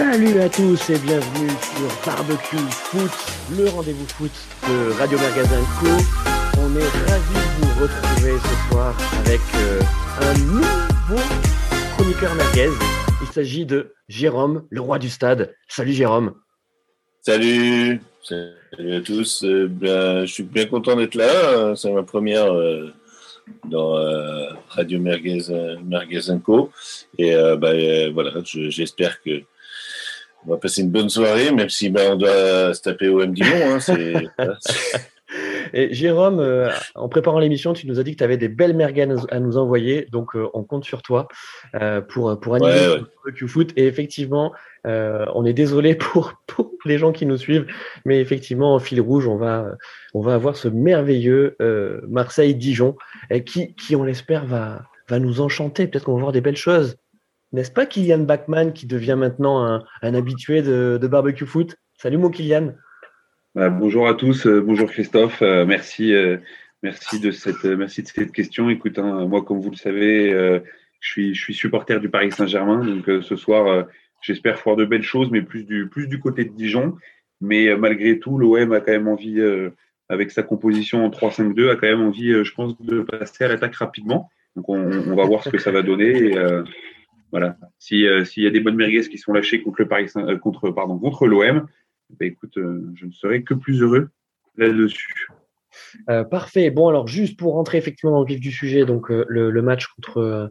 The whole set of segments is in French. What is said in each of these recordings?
Salut à tous et bienvenue sur Barbecue Foot, le rendez-vous foot de Radio Magazine Co. On est ravis de vous retrouver ce soir avec euh, un nouveau chroniqueur merguez. Il s'agit de Jérôme, le roi du stade. Salut Jérôme. Salut, salut à tous. Euh, ben, je suis bien content d'être là. C'est ma première euh, dans Radio Merguez, Merguez Co. Et ben, voilà, je- j'espère que on va passer une bonne soirée, même si ben, on doit se taper au M Dijon. Hein, c'est-. Et Jérôme, euh, en préparant l'émission, tu nous as dit que tu avais des belles merguez à nous, envoyer, donc euh, on compte sur toi euh, pour, pour animer Ouais, le ouais. barbecue foot. Et effectivement, on est désolé pour, pour les gens qui nous suivent, mais effectivement, en fil rouge, on va, on va avoir ce merveilleux Marseille-Dijon qui, qui, on l'espère, va, va nous enchanter. Peut-être qu'on va voir des belles choses. N'est-ce pas Kylian Bachmann qui devient maintenant un, habitué de, barbecue foot? Salut mon Kylian. Euh, bonjour à tous, euh, bonjour Christophe, euh, merci, merci de cette, question. Écoute, hein, moi, comme vous le savez, je suis, je supporter du Paris Saint-Germain, donc ce soir, j'espère voir de belles choses, mais plus du, côté de Dijon. Mais malgré tout, l'OM a quand même envie, avec sa composition en 3-5-2, a quand même envie, je pense, de passer à l'attaque rapidement. Donc on, va voir ce que ça va donner. Voilà. Si, euh, s'il y a des bonnes merguez qui sont lâchées contre le Paris, Saint- euh, contre, pardon, contre l'OM, bah, écoute, euh, je ne serai que plus heureux là-dessus. Euh, parfait. Bon, alors juste pour rentrer effectivement dans le vif du sujet, donc euh, le, le match contre euh,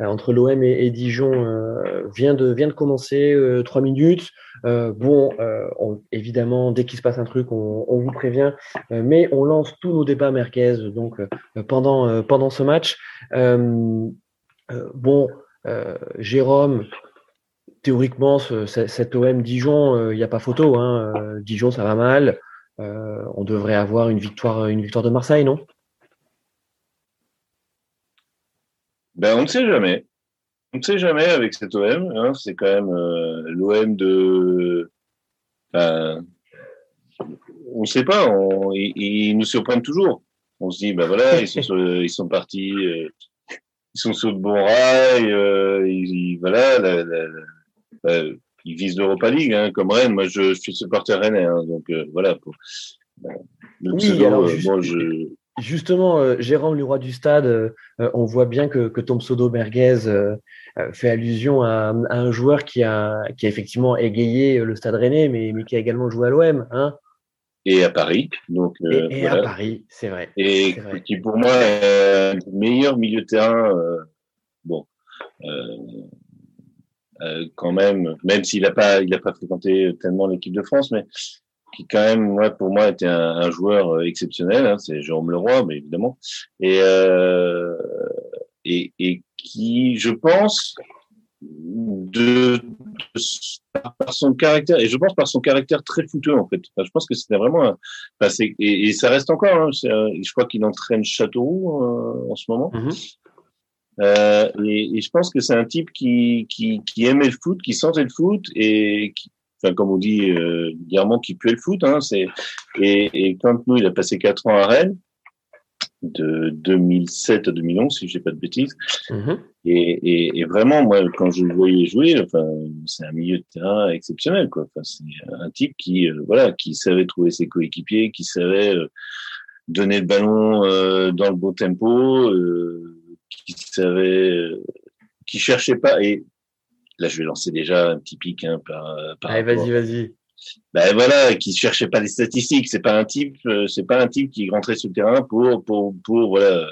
entre l'OM et, et Dijon euh, vient de vient de commencer, euh, trois minutes. Euh, bon, euh, on- évidemment, dès qu'il se passe un truc, on, on vous prévient, euh, mais on lance tous nos débats merguez donc euh, pendant euh, pendant ce match. Euh, euh, bon, euh, Jérôme. Théoriquement, ce- ce- cet OM Dijon, il n'y a pas photo. Hein. Euh, Dijon, ça va mal. Euh, on devrait avoir une victoire, une victoire de Marseille, non? Ben, on ne sait jamais. On ne sait jamais avec cet OM. Hein, c'est quand même euh, l'OM de. Enfin, on ne sait pas. On, ils, ils nous surprennent toujours. On se dit, ben voilà, ils sont, sur- ils sont partis, euh, ils sont sur de bons rails. euh, ils, ils- voilà, la- la- la- euh, ils visent l'Europa League, hein, comme Rennes. Moi, je, je suis supporter rennais, hein, donc euh, voilà. Pour, le Oui, pseudo, alors, euh, juste- bon, je, Justement, euh, Jérôme, le roi du stade, euh, euh, on voit bien que, que ton pseudo merguez euh, euh, fait allusion à, à un joueur qui a, qui a effectivement égayé le stade rennais, mais, mais qui a également joué à l'OM. Hein et à Paris, donc et euh, et à voilà. Paris, c'est vrai. et vrai. qui pour moi est le meilleur milieu de terrain. euh, bon, euh, euh, quand même, même s'il n'a pas, il a pas fréquenté tellement l'équipe de France, mais qui quand même, moi, pour moi, était un, un joueur euh, exceptionnel. Hein, c'est Jérôme Leroy, mais évidemment, et euh, et, et qui, je pense, de, de- par son caractère et je pense par son caractère très fouteux en fait. Enfin, je pense que c'était vraiment un, enfin, c'est- et, et ça reste encore. Hein, un- je crois qu'il entraîne Châteauroux euh, en ce moment. Mhm. Euh, et, et je pense que c'est un type qui, qui, qui aimait le foot, qui sentait le foot et qui, enfin, comme on dit euh, qui puait le foot. Hein, c'est et, et quand nous, il a passé quatre ans à Rennes, de 2007 à 2011, si je dis pas de bêtises. Mhm. Et, et, et vraiment, moi, quand je le voyais jouer, enfin, c'est un milieu de terrain exceptionnel, quoi. Enfin, c'est un type qui, euh, voilà, qui savait trouver ses coéquipiers, qui savait euh, donner le ballon euh, dans le bon tempo, qui savait, qui cherchait pas. Et là, je vais lancer déjà un petit pic hein, par, par Allez, vas-y, vas-y. Ben voilà, qui cherchait pas les statistiques. C'est pas un type, euh, c'est pas un type qui rentrait sur le terrain pour pour pour voilà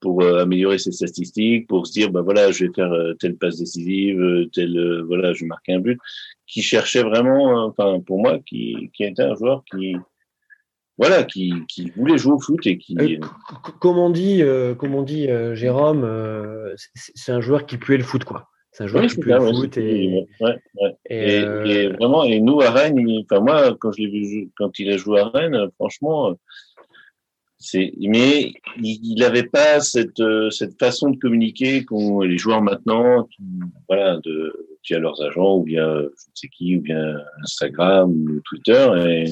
pour euh, améliorer ses statistiques, pour se dire ben voilà, je vais faire euh, telle passe décisive, telle voilà, je vais marquer un but. Qui cherchait vraiment, enfin pour moi, qui qui était un joueur qui voilà, qui qui voulait jouer au foot et qui comme on dit, comme on dit Jérôme, c'est- c'est un joueur qui puait le foot, quoi. C'est un joueur Oui, qui pue le foot et, ouais, ouais. et, Et, euh, et vraiment, et nous à Rennes, il- enfin moi, quand je l'ai vu quand il a joué à Rennes, franchement, c'est, mais il il avait pas cette euh, cette façon de communiquer qu'ont les joueurs maintenant, qui, voilà, de via leurs agents ou via euh, je ne sais qui ou bien Instagram ou Twitter,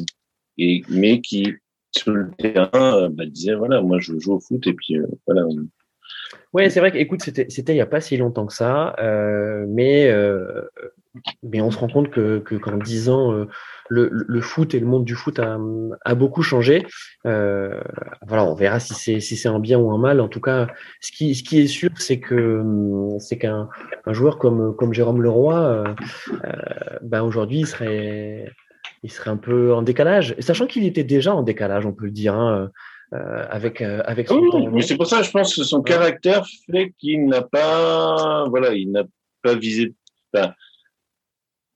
et, mais qui sur le terrain bah, disait voilà, moi je joue au foot et puis euh, voilà. on- Ouais, c'est vrai que, écoute, c'était, il n'y a pas si longtemps que ça, euh, mais euh, mais on se rend compte que qu'en dix ans, euh, le, le, foot et le monde du foot a, a beaucoup changé. Euh, voilà, on verra si c'est si c'est un bien ou un mal. En tout cas, ce qui ce qui est sûr, c'est que c'est qu'un un joueur comme comme Jérôme Leroy, ben aujourd'hui, il serait il serait un peu en décalage, sachant qu'il était déjà en décalage, on peut le dire. Hein, euh, avec avec son oui, mais c'est pour ça je pense que son caractère fait qu'il n'a pas voilà il n'a pas visé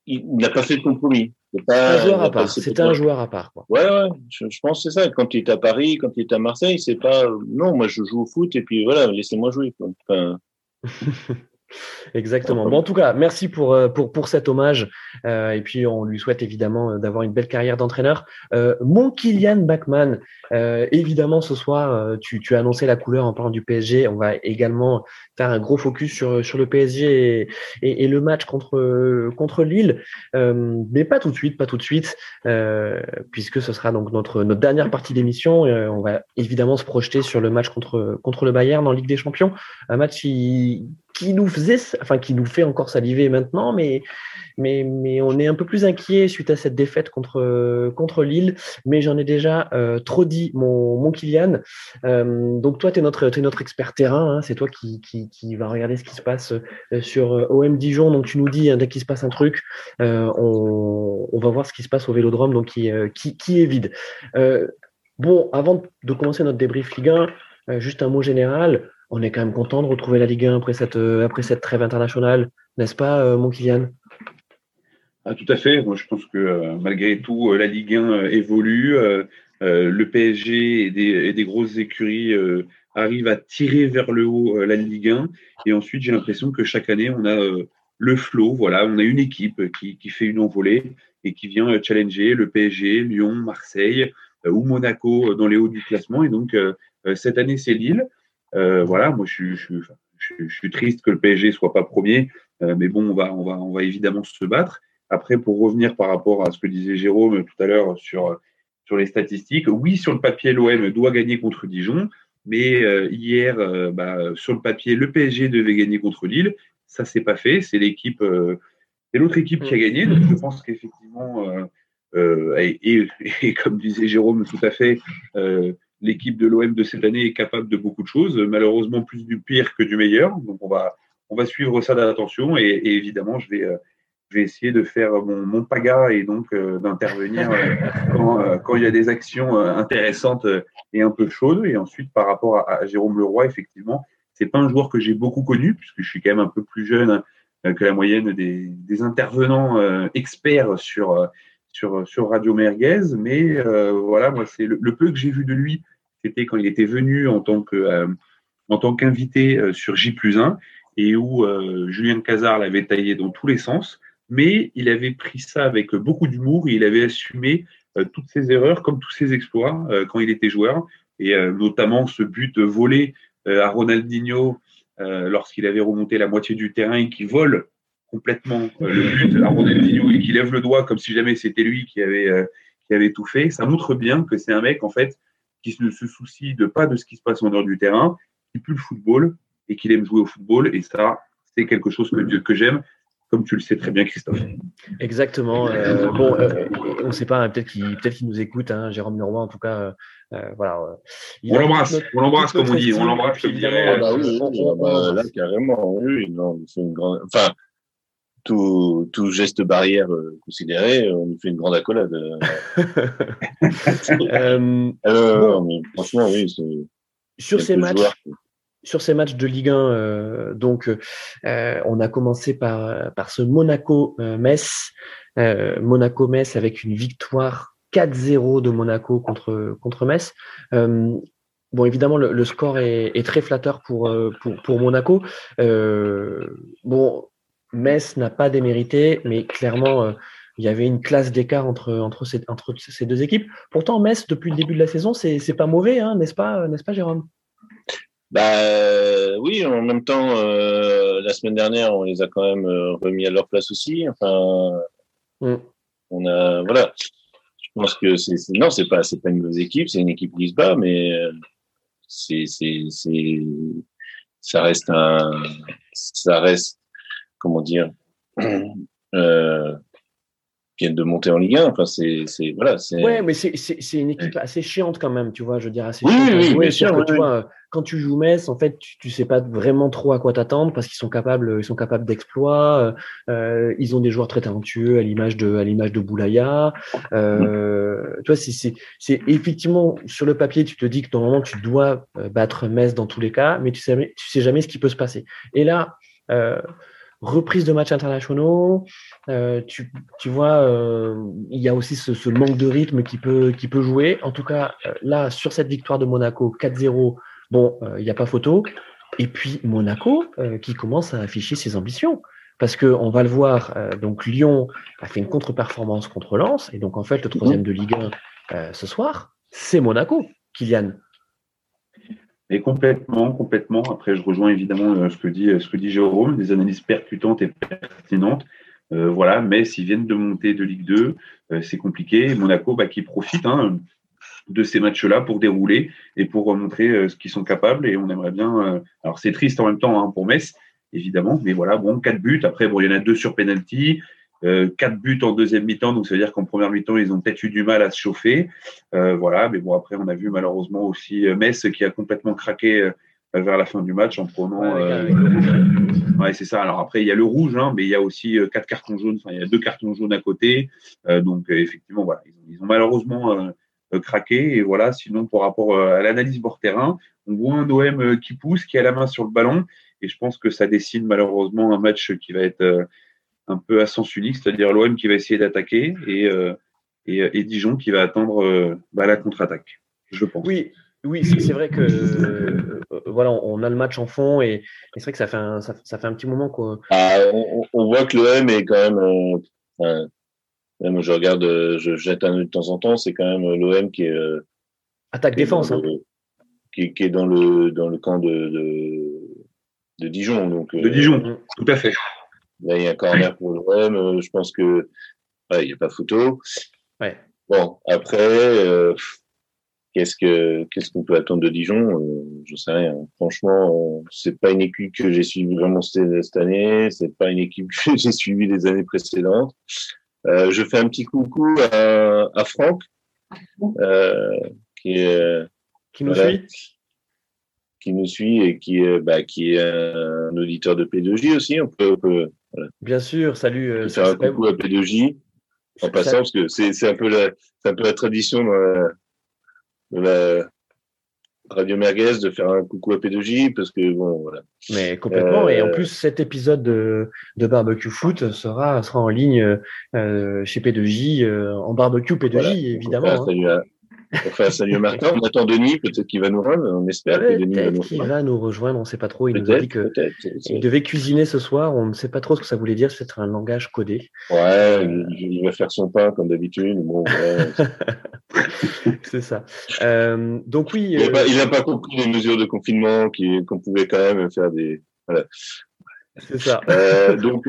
il n'a pas fait de compromis. Pas, un joueur à part. C'était un joueur à part. Quoi. Ouais, ouais. Je, pense que c'est ça. Quand il est à Paris, quand il est à Marseille, c'est pas. Non, moi je joue au foot et puis voilà, laissez-moi jouer. Quoi. Enfin... Exactement. Bon, en tout cas, merci pour, euh, pour, pour cet hommage. Euh, et puis, on lui souhaite évidemment euh, d'avoir une belle carrière d'entraîneur. Euh, mon Kylian Bachmann, euh, évidemment, ce soir, euh, tu, tu as annoncé la couleur en parlant du PSG. On va également faire un gros focus sur, sur le PSG et, et, et le match contre, contre Lille. mais pas tout de suite, pas tout de suite, puisque ce sera donc notre, notre dernière partie d'émission. on va évidemment se projeter sur le match contre, contre le Bayern en Ligue des Champions. Un match qui qui nous faisait, enfin qui nous fait encore saliver maintenant, mais mais mais on est un peu plus inquiet suite à cette défaite contre contre Lille. Mais j'en ai déjà euh, trop dit, mon mon Kylian. Euh, donc toi, tu es notre es notre expert terrain. Hein, c'est toi qui, qui va regarder ce qui se passe euh, sur OM Dijon. Donc tu nous dis hein, dès qu'il se passe un truc, on, on va voir ce qui se passe au Vélodrome, donc qui qui qui est vide. bon, avant de commencer notre débrief Ligue 1, juste un mot général on est quand même content de retrouver la Ligue 1 après cette, euh, après cette trêve internationale, n'est-ce pas, euh, mon Kylian? Ah, Tout à fait. Moi, je pense que euh, malgré tout, la Ligue 1 évolue. le PSG et des, des grosses écuries arrivent à tirer vers le haut la Ligue 1. Et ensuite, j'ai l'impression que chaque année, on a le flot. Voilà, on a une équipe qui, qui fait une envolée et qui vient challenger le PSG, Lyon, Marseille ou Monaco dans les hauts du classement. Et donc, cette année, c'est Lille. Euh, voilà, moi je, je, je, suis triste que le PSG soit pas premier, euh, mais bon, on va, on va, on va évidemment se battre. Après, pour revenir par rapport à ce que disait Jérôme tout à l'heure sur sur les statistiques, oui, sur le papier, l'OM doit gagner contre Dijon, mais euh, hier, bah, sur le papier, le PSG devait gagner contre Lille. Ça s'est pas fait. C'est l'équipe, c'est l'autre équipe qui a gagné. Donc, je pense qu'effectivement, et, et, et, comme disait Jérôme tout à fait, l'équipe de l'OM de cette année est capable de beaucoup de choses, malheureusement plus du pire que du meilleur. Donc on va, on va suivre ça d'attention et, et, évidemment je vais, euh, je vais essayer de faire mon, mon paga et donc euh, d'intervenir euh, quand, quand, il y a des actions intéressantes et un peu chaudes. Et ensuite par rapport à, à Jérôme Leroy, effectivement, c'est pas un joueur que j'ai beaucoup connu puisque je suis quand même un peu plus jeune que la moyenne des, des intervenants experts sur sur, sur Radio Merguez. Mais euh, voilà, moi, c'est le, peu que j'ai vu de lui, c'était quand il était venu en tant que euh, en tant qu'invité euh, sur J 1 et où Julien Cazard l'avait taillé dans tous les sens. Mais il avait pris ça avec beaucoup d'humour il avait assumé toutes ses erreurs comme tous ses exploits quand il était joueur. Et notamment ce but volé à Ronaldinho lorsqu'il avait remonté la moitié du terrain et qui vole complètement euh, le but à Ronaldinho et qui lève le doigt comme si jamais c'était lui qui avait, euh, qui avait tout fait, ça montre bien que c'est un mec en fait qui ne se soucie de pas de ce qui se passe en dehors du terrain, qui pue le football et qu'il aime jouer au football et ça c'est quelque chose que, que j'aime comme tu le sais très bien, Christophe. Exactement. Euh, bon, on ne sait pas, hein, peut-être qu'il peut qu'il nous écoute, hein, Jérôme Leroy, en tout cas. voilà. on l'embrasse, on l'embrasse comme on dit, on l'embrasse. Évidemment, ah bah oui, bah, là carrément, oui, non, c'est une grande. Enfin, tout, tout geste barrière euh, considéré, on nous fait une grande accolade. euh, euh, mais franchement, oui. Sur ces matchs, sur ces matchs de Ligue 1, euh, donc on a commencé par par ce Monaco-Metz, Monaco-Metz avec une victoire 4-0 de Monaco contre contre Metz. Bon, évidemment, le, le score est, est, très flatteur pour, pour, pour Monaco. Euh, bon, Metz n'a pas démérité, mais clairement, euh, il y avait une classe d'écart entre, entre, ces, entre ces deux équipes. Pourtant, Metz, depuis le début de la saison, c'est, pas mauvais, hein, n'est-ce pas, n'est-ce pas, Jérôme? Bah oui, en même temps, euh, la semaine dernière, on les a quand même euh, remis à leur place aussi. Enfin, mm. on a voilà. Je pense que c'est, non, c'est pas c'est pas une mauvaise équipe, c'est une équipe qui se bat, mais c'est c'est c'est ça reste un ça reste comment dire, viennent de monter en Ligue 1. Enfin, c'est, c'est voilà. Ouais, mais c'est, c'est, c'est une équipe assez chiante quand même, tu vois. Je veux dire assez oui, chiante. Oui, oui, sûr, tu vois, quand tu joues Metz, en fait, tu, tu sais pas vraiment trop à quoi t'attendre parce qu'ils sont capables, ils sont capables d'exploits. Euh, ils ont des joueurs très talentueux à l'image de, à l'image de Boulaya. Euh, tu vois, c'est, c'est, c'est effectivement sur le papier, tu te dis que normalement tu dois euh, battre Metz dans tous les cas, mais tu sais, tu sais jamais ce qui peut se passer. Et là. Euh, reprise de matchs internationaux. Euh, tu, tu, vois, euh, il y a aussi ce, ce, manque de rythme qui peut, qui peut jouer. En tout cas, euh, là, sur cette victoire de Monaco, 4-0, bon, euh, il n'y a pas photo. Et puis Monaco euh, qui commence à afficher ses ambitions. Parce que on va le voir, donc Lyon a fait une contre-performance contre Lens, et donc en fait le troisième de Ligue 1 ce soir, c'est Monaco, Kylian. Et complètement, complètement. Après, je rejoins évidemment euh, ce que dit ce que dit Jérôme, des analyses percutantes et pertinentes. Euh, voilà, mais s'ils viennent de monter de Ligue 2, euh, c'est compliqué. Monaco, bah, qui profite hein, de ces matchs-là pour dérouler et pour montrer euh, ce qu'ils sont capables. Et on aimerait bien. Euh, alors, c'est triste en même temps hein, pour Metz, évidemment, mais voilà, bon, quatre buts. Après, bon, il y en a deux sur penalty. Euh, quatre buts en deuxième mi-temps, donc ça veut dire qu'en première mi-temps, ils ont peut-être eu du mal à se chauffer. Euh, voilà, mais bon, après, on a vu malheureusement aussi euh, Metz qui a complètement craqué euh, vers la fin du match en prenant. Ouais, ouais c'est ça. Alors après, il y a le rouge, hein, mais il y a aussi quatre cartons jaunes. Enfin, il y a deux cartons jaunes à côté. donc effectivement, voilà, ils ont, ils ont malheureusement craqué. Et voilà, sinon, par rapport à l'analyse bord terrain, on voit un OM qui pousse, qui a la main sur le ballon. Et je pense que ça dessine malheureusement un match qui va être un peu à sens unique, c'est-à-dire l'OM qui va essayer d'attaquer et, euh, et, et, Dijon qui va attendre euh, bah, la contre-attaque, je pense. Oui, oui, c'est vrai que euh, voilà, on a le match en fond et, et c'est vrai que ça fait un, ça, ça, fait un petit moment qu'on. Ah, on, on, voit que l'OM est quand même. Euh, même je regarde, je jette un œil de temps en temps, c'est quand même l'OM qui est. Attaque défense. Hein. Qui, qui, est dans le dans le camp de de, de Dijon donc. De Dijon, tout à fait. Là, il y a un corner pour l'OM. Je pense que ouais, il n'y a pas photo. Ouais. Bon, après, euh, qu'est-ce que qu'est-ce qu'on peut attendre de Dijon euh, Je sais rien. Franchement, euh, c'est pas une équipe que j'ai suivie vraiment cette, cette année. C'est pas une équipe que j'ai suivie les années précédentes. Euh, je fais un petit coucou à, à Franck, euh, qui est qui nous voilà, suit qui nous suit et qui, bah, qui est un auditeur de P2J aussi. On peut, on peut voilà. Bien sûr, salut. Euh, faire un coucou à P2J en passant, ça... parce que c'est un, peu la, un peu la tradition dans la, dans la Radio Merguez de faire un coucou à P2J, parce que bon, voilà. Mais complètement. Euh... Et en plus, cet épisode de, de Barbecue Foot sera, sera en ligne euh, chez P2J, euh, en barbecue P2J, voilà. évidemment. Salut à, Enfin, salut Martin. On attend Denis, peut-être qu'il va nous rejoindre. On espère que Denis va nous rejoindre. va nous rejoindre, on ne sait pas trop. Il nous a dit qu'il devait cuisiner ce soir. On ne sait pas trop ce que ça voulait dire. C'est un langage codé. Ouais, il va faire son pain comme d'habitude. Bon, ouais. c'est ça. Euh, donc oui. Il n'a pas, pas, compris les mesures de confinement qu'on pouvait quand même faire des. Voilà. C'est ça. Euh, donc.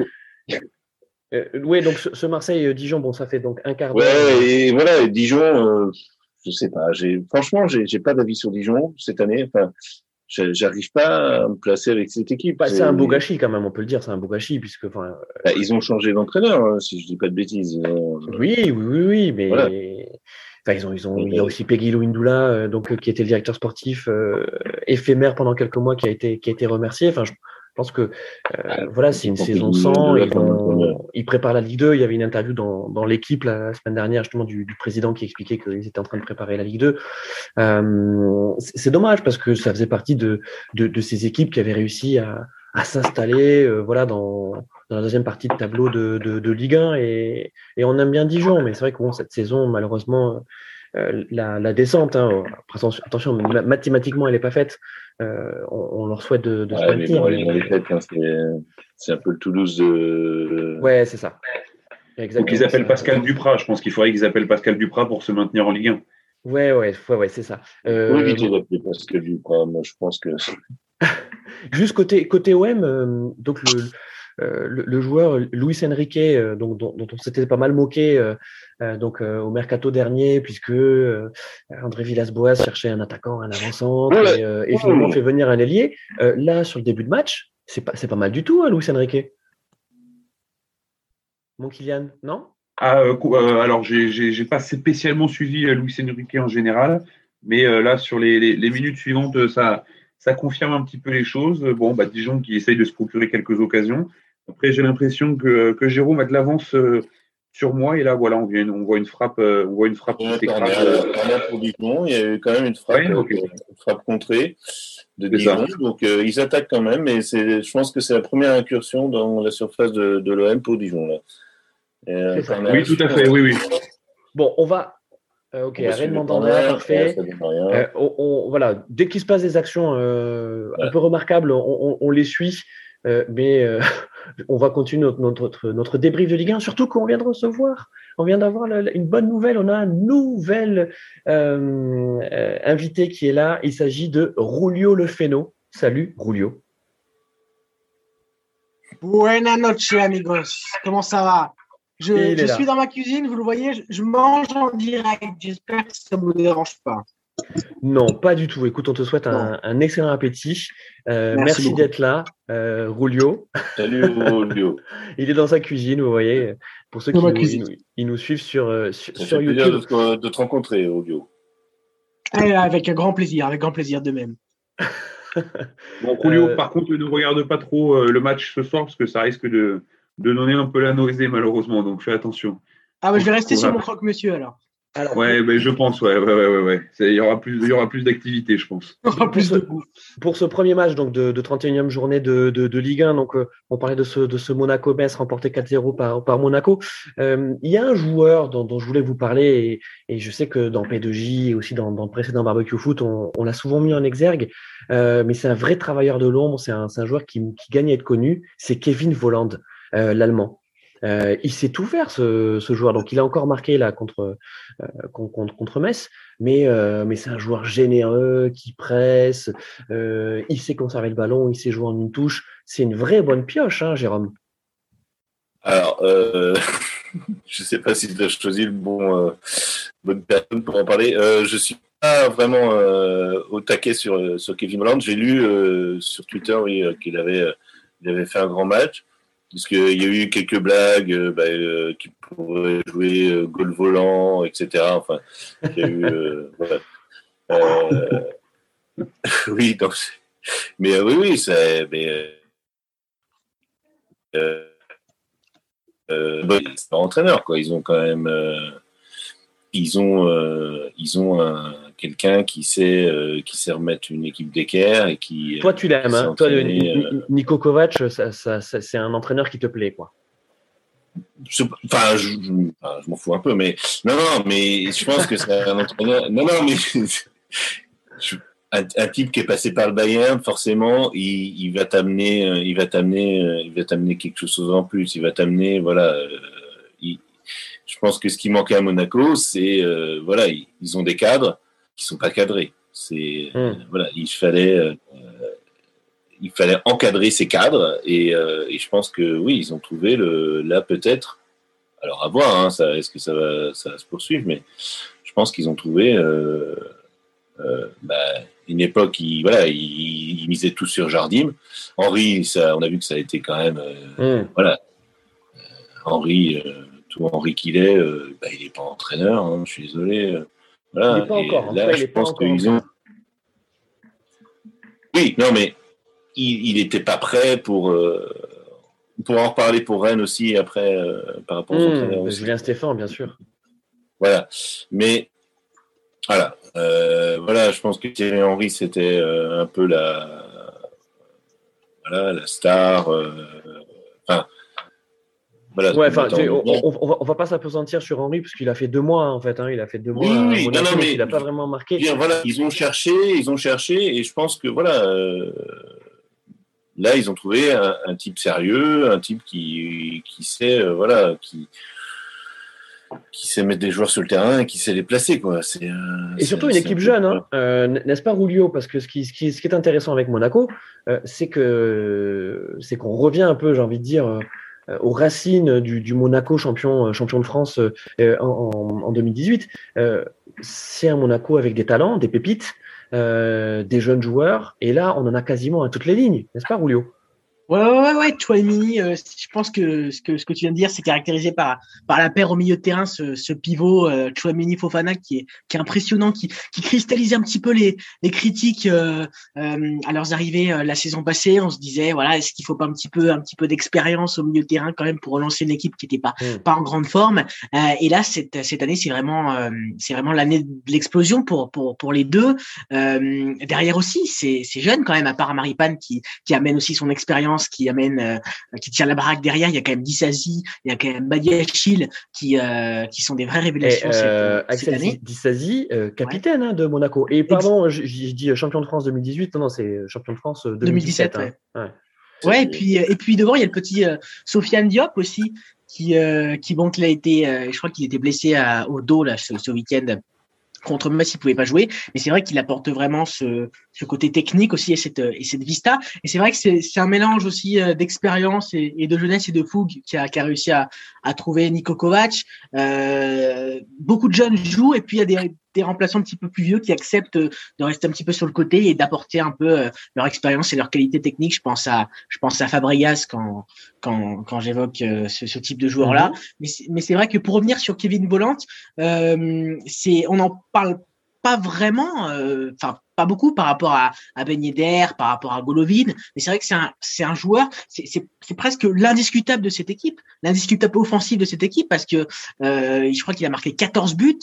Euh, oui, donc ce Marseille-Dijon, bon, ça fait donc un quart d'heure. Ouais, et voilà, Dijon, euh, je sais pas. J'ai franchement, j'ai pas d'avis sur Dijon cette année. Enfin, j'arrive pas à me placer avec cette équipe. Bah, c'est un beau gâchis quand même, on peut le dire. C'est un beau gâchis puisque enfin. Bah, ils ont changé d'entraîneur, hein, si je dis pas de bêtises. Oui, oui, oui, oui, mais. Voilà. Enfin, ils ont, ils ont, il y a aussi Peggy Louindoula, euh, donc qui était le directeur sportif euh, éphémère pendant quelques mois, qui a été, qui a été remercié. Enfin, je pense que euh, voilà, c'est une saison sans. Ils, vont, ils, préparent la Ligue 2. Il y avait une interview dans, dans l'équipe la semaine dernière justement du, du président qui expliquait qu'ils étaient en train de préparer la Ligue 2. Euh, c'est dommage parce que ça faisait partie de, de, de, ces équipes qui avaient réussi à, à s'installer euh, voilà dans, dans, la deuxième partie de tableau de, de, de Ligue 1 et, et, on aime bien Dijon, mais c'est vrai que bon, cette saison malheureusement euh, la, la, descente, hein, attention, attention, mathématiquement elle n'est pas faite. Euh, on, on, leur souhaite de, de ouais, se maintenir. Bon, hein, c'est un peu le Toulouse de. Ouais, c'est ça. Exactement. Donc ils appellent Pascal Duprat. Je pense qu'il faudrait qu'ils appellent Pascal Duprat pour se maintenir en Ligue 1. Ouais, ouais, ouais, ouais c'est ça. Euh... Oui, éviter d'appeler Pascal Duprat. Moi, je pense que. Juste côté côté OM, euh, donc le, le, le, joueur Luis Enrique, euh, donc, dont, dont on s'était pas mal moqué euh, donc au mercato dernier, puisque André Villas-Boas cherchait un attaquant, un ouais, et, et, finalement fait venir un ailier. là, sur le début de match, c'est pas mal du tout, hein, Luis Enrique. Mon Kylian, non? Ah, Alors, j'ai pas spécialement suivi Luis Enrique en général, mais là, sur les, les, minutes suivantes, ça, ça confirme un petit peu les choses. Bon, bah, Dijon qui essaye de se procurer quelques occasions. Après, j'ai l'impression que, que Jérôme a de l'avance sur moi. Et là, voilà, on, vient, on voit une frappe, euh, on voit une frappe. Ouais, pour Dijon, il y a eu quand même une frappe, ouais, okay. une frappe contrée de Dijon. Donc euh, ils attaquent quand même, et c'est, je pense que c'est la première incursion dans la surface de, de l'OM pour Dijon. Là. Et, euh, oui, tout à fait, oui, oui. Bon, on va. Euh, ok, Rennes Mandanda, parfait. Euh, on, on, voilà, dès qu'il se passe des actions euh, ouais. un peu remarquables, on, on les suit. Euh, mais euh, on va continuer notre, notre, notre, débrief de Ligue 1, surtout qu'on vient de recevoir, on vient d'avoir une bonne nouvelle, on a un nouvel euh, invité qui est là, il s'agit de Rulio Lefeno. Salut Rulio. Buenas noches amigos, comment ça va? Je, je suis dans ma cuisine, vous le voyez, je, je mange en direct, j'espère que ça ne vous dérange pas. Non, pas du tout. Écoute, on te souhaite un, un excellent appétit. Euh, merci, merci d'être là, euh, Rulio. Salut Rulio. il est dans sa cuisine, vous voyez. Pour ceux qui nous, ils nous, ils nous, suivent sur, euh, sur, Ça sur fait YouTube. De te, de te rencontrer, Rulio. Et avec un grand plaisir, avec grand plaisir de même. bon, Rulio, par contre, ne regarde pas trop euh, le match ce soir parce que ça risque de, de donner un peu la nausée, malheureusement. Donc fais attention. Ah, bah, je vais rester sur mon croque-monsieur alors. Alors, ouais, mais je pense, ouais, ouais, ouais, ouais. Il y aura plus, il y aura plus d'activité, je pense. Il y aura plus de Pour ce premier match donc de, de 31e journée de, de, de Ligue 1, donc euh, on parlait de ce, de ce Monaco Metz remporté 4-0 par, par Monaco. Euh, il y a un joueur dont, dont je voulais vous parler et, et, je sais que dans P2J et aussi dans, dans le précédent barbecue foot, on, on l'a souvent mis en exergue, euh, mais c'est un vrai travailleur de l'ombre. C'est un, un joueur qui, qui gagne à être connu. C'est Kevin Volland, euh, l'allemand. Euh, il s'est tout faire ce, ce, joueur, donc il a encore marqué là contre euh, contre, contre Metz, mais euh, mais c'est un joueur généreux qui presse, euh, il sait conserver le ballon, il sait jouer en une touche. C'est une vraie bonne pioche, hein, Jérôme. Alors, euh, je sais pas si tu as choisi le bon euh, bonne personne pour en parler. je suis pas vraiment au taquet sur sur Kevin Holland. J'ai lu sur Twitter oui, qu'il avait il avait fait un grand match parce qu'il y a eu quelques blagues euh, bah, euh, qui pourraient jouer euh, goal volant, etc. Enfin, il y a eu. Euh, oui, donc, mais oui, oui, c'est. Mais, c'est pas entraîneur, quoi. Ils ont quand même. ils ont, ils ont un quelqu'un qui sait euh, qui sait remettre une équipe d'équerre et qui. Toi, tu l'aimes, hein Toi, euh... Nico Kovac, ça, ça, ça, c'est un entraîneur qui te plaît, quoi. Enfin, je, je, je m'en fous un peu, mais non, non, mais je pense que c'est un entraîneur. Non, non, mais je, un, un, type qui est passé par le Bayern, forcément, il, il va t'amener, euh, il va t'amener, euh, il va t'amener quelque chose en plus. Il va t'amener, voilà. Il, je pense que ce qui manquait à Monaco, c'est, euh, voilà, ils, ils ont des cadres qui sont pas cadrés. C'est Hmm. euh, voilà, il fallait euh, il fallait encadrer ces cadres et, euh, et, je pense que oui, ils ont trouvé le là peut-être. Alors à voir, hein, ça, est-ce que ça va, ça va se poursuivre, mais je pense qu'ils ont trouvé euh, bah, une époque qui voilà, ils, ils, misaient tout sur Jardim. Henri, ça, on a vu que ça a été quand même Hmm. voilà. Henri, tout Henri qu'il est, bah, il n'est pas entraîneur. Hein, je suis désolé. Voilà. Il n'est pas encore. Et là, il je est pas pense qu'ils ont. Oui, non, mais il n'était pas prêt pour. Euh, pour en reparler pour Rennes aussi après euh, par rapport aux entraîneurs Mmh. Julien Stéphane, bien sûr. Voilà. Mais voilà, euh, voilà, je pense que Thierry Henry c'était euh, un peu la voilà la star. Voilà, Ouais, enfin, on, on, on va, on va pas s'apesantir sur Henri parce qu'il a fait deux mois en fait. Hein, il a fait deux mois. oui, Monaco, non, non, mais- il a pas vraiment marqué. Bien, voilà, ils ont cherché, ils ont cherché, et je pense que voilà, euh, là, ils ont trouvé un, un type sérieux, un type qui, qui sait, euh, voilà, qui, qui sait mettre des joueurs sur le terrain et qui sait les placer, quoi. C'est, euh, Et surtout une équipe un jeune, hein, euh, n'est-ce pas Rulio? Parce que ce qui, ce, qui, ce qui est intéressant avec Monaco, euh, c'est que c'est qu'on revient un peu, j'ai envie de dire, aux racines du, Monaco champion, euh, champion de France euh, en, en, en 2018. Euh, c'est un Monaco avec des talents, des pépites, euh, des jeunes joueurs, et là, on en a quasiment à toutes les lignes, n'est-ce pas Rulio? Ouais, ouais, ouais, Chouamini, euh, je pense que ce, que ce que tu viens de dire, c'est caractérisé par, par la paire au milieu de terrain, ce, ce pivot euh, Chouamini-Fofana qui est, qui est impressionnant, qui, qui cristallise un petit peu les, les critiques euh, euh à leurs arrivées euh, la saison passée. On se disait, voilà, est-ce qu'il faut pas un petit peu, un petit peu d'expérience au milieu de terrain quand même pour relancer une équipe qui n'était pas, mm. pas en grande forme? et là, cette, cette année, c'est vraiment, c'est vraiment l'année de l'explosion pour, pour, pour les deux. derrière aussi, c'est jeune quand même, à part Maripane qui, qui amène aussi son expérience qui amène, euh, qui tire la baraque derrière. Il y a quand même Dissasi, il y a quand même Badiachil qui, euh, qui sont des vraies révélations cette, euh, année. Dissasi, capitaine hein, de Monaco. Et pardon, je, dis champion de France 2018. Non, non, c'est champion de France 2017. 2017 hein. ouais. et puis, et puis devant, il y a le petit Sofiane Diop aussi, qui, qui bon, qu'il a été, je crois qu'il était blessé au dos là, ce, ce week-end contre Metz, il pouvait pas jouer, mais c'est vrai qu'il apporte vraiment ce, ce côté technique aussi et cette, et cette vista. Et c'est vrai que c'est un mélange aussi euh, d'expérience et, de jeunesse et de fougue qui a, qui a réussi à, à trouver Niko Kovac. Euh, beaucoup de jeunes jouent et puis il y a des, des remplaçants un petit peu plus vieux qui acceptent de rester un petit peu sur le côté et d'apporter un peu euh, leur expérience et leur qualité technique. Je pense à, je pense à Fabregas quand, quand, quand j'évoque euh, ce, ce, type de joueur-là. Mhm. Mais c'est vrai que pour revenir sur Kevin Bolland, euh, c'est, on n'en parle pas vraiment, enfin pas beaucoup par rapport à, à Ben Yedder, par rapport à Golovin, mais c'est vrai que c'est un, c'est un joueur, c'est, c'est, c'est presque l'indiscutable de cette équipe, l'indiscutable offensif de cette équipe parce que euh, je crois qu'il a marqué 14 buts,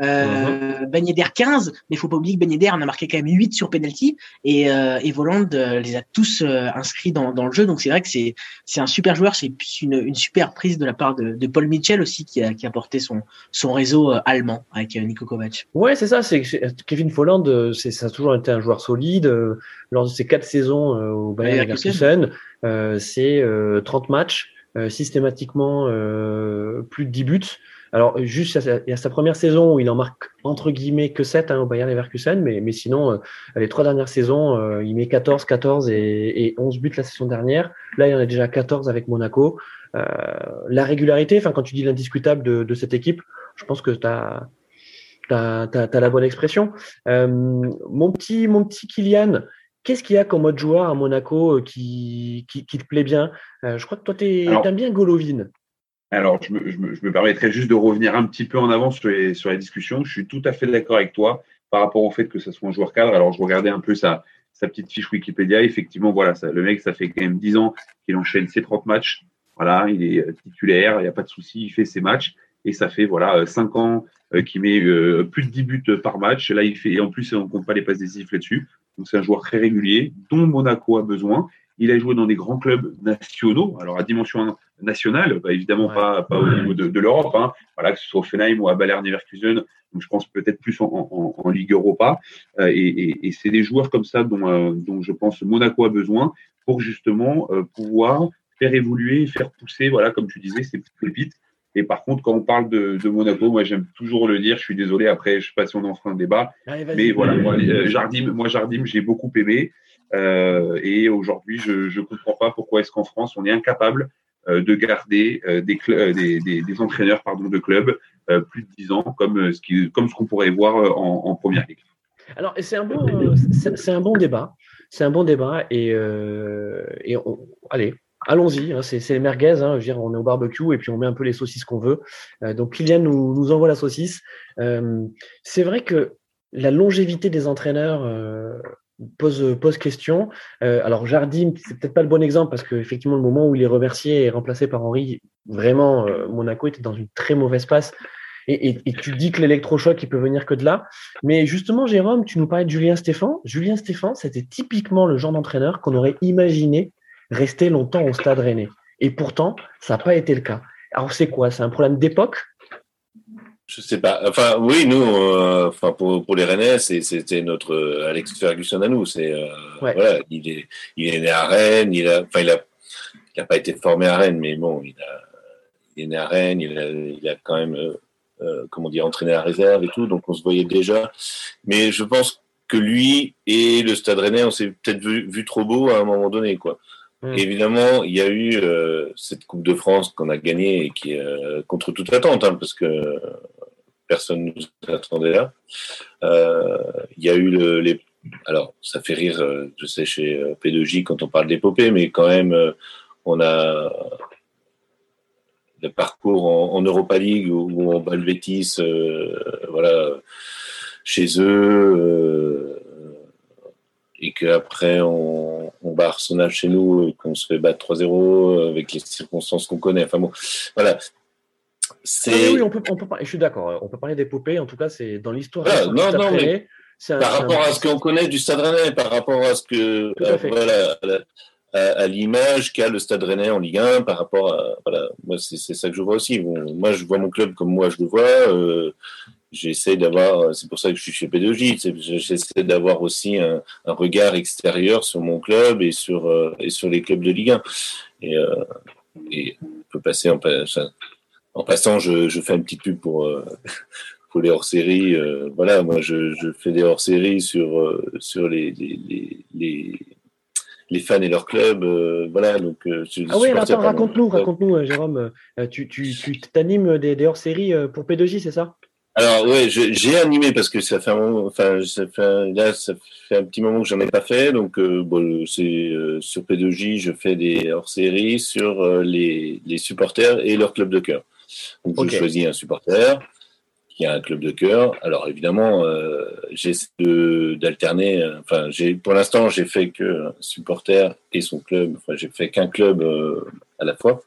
euh, uh Ben Yedder 15, mais il faut pas oublier que Ben Yedder en a marqué quand même 8 sur penalty et, euh, et Voland euh, les a tous inscrits dans, dans le jeu, donc c'est vrai que c'est, c'est un super joueur, c'est une, une super prise de la part de, de Paul Mitchell aussi qui a, qui a porté son, son réseau allemand avec Nico Kovac. Ouais, c'est ça, c'est Kevin Folland, c'est ça toujours été un joueur solide. Euh, lors de ses quatre saisons euh, au Bayern Leverkusen, euh, c'est 30 matchs, systématiquement plus de 10 buts. Alors, juste, il y a sa première saison où il en marque entre guillemets que 7 hein, au Bayern Leverkusen, mais, mais sinon, les trois dernières saisons, il met 14, 14 et, et, 11 buts la saison dernière. Là, il y en a déjà 14 avec Monaco. la régularité, enfin, quand tu dis l'indiscutable de, de, cette équipe, je pense que tu as, tu as, la bonne expression. Euh, mon, petit, mon petit Kylian, qu'est-ce qu'il y a comme autre joueur à Monaco euh, qui, qui, te plaît bien? Euh, Je crois que toi, tu aimes bien Golovin. Alors, je me, je, me, je me, permettrai juste de revenir un petit peu en avant sur les, sur les discussions. Je suis tout à fait d'accord avec toi par rapport au fait que ce soit un joueur cadre. Alors, je regardais un peu sa, sa petite fiche Wikipédia. Effectivement, voilà, ça, le mec, ça fait quand même 10 ans qu'il enchaîne ses 30 matchs. Voilà, il est titulaire, il n'y a pas de souci, il fait ses matchs. Et ça fait voilà 5 ans qui met euh, plus de 10 buts par match. Là, il fait, et en plus, on ne compte pas les passes décisives là-dessus. Donc, c'est un joueur très régulier, dont Monaco a besoin. Il a joué dans des grands clubs nationaux, alors à dimension nationale, bah, évidemment pas, pas au niveau de, de l'Europe, hein. voilà, que ce soit au Fenheim ou à Bayer Leverkusen, donc je pense peut-être plus en, en, en, Ligue Europa. Euh, et, et, et c'est des joueurs comme ça dont, euh, dont je pense Monaco a besoin pour justement euh, pouvoir faire évoluer, faire pousser, voilà, comme tu disais, ces petites pépites et par contre, quand on parle de, de Monaco, moi j'aime toujours le dire, je suis désolé, après je sais pas si on en fera un débat, mais voilà, moi, euh, Jardim, moi Jardim, j'ai beaucoup aimé. Euh, et aujourd'hui, je ne comprends pas pourquoi est-ce qu'en France, on est incapable euh, de garder euh, des, des, des, des, entraîneurs pardon, de clubs plus de 10 ans, comme ce qui, comme ce qu'on pourrait voir en, en, première ligue. Alors, c'est un bon, c'est un bon débat. C'est un bon débat et, et on, allez, Allons-y, hein, c'est les merguez. Hein, je veux dire, on est au barbecue et puis on met un peu les saucisses qu'on veut. Euh, donc Kylian nous, nous envoie la saucisse. Euh, c'est vrai que la longévité des entraîneurs euh, pose, pose question. Euh, alors Jardim, c'est peut-être pas le bon exemple parce qu'effectivement, le moment où il est remercié et remplacé par Henri, vraiment, euh, Monaco était dans une très mauvaise passe. Et, et, et, tu dis que l'électrochoc, il peut venir que de là. Mais justement, Jérôme, tu nous parlais de Julien Stéphan. Julien Stéphan, c'était typiquement le genre d'entraîneur qu'on aurait imaginé rester longtemps au stade rennais. Et pourtant, ça n'a pas été le cas. Alors, c'est quoi? C'est un problème d'époque? Je sais pas. Enfin, oui, nous, euh, enfin, pour, pour les Rennais, c'était notre euh, Alex Ferguson à nous. C'est euh, ouais. voilà, il est, il est né à Rennes. Il a, enfin, il a, il a pas été formé à Rennes, mais bon, il a, il est né à Rennes. Il a, il a quand même, comment dire, entraîné à réserve et tout. Donc, on se voyait déjà. Mais je pense que lui et le Stade Rennais, on s'est peut-être vu, vu trop beau à un moment donné, quoi. Mmh. Évidemment, il y a eu euh, cette Coupe de France qu'on a gagnée et qui est euh, contre toute attente, hein, parce que personne ne nous attendait là. Euh, il y a eu le, les, alors, ça fait rire, je sais, chez P2J quand on parle d'épopée, mais quand même, on a le parcours en, Europa League bat le Betis, voilà, chez eux, et qu'après on, on bat Arsenal chez nous et qu'on se fait battre 3-0 avec les circonstances qu'on connaît. Enfin bon, voilà. C'est... Oui, on peut, on peut, je suis d'accord. On peut parler d'épopée. En tout cas, c'est dans l'histoire. non, non, mais par rapport à ce qu'on connaît du Stade Rennais, par rapport à ce que voilà, à, l'image qu'a le Stade Rennais en Ligue 1, par rapport à voilà, moi c'est, ça que je vois aussi. moi, je vois mon club comme moi je le vois. Euh, j'essaie d'avoir, c'est pour ça que je suis chez P2J, j'essaie d'avoir aussi un, un, regard extérieur sur mon club et sur, euh, et sur les clubs de Ligue 1. Et, euh, et on peut passer en, en passant, je, je, fais une petite pub pour, euh, pour les hors-séries. Euh, voilà, moi je, je, fais des hors-séries sur, euh, sur les, les, les, les, fans et leurs clubs. voilà, donc, ah oui, attends, raconte-nous, raconte-nous, Jérôme. tu, tu, tu t'animes des, des hors-séries pour P2J, c'est ça? Alors ouais, j'ai animé parce que ça fait un moment, enfin ça fait là ça fait un petit moment que j'en ai pas fait, donc euh, bon, c'est euh, sur P2J, je fais des hors-séries sur euh, les, les, supporters et leur club de cœur. Donc je choisis un supporter qui a un club de cœur. Alors évidemment, j'essaie d'alterner. Enfin, j'ai pour l'instant j'ai fait que un supporter et son club. Enfin, j'ai fait qu'un club à la fois.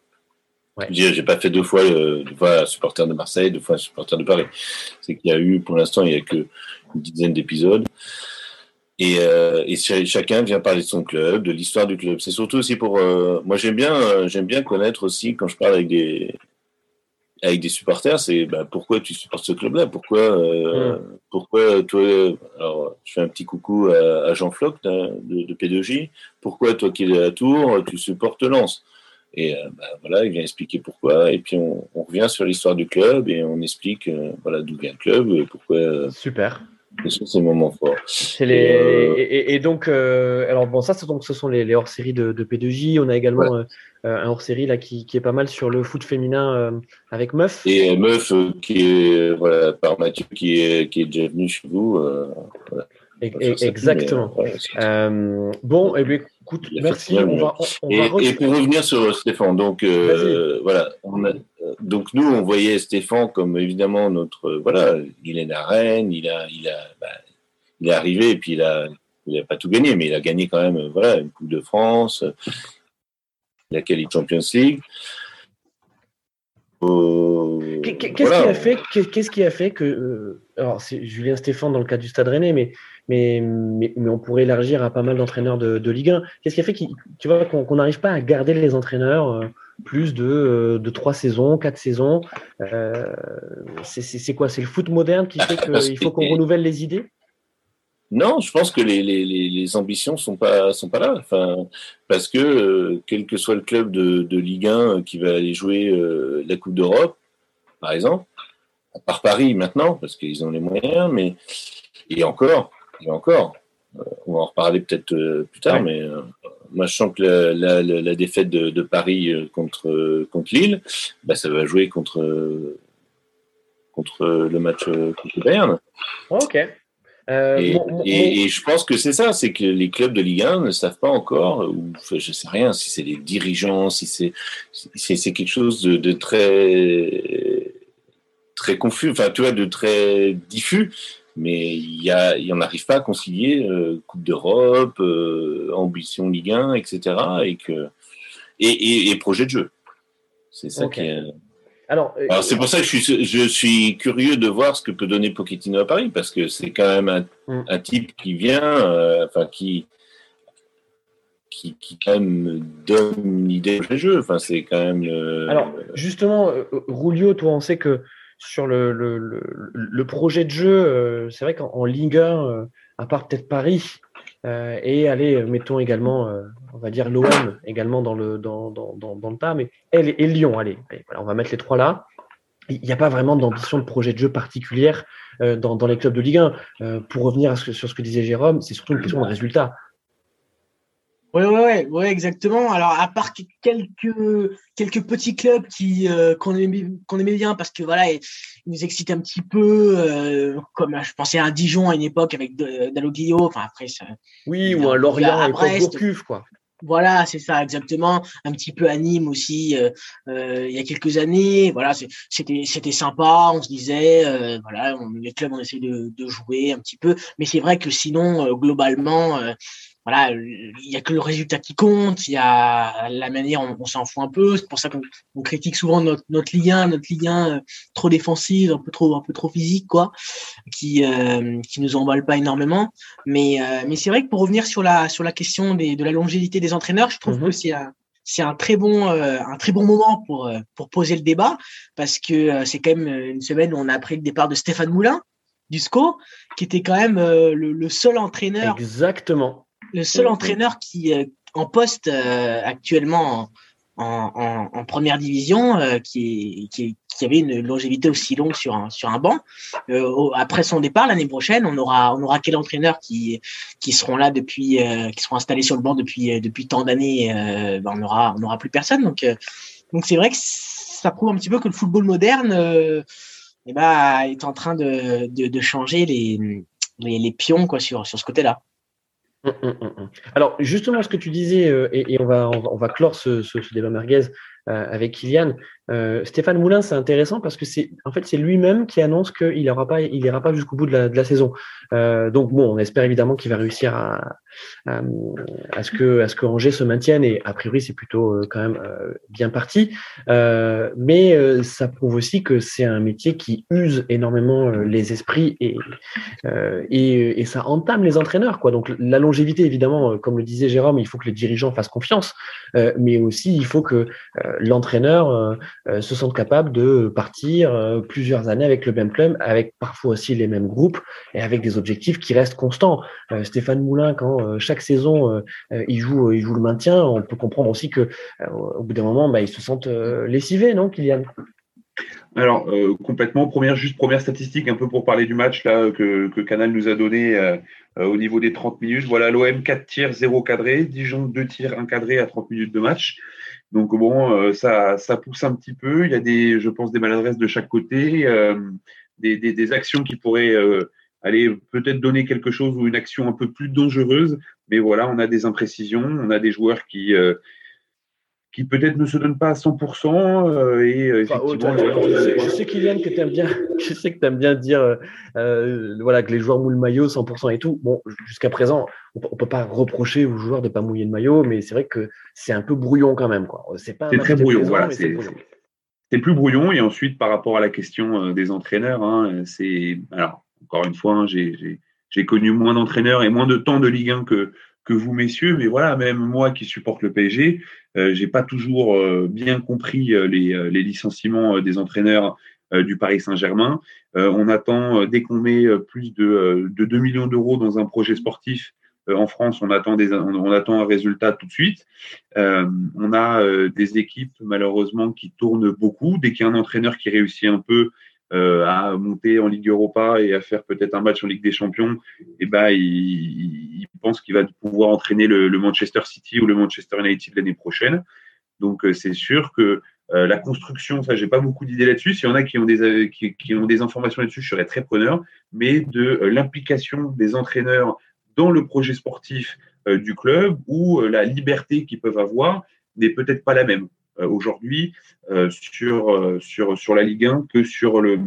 Ouais. J'ai pas fait deux fois, euh, deux fois supporter de Marseille, deux fois supporter de Paris. C'est qu'il y a eu, pour l'instant, il y a que une dizaine d'épisodes. Et, euh, et, chacun vient parler de son club, de l'histoire du club. C'est surtout aussi pour. Euh, moi, j'aime bien, euh, j'aime bien connaître aussi quand je parle avec des avec des supporters, c'est bah, pourquoi tu supportes ce club-là, pourquoi, mm. pourquoi toi. Alors, je fais un petit coucou à, à Jean Floch de, de, P2J. Pourquoi toi qui es à la Tour, tu supportes Lens? Et euh, bah, voilà, il vient expliquer pourquoi. Et puis on, on revient sur l'histoire du club et on explique euh, voilà d'où vient le club et pourquoi. Euh, Super. Quels sont ces moments forts. Les, et, et, donc, alors bon, ça, donc, ce sont les, les hors-séries de, de, P2J. On a également un hors-série là qui, qui, est pas mal sur le foot féminin avec Meuf. Et Meuf, qui est voilà par Mathieu, qui est qui est déjà venu chez vous. Voilà. Exactement. euh, bon, eh bien, écoute, merci. On va, on, et, va et, pour revenir sur Stéphane, donc euh, voilà, on a, donc nous on voyait Stéphane comme évidemment notre voilà, il est la reine, il a, il a, bah, il est arrivé et puis il a, il a pas tout gagné, mais il a gagné quand même voilà une Coupe de France, la qualité Champions League. Qu'est-ce qui a fait, qu'est-ce qui a fait que, euh, alors c'est Julien Stéphane dans le cas du Stade Rennais, mais mais, mais, on pourrait élargir à pas mal d'entraîneurs de, de, Ligue 1. Qu'est-ce qui a fait tu vois, qu'on n'arrive pas à garder les entraîneurs euh, plus de, euh, de trois saisons, quatre saisons euh, C'est quoi? C'est le foot moderne qui fait qu'il faut qu'on renouvelle les idées? Non, je pense que les, les, les ambitions sont pas sont pas là. Enfin, parce que euh, quel que soit le club de, de Ligue 1 qui va aller jouer la Coupe d'Europe, par exemple, à part Paris maintenant, parce qu'ils ont les moyens, mais et encore, et encore, euh, on va en reparler peut-être euh, plus tard, mais euh, moi je sens que la, la, la défaite de, de, Paris contre, contre Lille, bah, ça va jouer contre, contre le match contre Berne. Ok. Euh, et, je pense que c'est ça, c'est que les clubs de Ligue 1 ne savent pas encore, ou je sais rien, si c'est les dirigeants, si c'est c'est quelque chose de, de, très très confus, enfin tu vois, de très diffus mais il y a, il en arrive pas à concilier euh, Coupe d'Europe, euh, ambition Ligue 1, etc. et que et, et, et projet de jeu. C'est ça qui est. Alors, euh, Alors c'est pour ça que je suis, je suis curieux de voir ce que peut donner Pochettino à Paris parce que c'est quand même un, mm. un type qui vient, enfin qui qui, qui, quand même donne une idée du jeu. Enfin, c'est quand même. Euh... Alors, justement, Rulio, toi, on sait que sur le, le, le, projet de jeu, euh, c'est vrai qu'en Ligue 1, euh, à part peut-être Paris, euh, et allez, mettons également, on va dire l'OM également dans le, dans, dans, dans, le tas, mais elle et, Lyon, allez, voilà, on va mettre les trois là. Il n'y a pas vraiment d'ambition de projet de jeu particulière dans, les clubs de Ligue 1. pour revenir sur ce que disait Jérôme, c'est surtout une question de résultat. Oui, ouais, ouais, exactement. Alors, à part quelques, quelques petits clubs qui euh, qu'on aimait, qu'on aimait bien parce que voilà, ils, nous excitent un petit peu, euh, comme je pensais à un Dijon à une époque avec Dalloglio. Enfin, après, ça, oui, ou un Lorient à Brest. quoi. Voilà, c'est ça, exactement. Un petit peu à Nîmes aussi, euh, euh, il y a quelques années. Voilà, c'était c'était sympa. On se disait, euh, voilà, les clubs on essaie de, de, jouer un petit peu, mais c'est vrai que sinon, globalement, voilà, il y a que le résultat qui compte, il y a la manière, on, on s'en fout un peu. C'est pour ça qu'on critique souvent notre, notre Ligue 1, notre Ligue 1 euh, trop défensive, un peu trop, un peu trop physique, quoi, qui, euh, qui nous emballe pas énormément. Mais, euh, mais c'est vrai que pour revenir sur la, sur la question des, de la longévité des entraîneurs, je trouve mhm. que c'est un, c'est un très bon, euh, un très bon moment pour, pour poser le débat parce que c'est quand même une semaine où on a appris le départ de Stéphane Moulin du SCO, qui était quand même le, le seul entraîneur. Exactement le seul entraîneur qui euh, en poste euh, actuellement en, en, première division euh, qui, qui, qui, avait une longévité aussi longue sur un, sur un banc. après son départ l'année prochaine, on aura on aura quel entraîneur qui qui seront là depuis qui seront installés sur le banc depuis depuis tant d'années. Ben on aura on aura plus personne. Donc donc c'est vrai que ça prouve un petit peu que le football moderne eh ben, est en train de, de, de changer les, les, les pions quoi sur sur ce côté-là. Hum, hum, hum, Alors justement, ce que tu disais, euh, et, on, va, on, va, clore ce, ce, ce débat merguez avec Kylian. Euh, Stéphane Moulin, c'est intéressant parce que c'est en fait c'est lui-même qui annonce qu'il n'ira pas, il ira pas jusqu'au bout de la, de la saison. Euh, donc bon, on espère évidemment qu'il va réussir à, à, ce que à ce que Angers se maintienne et a priori c'est plutôt euh, quand même euh, bien parti. Euh, mais ça prouve aussi que c'est un métier qui use énormément les esprits et, et, et ça entame les entraîneurs quoi. Donc la longévité évidemment, comme le disait Jérôme, il faut que les dirigeants fassent confiance, mais aussi il faut que l'entraîneur euh, euh, se sentent capables de partir euh, plusieurs années avec le même club, avec parfois aussi les mêmes groupes et avec des objectifs qui restent constants. Stéphane Moulin, quand chaque saison il joue, il joue le maintien, on peut comprendre aussi que au bout d'un moment, bah, ils se sentent lessivés, non, Kylian? Alors complètement. Première juste première statistique un peu pour parler du match là que, Canal nous a donné au niveau des 30 minutes. Voilà l'OM 4 tirs 0 cadré, Dijon 2 tirs encadrés à 30 minutes de match. Donc bon, euh, ça, ça pousse un petit peu. Il y a des, je pense, des maladresses de chaque côté, euh, des, des, actions qui pourraient euh, aller peut-être donner quelque chose ou une action un peu plus dangereuse. Mais voilà, on a des imprécisions, on a des joueurs qui qui peut-être ne se donnent pas à 100%. Euh, et euh, effectivement, je, sais, Kylian que tu aimes bien, je sais que tu aimes bien dire euh, euh, voilà que les joueurs mouillent le maillot 100% et tout. Bon, jusqu'à présent, on, ne peut pas reprocher aux joueurs de pas mouiller le maillot, mais c'est vrai que c'est un peu brouillon quand même quoi. C'est très brouillon, voilà. C'est plus brouillon et ensuite par rapport à la question des entraîneurs, hein, c'est alors encore une fois, hein, j'ai connu moins d'entraîneurs et moins de temps de Ligue 1 que que vous, messieurs, mais voilà, même moi qui supporte le PSG, euh, j'ai pas toujours euh, bien compris euh, les, euh, les, licenciements des entraîneurs du Paris Saint-Germain. on attend, dès qu'on met plus de, de 2 millions d'euros dans un projet sportif en France, on attend, des, on, attend un résultat tout de suite. on a des équipes, malheureusement, qui tournent beaucoup. Dès qu'il y a un entraîneur qui réussit un peu, euh, à monter en Ligue Europa et à faire peut-être un match en Ligue des Champions, et eh ben il, pense qu'il va pouvoir entraîner le, Manchester City ou le Manchester United l'année prochaine. Donc euh, c'est sûr que euh, la construction, ça j'ai pas beaucoup d'idées là-dessus. S'il y en a qui ont des qui, qui ont des informations là-dessus, je serais très preneur. Mais de l'implication des entraîneurs dans le projet sportif du club ou la liberté qu'ils peuvent avoir n'est peut-être pas la même. Euh, aujourd'hui euh, sur, euh, sur, sur la Ligue 1 que sur, le,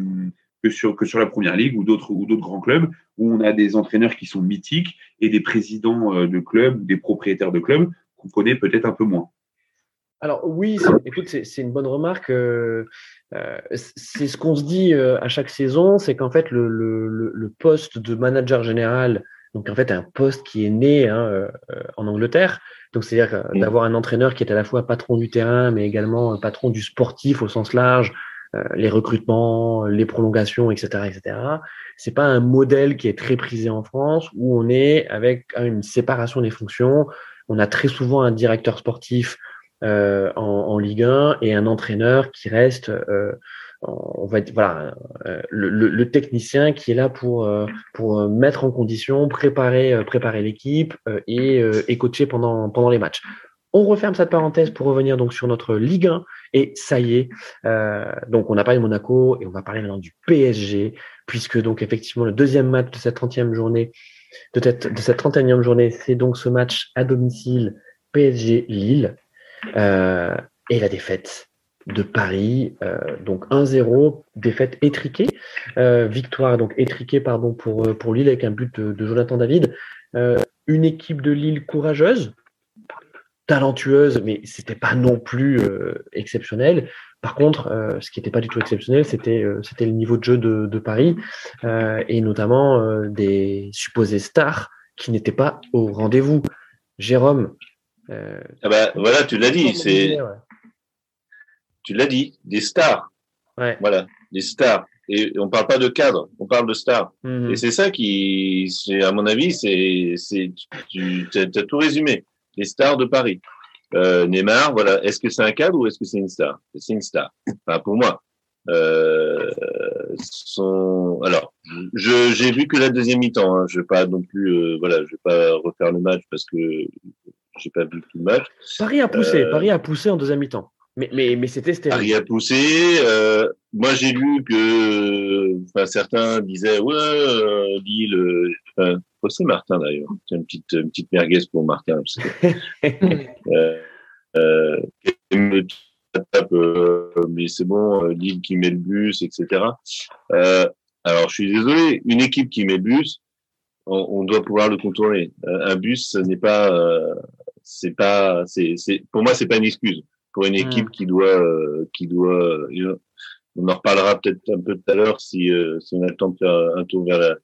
que sur, que sur la Première Ligue ou d'autres ou d'autres grands clubs où on a des entraîneurs qui sont mythiques et des présidents de clubs, des propriétaires de clubs qu'on connaît peut-être un peu moins. Alors oui, écoute, c'est une bonne remarque. C'est ce qu'on se dit à chaque saison, c'est qu'en fait le, le, poste de manager général, donc en fait un poste qui est né hein, en Angleterre, donc, c'est-à-dire mm. d'avoir un entraîneur qui est à la fois patron du terrain, mais également un patron du sportif au sens large, euh, les recrutements, les prolongations, etc., etc. C'est pas un modèle qui est très prisé en France où on est avec une séparation des fonctions. On a très souvent un directeur sportif en, en, Ligue 1 et un entraîneur qui reste on va être voilà le, le, technicien qui est là pour pour mettre en condition, préparer préparer l'équipe et, et coacher pendant pendant les matchs. On referme cette parenthèse pour revenir donc sur notre Ligue 1 et ça y est. Euh, donc on a parlé de Monaco et on va parler maintenant du PSG puisque donc effectivement le deuxième match de cette 30e journée de cette, de cette 31e journée, c'est donc ce match à domicile PSG Lille euh, et la défaite de Paris, euh, donc 1-0, défaite étriquée, victoire donc étriquée pardon pour pour Lille avec un but de, de Jonathan David, une équipe de Lille courageuse talentueuse, mais c'était pas non plus euh, exceptionnel. Par contre, euh, ce qui n'était pas du tout exceptionnel, c'était euh, c'était le niveau de jeu de, de Paris et notamment des supposés stars qui n'étaient pas au rendez-vous. Jérôme. ah bah, voilà, tu l'as dit, c'est tu l'as dit, des stars. Ouais. Voilà, des stars. Et on parle pas de cadre, on parle de stars. Mhm. Et c'est ça qui, à mon avis, c'est, c'est, tu as tout résumé les stars de Paris. Euh, Neymar, voilà. Est-ce que c'est un cadre ou est-ce que c'est une star? C'est une star. Enfin, pour moi. Euh, son... Alors, je j'ai vu que la deuxième mi-temps. Hein. Je vais pas non plus, euh, voilà, je vais pas refaire le match parce que j'ai pas vu tout le match. Paris a poussé. Euh, Paris a poussé en deuxième mi-temps. Mais, mais, mais c'était stérile. A poussé. Euh, moi, j'ai lu que enfin, certains disaient ouais, euh, Lille. Enfin, c'est Martin d'ailleurs. C'est une petite, une petite merguez pour Martin. Parce que, euh, euh, euh, mais c'est bon, euh, Lille qui met le bus, etc. Euh, alors, je suis désolé, une équipe qui met le bus, on, on doit pouvoir le contourner. Euh, un bus, ce n'est pas, c'est pas, c'est, c'est, pour moi, c'est pas une excuse pour une équipe mm. qui doit, qui doit. on en reparlera peut-être un peu tout à l'heure si, si on a le temps de faire un tour vers la,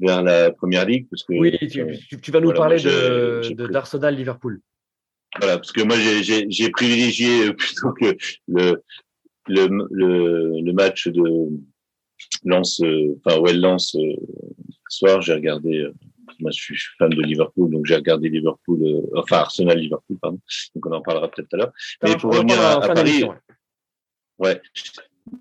vers la première ligue parce que oui tu, tu vas nous parler de d'Arsenal Liverpool voilà parce que moi j'ai privilégié euh, plutôt que le le, le, le match de Lance euh, enfin ouais Lance euh, ce soir j'ai regardé moi je suis fan de Liverpool donc j'ai regardé Liverpool enfin Arsenal Liverpool pardon donc on en parlera peut-être tout à l'heure mais pour revenir à, à Paris ouais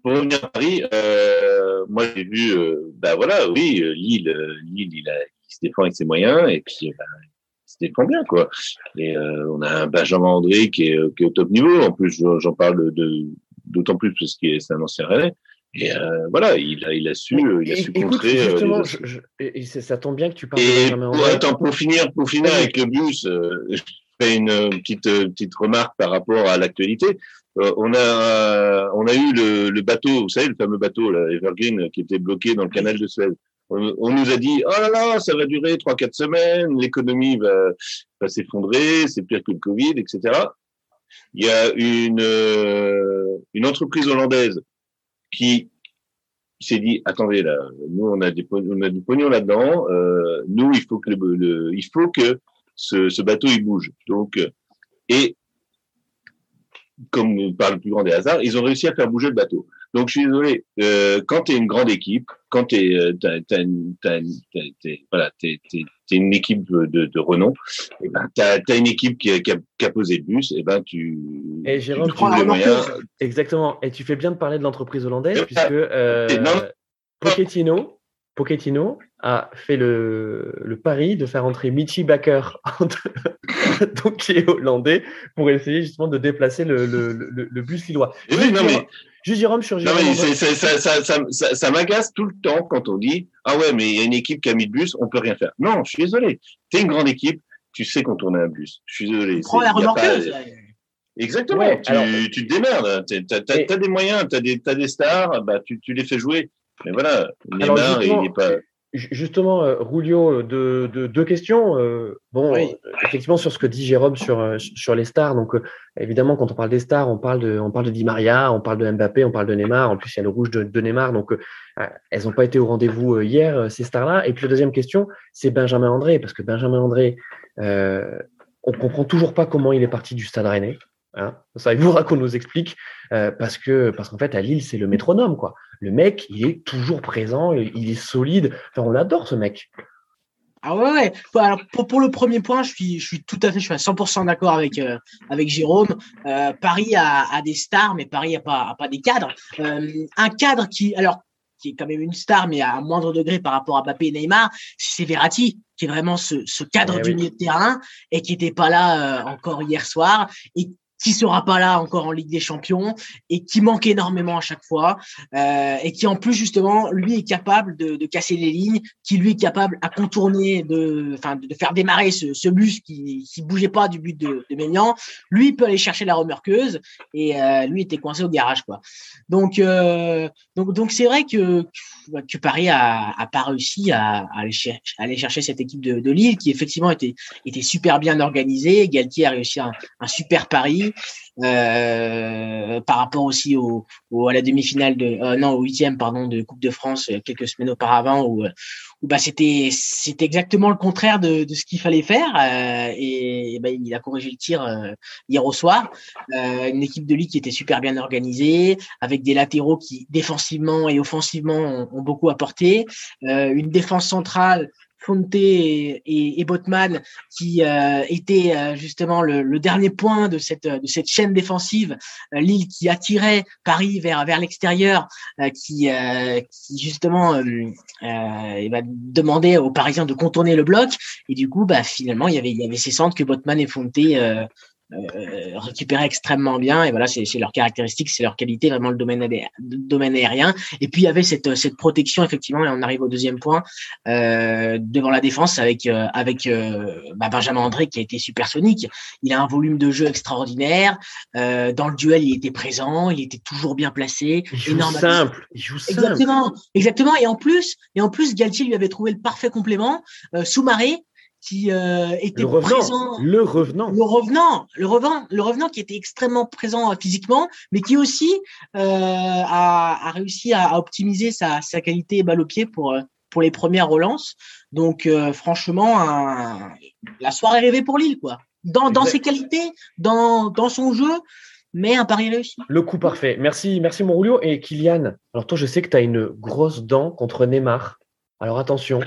pour revenir à Paris, euh, moi j'ai vu, euh, bah voilà, oui, euh, Lille, euh, Lille, il, a, il se défend avec ses moyens et puis bah, il se défend bien quoi. Et euh, on a un Benjamin André qui est, qui est au top niveau. En plus, j'en parle de d'autant plus parce que c'est un ancien relais. Et euh, voilà, il a, il a su, il a su écoute, contrer. Justement, je, je, et ça tombe bien que tu parles et de. Attends, pour finir, pour finir avec le bus, je fais une petite petite remarque par rapport à l'actualité. Euh, on a on a eu le, le, bateau, vous savez, le fameux bateau, là, Evergreen, qui était bloqué dans le canal de Suez. On, on nous a dit, oh là là, ça va durer trois quatre semaines, l'économie va, va s'effondrer, c'est pire que le Covid, etc. Il y a une euh, une entreprise hollandaise qui s'est dit attendez là nous on a des on a du pognon là-dedans euh, nous il faut que le, il faut que ce, ce bateau il bouge. Donc et comme par le plus grand des hasards, ils ont réussi à faire bouger le bateau. Donc, je suis désolé, euh, quand tu es une grande équipe, quand tu es, euh, voilà, une équipe de, de renom, et eh ben, tu as, une équipe qui a, qui, a, qui a, posé le bus, et eh ben, tu, et tu trouves les moyens. Exactement. Et tu fais bien de parler de l'entreprise hollandaise, puisque euh, Pochettino, Pochettino a fait le, le pari de faire entrer Michi Baker, donc qui est hollandais, pour essayer justement de déplacer le, le, le, le bus lillois. Oui, non, mais, juste Jérôme sur Jérôme. Non, mais ça, ça, ça, ça, ça, ça m'agace tout le temps quand on dit Ah ouais, mais il y a une équipe qui a mis le bus, on peut rien faire. Non, je suis désolé. Tu es une grande équipe, tu sais contourner un bus. Je suis désolé. Prends la remorqueuse. Exactement, ouais, tu, alors, tu te démerdes. Tu as, as, des moyens, tu as des, as des stars, bah, tu, tu les fais jouer. Mais voilà, Neymar, il n'est pas. Justement, euh, Rulio, deux de, de questions. Euh, bon, oui. effectivement, sur ce que dit Jérôme sur, euh, sur les stars. Donc, euh, évidemment, quand on parle des stars, on parle de, on parle de Di Maria, on parle de Mbappé, on parle de Neymar. En plus, il y a le rouge de, de Neymar. Donc, euh, elles n'ont pas été au rendez-vous hier, ces stars-là. Et puis, la deuxième question, c'est Benjamin André. Parce que Benjamin André, on comprend toujours pas comment il est parti du stade rennais. Hein ça, il faudra qu'on nous explique euh, parce que parce qu'en fait à Lille c'est le métronome quoi. Le mec il est toujours présent, il est solide. Enfin on l'adore ce mec. Ah ouais, ouais. Alors, pour, le premier point, je suis, je suis tout à fait, je suis à 100% d'accord avec, euh, avec Jérôme. Euh, Paris a, a, des stars, mais Paris n'a pas, a pas des cadres. Un cadre qui, alors, qui est quand même une star, mais à moindre degré par rapport à Mbappé et Neymar, c'est Verratti, qui est vraiment ce, ce cadre eh du milieu de terrain et qui n'était pas là encore hier soir et qui sera pas là encore en Ligue des Champions et qui manque énormément à chaque fois euh, et qui en plus justement lui est capable de, de, casser les lignes, qui lui est capable à contourner, de, enfin de faire démarrer ce, ce bus qui qui bougeait pas du but de, de Ménian. Lui peut aller chercher la remorqueuse et euh, lui était coincé au garage quoi. Donc euh, donc donc c'est vrai que que Paris a, a pas réussi à, à aller, chercher, aller, chercher cette équipe de, de Lille qui effectivement était était super bien organisée. Galtier a réussi un, un super pari. Euh, par rapport aussi au, à la demi-finale de euh, non au huitième pardon de Coupe de France euh, quelques semaines auparavant où, où bah c'était exactement le contraire de, de ce qu'il fallait faire et, bah, il a corrigé le tir hier au soir. Une équipe de Ligue qui était super bien organisée avec des latéraux qui défensivement et offensivement ont beaucoup apporté. Une défense centrale Fonte et, et, Botman, qui euh, était euh, justement le, dernier point de cette, de cette chaîne défensive, euh, Lille qui attirait Paris vers, vers l'extérieur, qui, qui justement va demander aux Parisiens de contourner le bloc. Et du coup, bah, finalement, il y avait, il y avait ces centres que Botman et Fonte euh, récupérer extrêmement bien. Et voilà c'est leur caractéristique c'est leur qualité vraiment le domaine domaine aérien. Et puis il y avait cette cette protection effectivement et on arrive au deuxième point euh, devant la défense avec euh, avec euh, bah, Benjamin André qui a été supersonique. Il a un volume de jeu extraordinaire. Euh, dans le duel il était présent il était toujours bien placé. Il joue simple il joue simple. Exactement exactement. Et en plus et en plus Galtier lui avait trouvé le parfait complément. Euh, Soumaré qui euh, était le revenant, présent. Le revenant. Le revenant. Le revenant. Le revenant qui était extrêmement présent euh, physiquement, mais qui aussi euh, a, a, réussi à, à optimiser sa, sa, qualité balle au pied pour, pour les premières relances. Donc, euh, franchement, un, la soirée rêvée pour Lille, quoi. Dans, dans ses qualités, dans, dans son jeu, mais un pari réussi. Le coup parfait. Merci, merci Monroulio. Et Kylian, alors toi, je sais que tu as une grosse dent contre Neymar. Alors attention,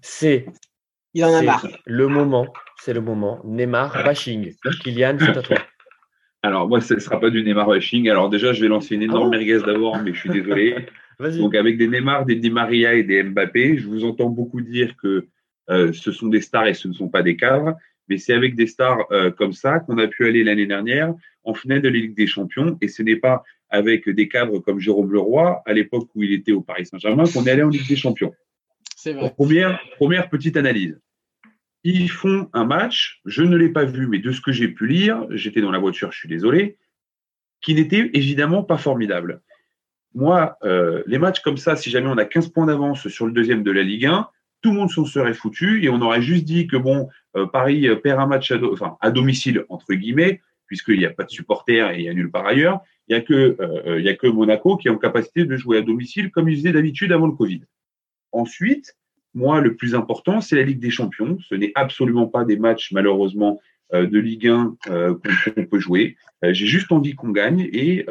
c'est il en a marre. Le moment, c'est le moment. Neymar bashing. Kylian, c'est à toi. Alors, moi, ce ne sera pas du Neymar bashing. Alors, déjà, je vais lancer une énorme ah merguez d'abord, mais je suis désolé. Donc, avec des Neymar, des Di Maria et des Mbappé, je vous entends beaucoup dire que euh, ce sont des stars et ce ne sont pas des cadres. Mais c'est avec des stars euh, comme ça qu'on a pu aller l'année dernière en finale de la Ligue des Champions. Et ce n'est pas avec des cadres comme Jérôme Leroy, à l'époque où il était au Paris Saint-Germain, qu'on est allé en Ligue des Champions. C'est vrai. première, première petite analyse. Ils font un match, je ne l'ai pas vu, mais de ce que j'ai pu lire, j'étais dans la voiture, je suis désolé, qui n'était évidemment pas formidable. Moi, euh, les matchs comme ça, si jamais on a 15 points d'avance sur le deuxième de la Ligue 1, tout le monde s'en serait foutu et on aurait juste dit que bon, euh, Paris perd un match à, domicile, entre guillemets, puisqu'il n'y a pas de supporters et il y a nulle part ailleurs. Il n'y a, que, euh, Monaco qui est en capacité de jouer à domicile comme il faisait d'habitude avant le Covid. Ensuite, moi, le plus important, c'est la Ligue des Champions. Ce n'est absolument pas des matchs, malheureusement, euh, de Ligue 1 euh, qu'on peut jouer. Euh, j'ai juste envie qu'on gagne. Et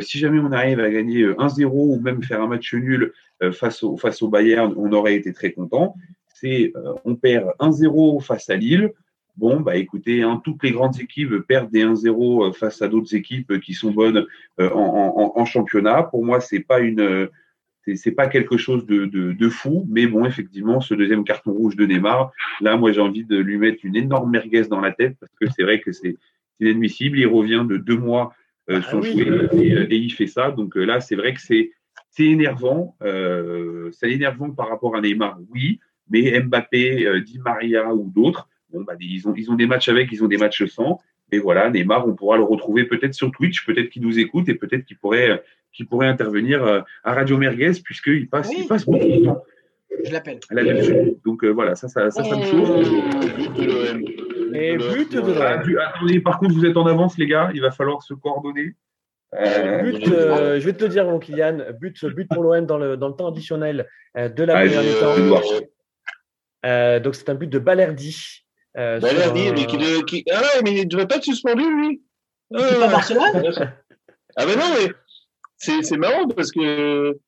si jamais on arrive à gagner 1-0 ou même faire un match nul face, au, face au Bayern, on aurait été très content. C'est on perd 1-0 face à Lille. Bon, bah écoutez, hein, toutes les grandes équipes perdent des 1-0 face à d'autres équipes qui sont bonnes en, en, championnat. Pour moi, c'est pas une c'est pas quelque chose de, de, de, fou, mais bon, effectivement, ce deuxième carton rouge de Neymar, là, moi, j'ai envie de lui mettre une énorme merguez dans la tête parce que c'est vrai que c'est inadmissible. Il revient de deux mois euh, ah sans jouer euh, et, il fait ça. Donc euh, là, c'est vrai que c'est énervant. Euh, c'est énervant par rapport à Neymar, oui, mais Mbappé, euh, Di Maria ou d'autres, bon, bah, ils ont ils ont des matchs avec, ils ont des matchs sans. Et voilà, Neymar, on pourra le retrouver peut-être sur Twitch, peut-être qu'il nous écoute et peut-être qu'il pourrait qui pourrait intervenir euh, à Radio Merguez, puisqu'il passe, il passe beaucoup de temps. Je l'appelle. Donc euh, voilà, ça, ça, ça, ça me chauffe. Et but de l'OM. Attendez, par contre, vous êtes en avance, les gars, il va falloir se coordonner. Euh, but, euh, je vais te le dire, mon Kylian, but, but pour l'OM dans le, dans le temps additionnel euh, de la ah, première mi-temps. donc c'est un but de Balerdi. Balerdi, mais qui, de, qui, Ah ouais, mais il ne devrait pas être suspendu, lui. Ah, pas Barcelone? Ah ben non, mais c'est marrant parce que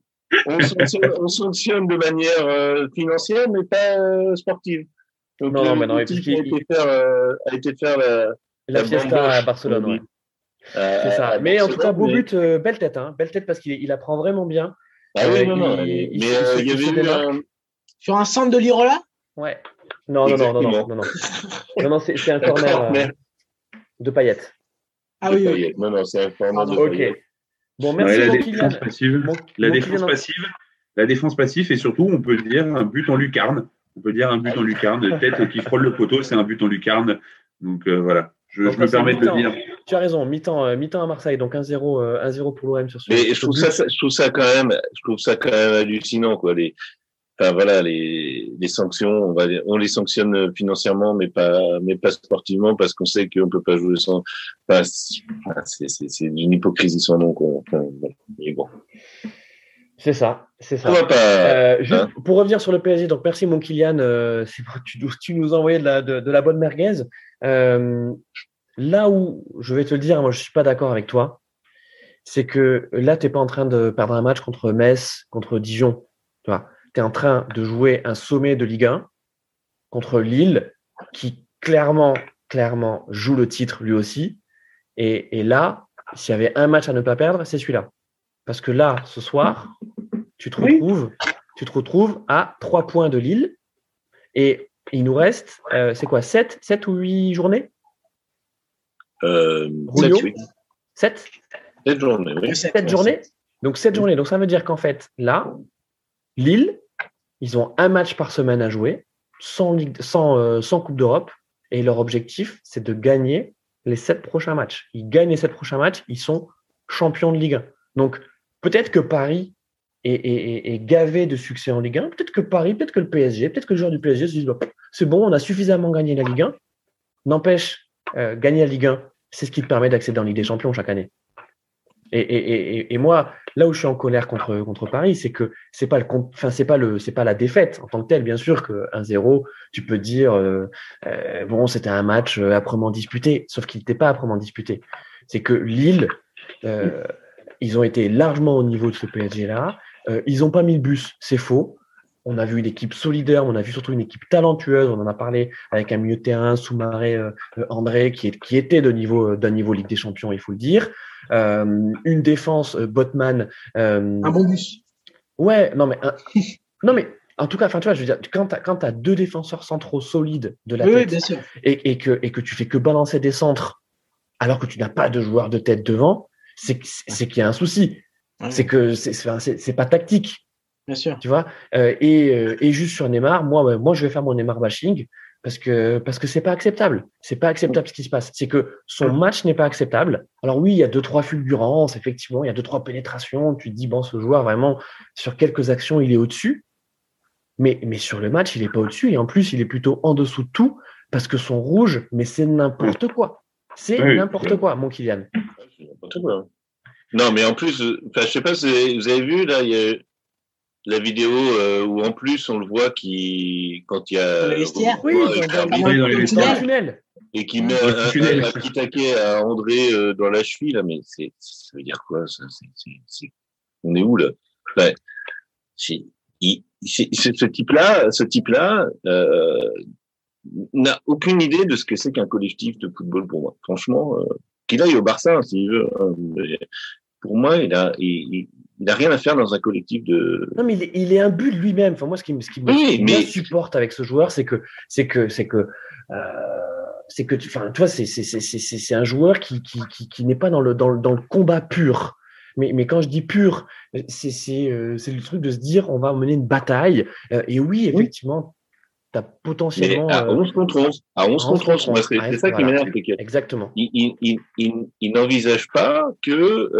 on, sanctionne, on, sanctionne, de manière euh, financière, mais pas euh, sportive. Donc, non, non, mais non, a, été faire, euh, a été faire la, la, fiesta à Barcelone. Ouais. c'est ça. Mais en tout cas, beau but, belle tête, hein, belle tête parce qu'il il apprend vraiment bien. Ah oui, non, non. Il, il, mais il, y avait eu un... Sur un centre de Lirola? Ouais. Non, non, non, non, non, non, non. non, non c'est un corner de paillettes. Ah oui, oui. Non, non, c'est un corner de paillettes. Ok. Bon, merci ouais, la, défense passive, bon, la, défense passive, la défense passive, et surtout, on peut dire un but en lucarne. On peut dire un but en lucarne. Tête qui frôle le poteau, c'est un but en lucarne. Donc euh, voilà, je, donc, je me permets de le dire. Tu as raison, mi-temps euh, mi à Marseille, donc 1-0 euh, pour l'OM sur ce Mais je trouve, ça, je trouve ça quand même, je trouve ça quand même hallucinant, quoi. Les, enfin voilà, les, les sanctions, on, va, on les sanctionne financièrement, mais pas, mais pas sportivement, parce qu'on sait qu'on peut pas jouer sans. C'est une hypocrisie sans nom. Bon. C'est ça, c'est ça. Euh, juste hein pour revenir sur le PSG, donc merci mon Kylian, euh, tu, tu, nous as envoyé de la, de, de la bonne merguez. Euh, là où je vais te le dire, moi je suis pas d'accord avec toi, c'est que là tu n'es pas en train de perdre un match contre Metz, contre Dijon, tu vois tu es en train de jouer un sommet de Ligue 1 contre Lille, qui clairement, clairement joue le titre lui aussi. Et, et là, s'il y avait un match à ne pas perdre, c'est celui-là. Parce que là, ce soir, tu te retrouves, tu te retrouves à trois points de Lille. Et il nous reste, euh, c'est quoi, 7, 7 ou 8 journées? Euh, 7, 7 journées, oui. 7 journées Donc 7 journées. Donc ça veut dire qu'en fait, là, Lille, ils ont un match par semaine à jouer, sans, euh, Coupe d'Europe, et leur objectif, c'est de gagner les sept prochains matchs. Ils gagnent les sept prochains matchs, ils sont champions de Ligue 1. Donc, peut-être que Paris est, gavé de succès en Ligue 1, peut-être que Paris, peut-être que le PSG, peut-être que le joueur du PSG se dit bah, c'est bon, on a suffisamment gagné la Ligue 1. N'empêche, euh, gagner la Ligue 1, c'est ce qui te permet d'accéder en Ligue des Champions chaque année. Et, et, et, moi, là où je suis en colère contre, contre Paris, c'est que c'est pas le, enfin c'est pas le, c'est pas la défaite en tant que telle. Bien sûr que 1-0, tu peux dire euh, euh, bon, c'était un match euh, âprement disputé, sauf qu'il n'était pas âprement disputé. C'est que Lille, euh, ils ont été largement au niveau de ce PSG là. Euh, ils ont pas mis le bus, c'est faux. On a vu une équipe solidaire, on a vu surtout une équipe talentueuse. On en a parlé avec un milieu de terrain, Soumaré, André, qui, qui était de niveau d'un niveau Ligue des Champions, il faut le dire. Euh, une défense euh, Botman. Euh, un bon bus. Ouais, non mais non mais en tout cas, enfin, tu vois, je veux dire, quand tu as, deux défenseurs centraux solides de la tête Et, et, que, et que tu fais que balancer des centres alors que tu n'as pas de joueur de tête devant, c'est qu'il y a un souci. C'est que c'est pas tactique. Bien sûr. Tu vois euh, et, et juste sur Neymar, moi, moi, je vais faire mon Neymar bashing parce que parce que c'est pas acceptable. C'est pas acceptable ce qui se passe. C'est que son match n'est pas acceptable. Alors oui, il y a deux trois fulgurances, effectivement, il y a deux trois pénétrations. Tu te dis bon, ce joueur vraiment sur quelques actions, il est au-dessus. Mais mais sur le match, il est pas au-dessus et en plus, il est plutôt en dessous de tout parce que son rouge, mais c'est n'importe quoi. C'est n'importe quoi, mon Kylian. Non, mais en plus, je sais pas si vous avez vu là, il y a la vidéo euh, où en plus on le voit qui quand il y a oui, dans, et qui met un, petit taquet à André euh, dans la cheville là mais c'est ça veut dire quoi ça? C'est on est où là? Ben, il, ce type là ce type là euh, n'a aucune idée de ce que c'est qu'un collectif de football pour moi. Franchement euh, qu'il aille au Barça hein, s'il veut hein, pour moi il a il, il n'a rien à faire dans un collectif de. Non, mais il est, il est imbu de lui-même. Enfin, moi, ce qui, ce qui me, supporte avec ce joueur, c'est que, c'est que, c'est que, euh, c'est que, enfin, tu vois, c'est, c'est, c'est, c'est un joueur qui, qui, qui, qui n'est pas dans le, dans, le, dans le combat pur. Mais, mais quand je dis pur, c'est, c'est, euh, c'est le truc de se dire, on va mener une bataille. Euh, et oui, effectivement, tu as potentiellement. Mais à 11 contre 11. À 11 contre 11. C'est ça qui m'énerve. Exactement. Il, il, il, il, il n'envisage pas que.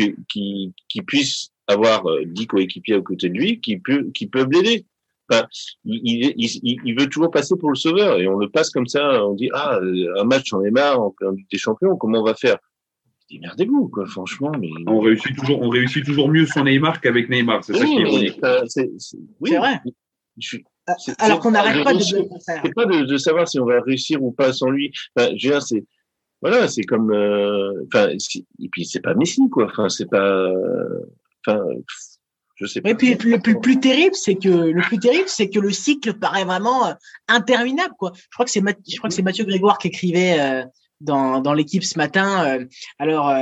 Euh, qui, qui puisse avoir euh, dix coéquipiers à côté de lui qui, peut, qui peuvent l'aider. Enfin, il, il, il, veut toujours passer pour le sauveur et on le passe comme ça. On dit ah un match on est marre en plein des champions comment on va faire? Démerdez-vous quoi franchement mais on réussit toujours on réussit toujours mieux sans Neymar qu'avec Neymar c'est ça qui est ironique. C'est oui, vrai. Alors qu'on n'arrête pas de c'est pas de, de, savoir si on va réussir ou pas sans lui. Enfin, je veux dire, c'est voilà, c'est comme, euh, enfin, et puis c'est pas Messi quoi. Enfin, c'est pas, Enfin, je sais pas. Et puis le plus, plus terrible, c'est que le plus terrible, c'est que le cycle paraît vraiment interminable, quoi. Je crois que c'est je crois que c'est Mathieu Grégoire qui écrivait dans, dans l'équipe ce matin. alors,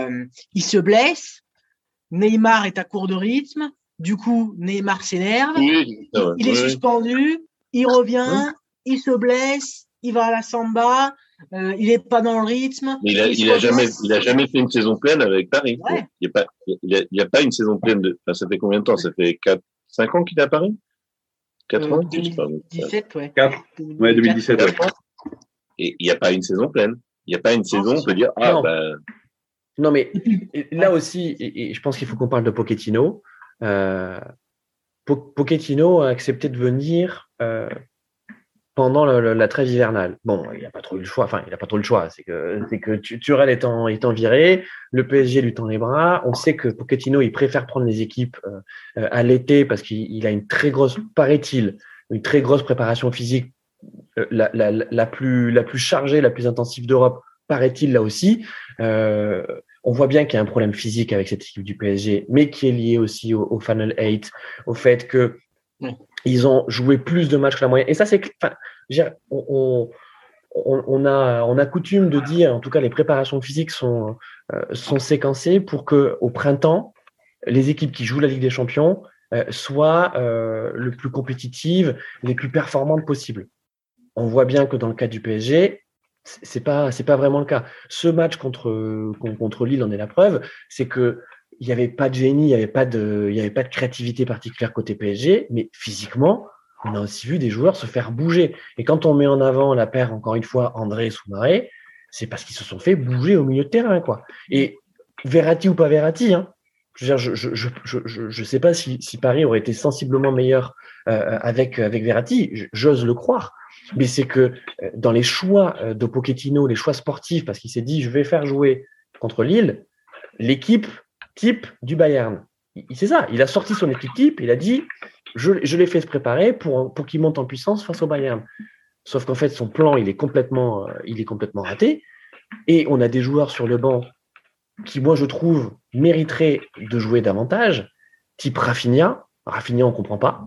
il se blesse. Neymar est à court de rythme. Du coup, Neymar s'énerve. il, est suspendu. Il revient. Il se blesse. Il va à la samba. Euh, il est pas dans le rythme. il a, il, a jamais, il a jamais fait une saison pleine avec Paris. Il n'y a pas, il y a, pas une saison pleine de. Enfin, ça fait combien de temps? Ça fait 4, 5 ans qu'il est à Paris? 4 ans 2017, ouais. 4. Ouais, 2017. Ouais. Et il n'y a pas une saison pleine. Il n'y a pas une saison, on peut dire, ah, non. bah. Non, mais là aussi, et, je pense qu'il faut qu'on parle de Pochettino. Euh, Pochettino a accepté de venir euh, pendant la trêve hivernale. Bon, il n'a pas trop eu le choix. Enfin, il n'a pas trop le choix. C'est que, c'est que Turel étant, étant viré, le PSG lui tend les bras. On sait que Pochettino, il préfère prendre les équipes euh, euh, à l'été parce qu'il a une très grosse, paraît-il, une très grosse préparation physique, euh, la, la, la, plus, la plus chargée, la plus intensive d'Europe, paraît-il là aussi. on voit bien qu'il y a un problème physique avec cette équipe du PSG, mais qui est lié aussi au, au Final 8, au fait que ils ont joué plus de matchs que la moyenne. Et ça, c'est. On, a, on a coutume de dire, en tout cas, les préparations physiques sont, euh, sont séquencées pour que au printemps, les équipes qui jouent la Ligue des Champions euh, soient euh, le plus compétitives, les plus performantes possibles. On voit bien que dans le cas du PSG, c'est pas c'est pas vraiment le cas. Ce match contre contre Lille en est la preuve, c'est que il n'y avait pas de génie, il n'y avait, pas de, avait pas de créativité particulière côté PSG, mais physiquement, on a aussi vu des joueurs se faire bouger. Et quand on met en avant la paire, encore une fois, André Soumaré, c'est parce qu'ils se sont fait bouger au milieu de terrain. quoi. Et Verratti ou pas Verratti, hein, je ne je, je, je, je, sais pas si, si, Paris aurait été sensiblement meilleur euh, avec, avec Verratti, j'ose le croire. Mais c'est que euh, dans les choix euh, de Pochettino, les choix sportifs, parce qu'il s'est dit je vais faire jouer contre Lille, l'équipe type du Bayern. C'est ça, il a sorti son équipe type, il a dit je, l'ai fait se préparer pour, qu'il monte en puissance face au Bayern. Sauf qu'en fait, son plan, il est complètement, euh, il est complètement raté. Et on a des joueurs sur le banc qui, moi, je trouve, mériteraient de jouer davantage, type Rafinha. Rafinha, on ne comprend pas.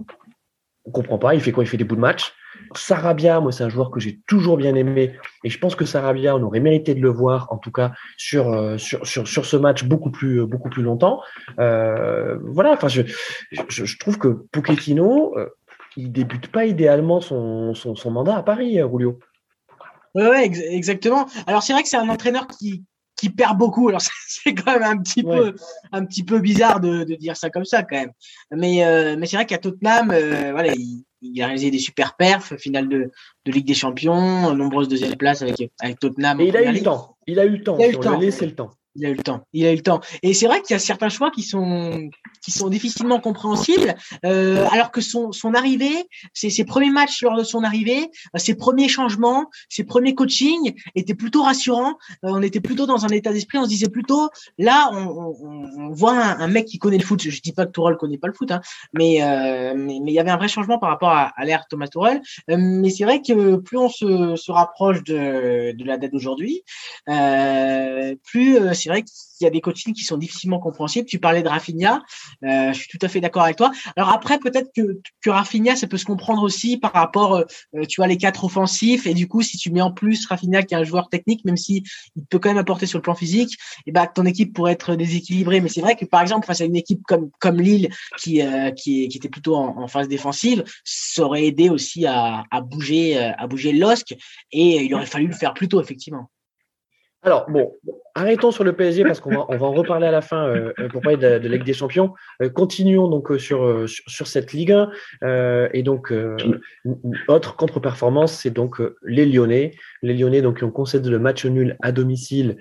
On comprend pas. Il fait quoi? Il fait des bouts de match. Sarabia, moi, c'est un joueur que j'ai toujours bien aimé. Et je pense que Sarabia, on aurait mérité de le voir, en tout cas, sur, euh, sur, sur, sur ce match beaucoup plus, beaucoup plus longtemps. Euh, voilà, enfin, je, je, trouve que Pochettino, euh, il débute pas idéalement son, son, son mandat à Paris, Rulio. Oui, ouais, exactement. Alors, c'est vrai que c'est un entraîneur qui, qui perd beaucoup. Alors c'est quand même un petit peu un petit peu bizarre de, de, dire ça comme ça quand même. Mais euh, mais c'est vrai qu'à Tottenham, euh, voilà, il, il, a réalisé des super perfs, finale de, de Ligue des Champions, nombreuses deuxième places avec avec Tottenham. Et il a eu le temps. Il a eu le temps. Il a eu le temps. Laissé le temps. Il a eu le temps. Il a eu le temps. Et c'est vrai qu'il y a certains choix qui sont qui sont difficilement compréhensibles, euh, alors que son son arrivée, ses, ses premiers matchs lors de son arrivée, ses premiers changements, ses premiers coachings étaient plutôt rassurants. Euh, on était plutôt dans un état d'esprit. On se disait plutôt là, on, on, on voit un, un, mec qui connaît le foot. Je dis pas que Tourelle connaît pas le foot, hein, mais, euh, mais, il y avait un vrai changement par rapport à, à l'ère Thomas Tourelle. Euh, mais c'est vrai que plus on se, se rapproche de, de la date d'aujourd'hui, euh, plus c'est vrai qu'il y a des coachings qui sont difficilement compréhensibles. Tu parlais de Rafinha, euh, je suis tout à fait d'accord avec toi. Alors après, peut-être que, Rafinha, ça peut se comprendre aussi par rapport, euh, tu vois, les quatre offensifs. Et du coup, si tu mets en plus Rafinha qui est un joueur technique, même si il peut quand même apporter sur le plan physique, et eh ben ton équipe pourrait être déséquilibrée. Mais c'est vrai que par exemple, face à une équipe comme comme Lille qui euh, qui, était plutôt en, phase défensive, ça aurait aidé aussi à, à bouger à bouger l'osque et il aurait fallu le faire plus tôt effectivement. Alors, bon, arrêtons sur le PSG parce qu'on va, en reparler à la fin euh, pour parler de, Ligue des Champions. Euh, continuons donc euh, sur, cette Ligue 1. Euh, et donc, euh, autre contre-performance, c'est donc les Lyonnais. Les Lyonnais donc, qui ont concédé le match nul à domicile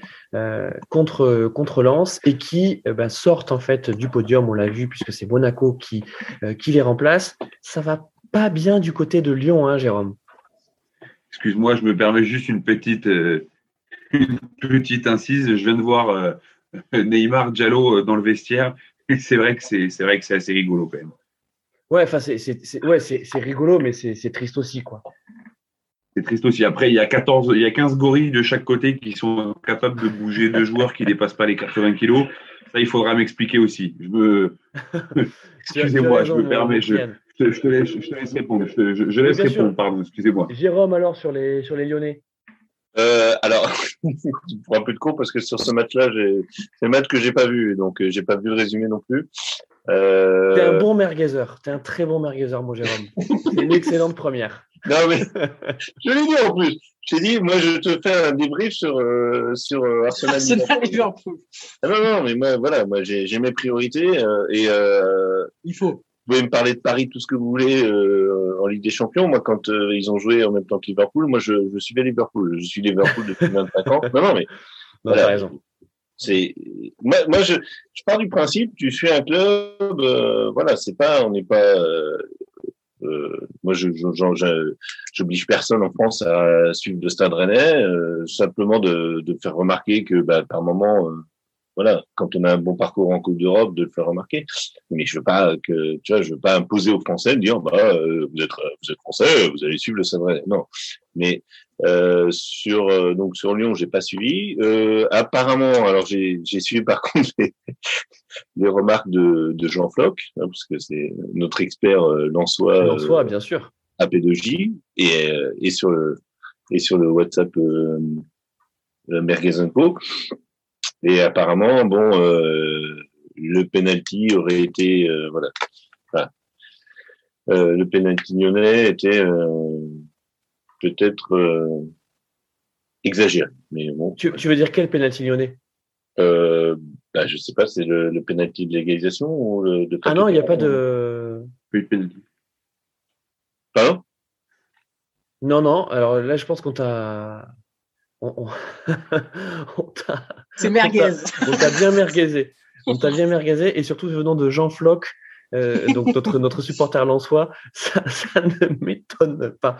contre, contre Lens et qui ben, sortent en fait du podium, on l'a vu, puisque c'est Monaco qui, qui les remplace. Ça va pas bien du côté de Lyon, hein, Jérôme? Excuse-moi, je me permets juste une petite une petite incise. Je viens de voir euh, Neymar Diallo euh, dans le vestiaire. C'est vrai que c'est c'est vrai que c'est assez rigolo quand même. Ouais, enfin c'est c'est ouais c'est rigolo, mais c'est triste aussi quoi. C'est triste aussi. Après, il y a 14, il y a 15 gorilles de chaque côté qui sont capables de bouger deux joueurs qui dépassent pas les 80 kilos. Ça, il faudra m'expliquer aussi. Je me. Excusez-moi, je me permets. Je, je, te laisse, je, te laisse, répondre. Je, je laisse répondre, pardon, excusez-moi. Jérôme, alors, sur les, sur les Lyonnais euh, alors, pour un peu de cours parce que sur ce match-là, c'est un match que j'ai pas vu, donc euh, j'ai pas vu le résumé non plus. Euh... T'es un bon merguezer, t'es un très bon merguezer, mon Jérôme. c'est une excellente première. Non mais je l'ai dit en plus. Je t'ai dit, moi je te fais un débrief sur euh, sur euh, Arsenal. Arsenal Liverpool. Ah, non non, mais moi voilà, moi j'ai mes priorités euh, et il faut pouvez me parler de Paris tout ce que vous voulez euh, en Ligue des Champions. Moi, quand euh, ils ont joué en même temps que Liverpool, moi, je, je suivais Liverpool. Je suis Liverpool depuis 25 ans. Non, non, mais voilà. raison. C'est moi, moi je, je pars du principe, tu suis un club, euh, voilà, c'est pas, on n'est pas. Euh, moi, je, j'oblige personne en France à suivre de Stade Rennais, simplement de, de faire remarquer que, bah, par moment voilà, quand on a un bon parcours en Coupe d'Europe, de le faire remarquer. Mais je veux pas que, tu vois, je veux pas imposer aux Français de dire, bah, euh, vous êtes, vous êtes Français, vous allez suivre le Stade Non. Mais euh, sur euh, donc sur Lyon, j'ai pas suivi. Euh, apparemment, alors j'ai j'ai suivi par contre les, les remarques de, de Jean Floch, hein, parce que c'est notre expert euh, Lançois. Lançois, bien sûr. AP2J et et sur le et sur le WhatsApp euh, Merguez et apparemment, bon, euh, le penalty aurait été, euh, voilà, euh, le penalty lyonnais était peut-être exagéré. Mais bon. Tu, tu, veux dire quel penalty lyonnais? Euh, bah, je sais pas, c'est le, le penalty de légalisation ou le de Ah non, il n'y a pas de. Oui, penalty. Pardon? Non, non. Alors là, je pense qu'on t'a C'est merguez. On t'a bien merguezé. On t'a bien merguezé et surtout venant de Jean Floch, euh, donc notre, notre supporter lensois, ça, ça ne m'étonne pas.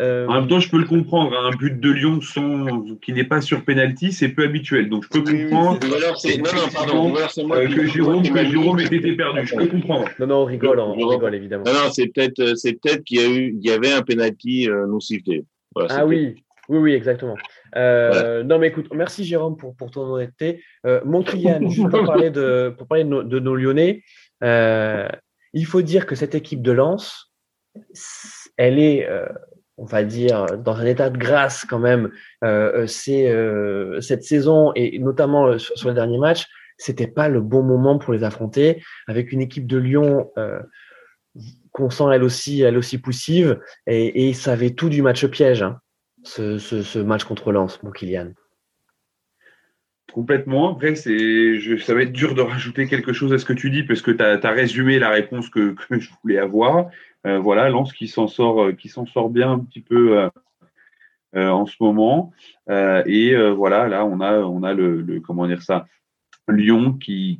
Euh... En même temps, je peux le comprendre. Hein. Un but de Lyon sans, qui n'est pas sur penalty, c'est peu habituel. Donc je peux comprendre. Euh, que Jérôme que Jérôme était perdu. Je peux comprendre. Non non on rigole, on, rigole évidemment. Non non c'est peut-être c'est peut-être qu'il y a eu il y avait un penalty euh, non sifflé. Voilà, ah oui. Oui, oui, exactement. Euh, Non, mais écoute, merci Jérôme pour, pour ton honnêteté. Euh, juste pour parler de, pour parler de, nos, de nos Lyonnais, euh, il faut dire que cette équipe de Lens, elle est, euh, on va dire, dans un état de grâce quand même. Euh, c'est euh, cette saison et notamment sur, sur les derniers matchs, c'était pas le bon moment pour les affronter avec une équipe de Lyon. qu'on sent elle aussi, elle aussi poussive, et, et ça avait tout du match piège. Hein ce, match contre Lens, mon Kylian Complètement. Après, c'est, je, ça va être dur de rajouter quelque chose à ce que tu dis parce que tu as, résumé la réponse que, je voulais avoir. Euh, voilà, Lens qui s'en sort, euh, qui s'en sort bien un petit peu euh, en ce moment. Et voilà, là, on a, on a le, comment dire ça, Lyon qui,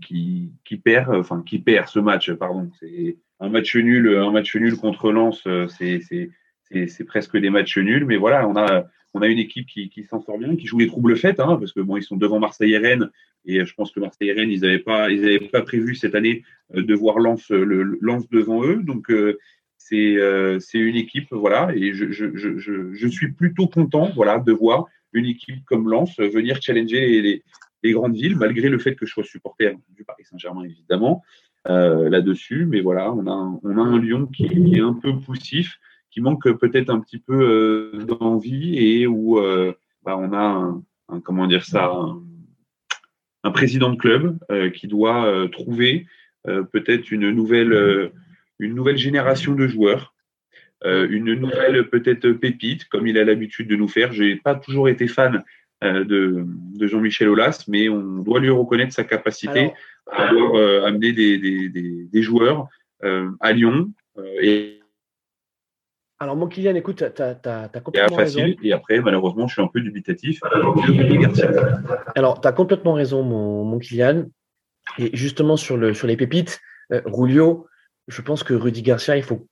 qui, perd, enfin qui perd ce match. Pardon, c'est un match nul, un match nul contre Lens. C'est c'est presque des matchs nuls. Mais voilà, on a, on a une équipe qui, s'en sort bien, qui joue les troubles faites, hein, parce que bon, ils sont devant Marseille et Rennes, et je pense que Marseille et Rennes, ils n'avaient pas, pas prévu cette année euh, de voir Lens, le, Lens devant eux. Donc euh, c'est euh, c'est une équipe, voilà, et je, je, je, suis plutôt content, voilà, de voir une équipe comme Lens venir challenger les, les, grandes villes, malgré le fait que je sois supporter du Paris Saint-Germain, évidemment. Euh, là-dessus, mais voilà, on a, on a un Lyon qui est un peu poussif, qui manque peut-être un petit peu euh, d'envie et où euh, bah, on a un, comment dire ça un, président de club euh, qui doit trouver peut-être une nouvelle une nouvelle génération de joueurs une nouvelle peut-être pépite comme il a l'habitude de nous faire. J'ai pas toujours été fan de, de Jean-Michel Aulas mais on doit lui reconnaître sa capacité à avoir amener des, des, des, des joueurs à Lyon et alors, mon Kylian, écoute, tu as, complètement facile, raison. Et après, malheureusement, je suis un peu dubitatif. Alors, tu as complètement raison, mon, mon Kylian. Et justement, sur, le, sur les pépites, euh, Rulio, je pense que Rudy Garcia, il faut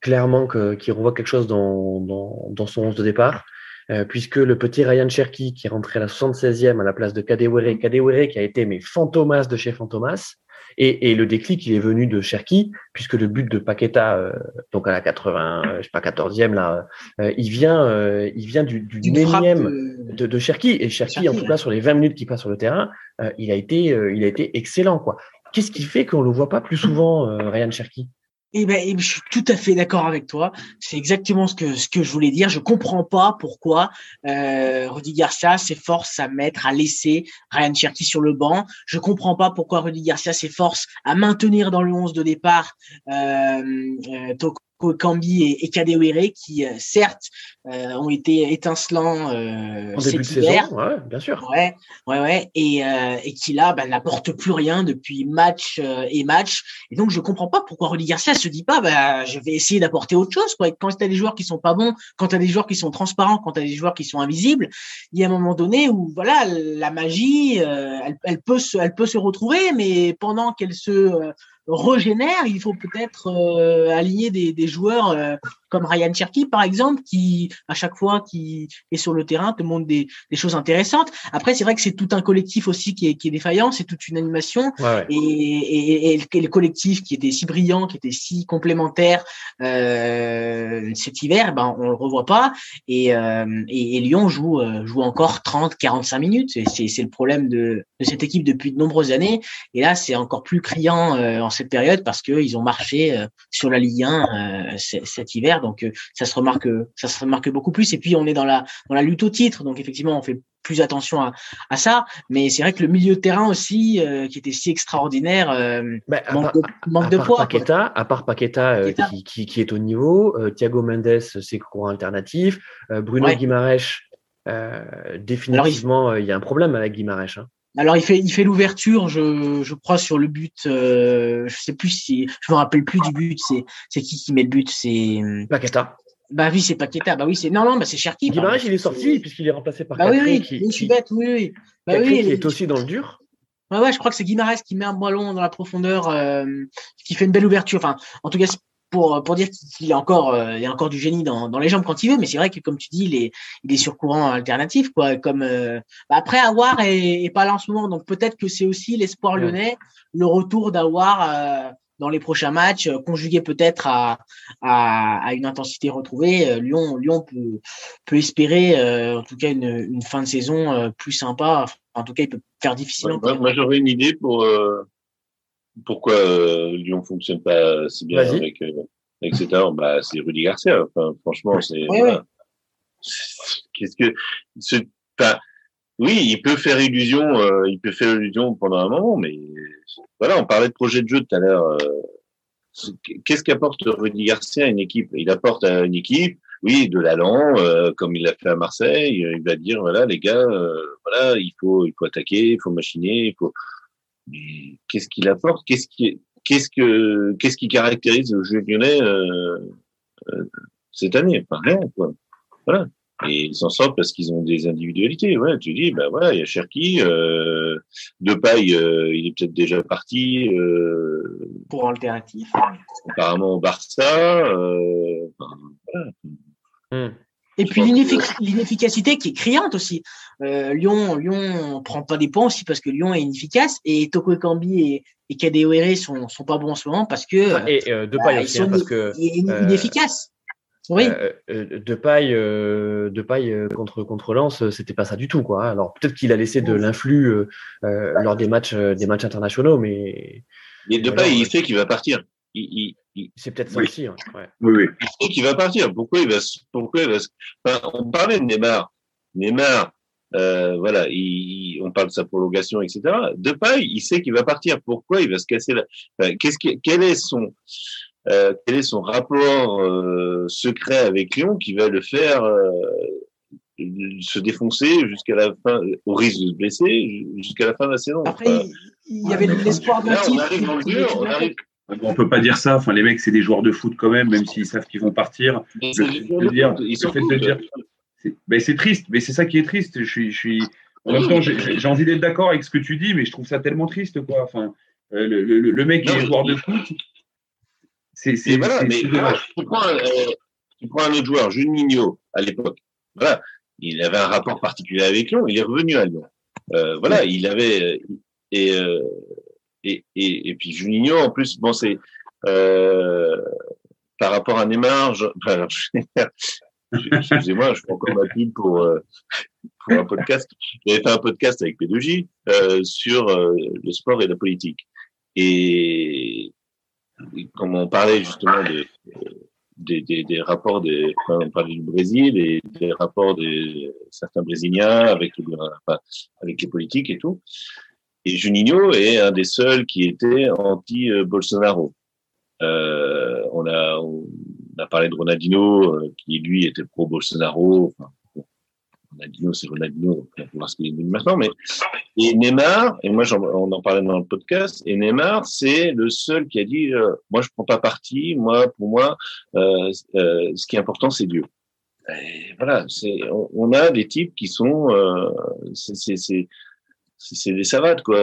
clairement qu'il revoie quelque chose dans, dans, dans, son 11 de départ. Euh, puisque le petit Ryan Cherky, qui est rentré à la 76e à la place de Kadewere, Kadewere qui a été mes fantomas de chez Fantomas, Et, et, le déclic, il est venu de Cherki, puisque le but de Paqueta, euh, donc à la 80, je sais pas 14e là, euh, il vient, euh, il vient du, du de... de, de Cherki. Et Cherki, en tout cas sur les 20 minutes qu'il passe sur le terrain, il a été, il a été excellent quoi. Qu'est-ce qui fait qu'on le voit pas plus souvent, Ryan Cherki? Eh ben, eh ben, je suis tout à fait d'accord avec toi. C'est exactement ce que ce que je voulais dire. Je comprends pas pourquoi euh, Rudy Garcia s'efforce à mettre, à laisser Ryan Cherky sur le banc. Je comprends pas pourquoi Rudy Garcia s'efforce à maintenir dans le 11 de départ euh, euh Kambi et, et Kadewere qui euh, certes euh, ont été étincelants euh, en début de saison, ouais, bien sûr. Ouais, ouais, ouais, et, euh, et qui là bah, n'apporte plus rien depuis match euh, et match. Et donc je comprends pas pourquoi Rudy Garcia se dit pas, bah je vais essayer d'apporter autre chose. Quoi. quand tu as des joueurs qui sont pas bons, quand tu as des joueurs qui sont transparents, quand tu as des joueurs qui sont invisibles, il y a un moment donné où voilà la magie, elle, elle, peut se, elle peut se retrouver, mais pendant qu'elle se régénère, il faut peut-être euh, aligner des, des joueurs euh, comme Ryan Cherky par exemple, qui à chaque fois qui est sur le terrain te montre des, des choses intéressantes. Après, c'est vrai que c'est tout un collectif aussi qui est, qui est défaillant, c'est toute une animation Et, et, et, le collectif qui était si brillant, qui était si complémentaire euh, cet hiver, ben on le revoit pas. Et, euh, et, Lyon joue joue encore 30, 45 minutes. C'est le problème de, de cette équipe depuis de nombreuses années. Et là, c'est encore plus criant en cette période parce qu'ils ont marché euh, sur la Ligue 1 euh, cet hiver. Donc euh, ça se remarque, ça se remarque beaucoup plus. Et puis on est dans la dans la lutte au titre, donc effectivement on fait plus attention à, à ça. Mais c'est vrai que le milieu de terrain aussi, qui était si extraordinaire, bah, manque, de, manque de poids. Paqueta, à part Paqueta, Qui, qui, qui, est au niveau, Thiago Mendes, c'est courant alternatif, Bruno ouais. Guimaraes, définitivement, il... il... y a un problème avec Guimaraes. Hein. Alors il fait il fait l'ouverture, je, je crois sur le but. Euh, je sais plus si je me rappelle plus du but. C'est c'est qui qui met le but C'est Paqueta. Bah oui, c'est Paqueta. Bah oui, c'est non non, bah c'est Cherki. Guimaraes, il est sorti puisqu'il est remplacé par. Bah oui oui, qui, je suis bête, oui oui. Bah oui, qui est aussi dans le dur. Ouais ouais, je crois que c'est Guimaraes qui met un ballon dans la profondeur, euh, qui fait une belle ouverture. Enfin, en tout cas, pour, pour dire qu'il a encore, euh, il y a encore du génie dans, dans les jambes quand il veut, mais c'est vrai que comme tu dis, il est, il est sur courant alternatif, quoi. Comme euh, bah après Awar est, est, pas là en ce moment, donc peut-être que c'est aussi l'espoir lyonnais, le retour d'Awar dans les prochains matchs, euh, conjugué peut-être à, à, à, une intensité retrouvée. Euh, Lyon, Lyon peut, peut espérer, en tout cas, une, une fin de saison plus sympa. En tout cas, il peut faire difficilement. moi, moi j'aurais une idée pour pourquoi euh, Lyon fonctionne pas si bien avec, euh, avec cet bah, c'est Rudy Garcia. Enfin, franchement, c'est. Qu'est-ce que. Enfin, oui, il peut faire illusion, euh, il peut faire illusion pendant un moment, mais voilà, on parlait de projet de jeu tout à l'heure. Euh, Qu'est-ce qu'apporte Rudy Garcia à une équipe? Il apporte à une équipe, oui, de l'allant, euh, comme il l'a fait à Marseille. Il va dire voilà, les gars, voilà, il faut, il faut attaquer, il faut machiner, il faut mais qu'est-ce qu'il apporte? Qu'est-ce qui, qu'est-ce que, qu'est-ce qui caractérise le jeu lyonnais cette année? Enfin, rien, quoi. Voilà. Et ils s'en sortent parce qu'ils ont des individualités. Ouais, tu dis, ben voilà, il y a Cherki, euh, de paille, euh, il est peut-être déjà parti. Euh, Pour alternatif. Apparemment au Barça. Euh, enfin, voilà. Hum. Et puis l'inefficacité qui est criante aussi. Euh, Lyon, Lyon prend pas des points aussi parce que Lyon est inefficace et Toko Ekambi et, et Kadewere sont sont pas bons en ce moment parce que et euh, de paille bah, aussi, hein, parce que inefficaces. Oui. Euh, euh, de paille, euh, de paille contre contre Lens, c'était pas ça du tout quoi. Alors peut-être qu'il a laissé de l'influx lors des matchs des matchs internationaux, mais. Mais de paille, il fait qu'il va partir. Il, il, c'est peut-être ça aussi. Hein. Ouais. Oui, oui. Il sait qu'il va partir. Pourquoi il va, pourquoi il va, enfin, on parlait de Neymar. Neymar, euh, voilà, il, on parle de sa prolongation, etc. De paille, il sait qu'il va partir. Pourquoi il va se casser la, enfin, qu'est-ce qui, quel est son, euh, quel est son rapport euh, secret avec Lyon qui va le faire euh, se défoncer jusqu'à la fin, au risque de se blesser jusqu'à la fin de la saison? Après, enfin, il y avait l'espoir de on arrive dans le dur, on arrive, on peut pas dire ça. Enfin, les mecs, c'est des joueurs de foot quand même, même s'ils savent qu'ils vont partir. Mais le, fait de dire, c'est, triste. Mais c'est ça qui est triste. Je suis, je suis. En même temps, j'ai, envie d'être d'accord avec ce que tu dis, mais je trouve ça tellement triste, quoi. Enfin, euh, le, le, le, mec qui est joueur de foot, c'est, voilà, mais dommage. Tu prends, un, euh, tu prends un autre joueur, Juninho, à l'époque. Voilà, il avait un rapport particulier avec Lyon. Il est revenu à Lyon. Euh, voilà, il avait et euh, et, et, et puis Juninho, en plus, bon, c'est euh, par rapport à Neymar, je, excusez-moi, je prends encore ma pub pour, euh, pour un podcast. J'avais fait un podcast avec P2J euh, sur euh, le sport et la politique. Et, comme on parlait justement de, des, des, des rapports des, on parlait du Brésil et des rapports des certains Brésiliens avec, enfin, avec les politiques et tout. Et Juninho est un des seuls qui était anti-Bolsonaro. Euh, on, a, on a parlé de Ronaldinho, euh, qui lui était pro-Bolsonaro. Enfin, Ronaldinho, c'est Ronaldinho, on va voir ce qu'il maintenant. Mais et Neymar, et moi on en parlait dans le podcast, et Neymar, c'est le seul qui a dit euh, moi je prends pas parti, moi pour moi euh, euh, ce qui est important c'est Dieu. Et voilà, c'est on, a des types qui sont c'est c'est des savates quoi.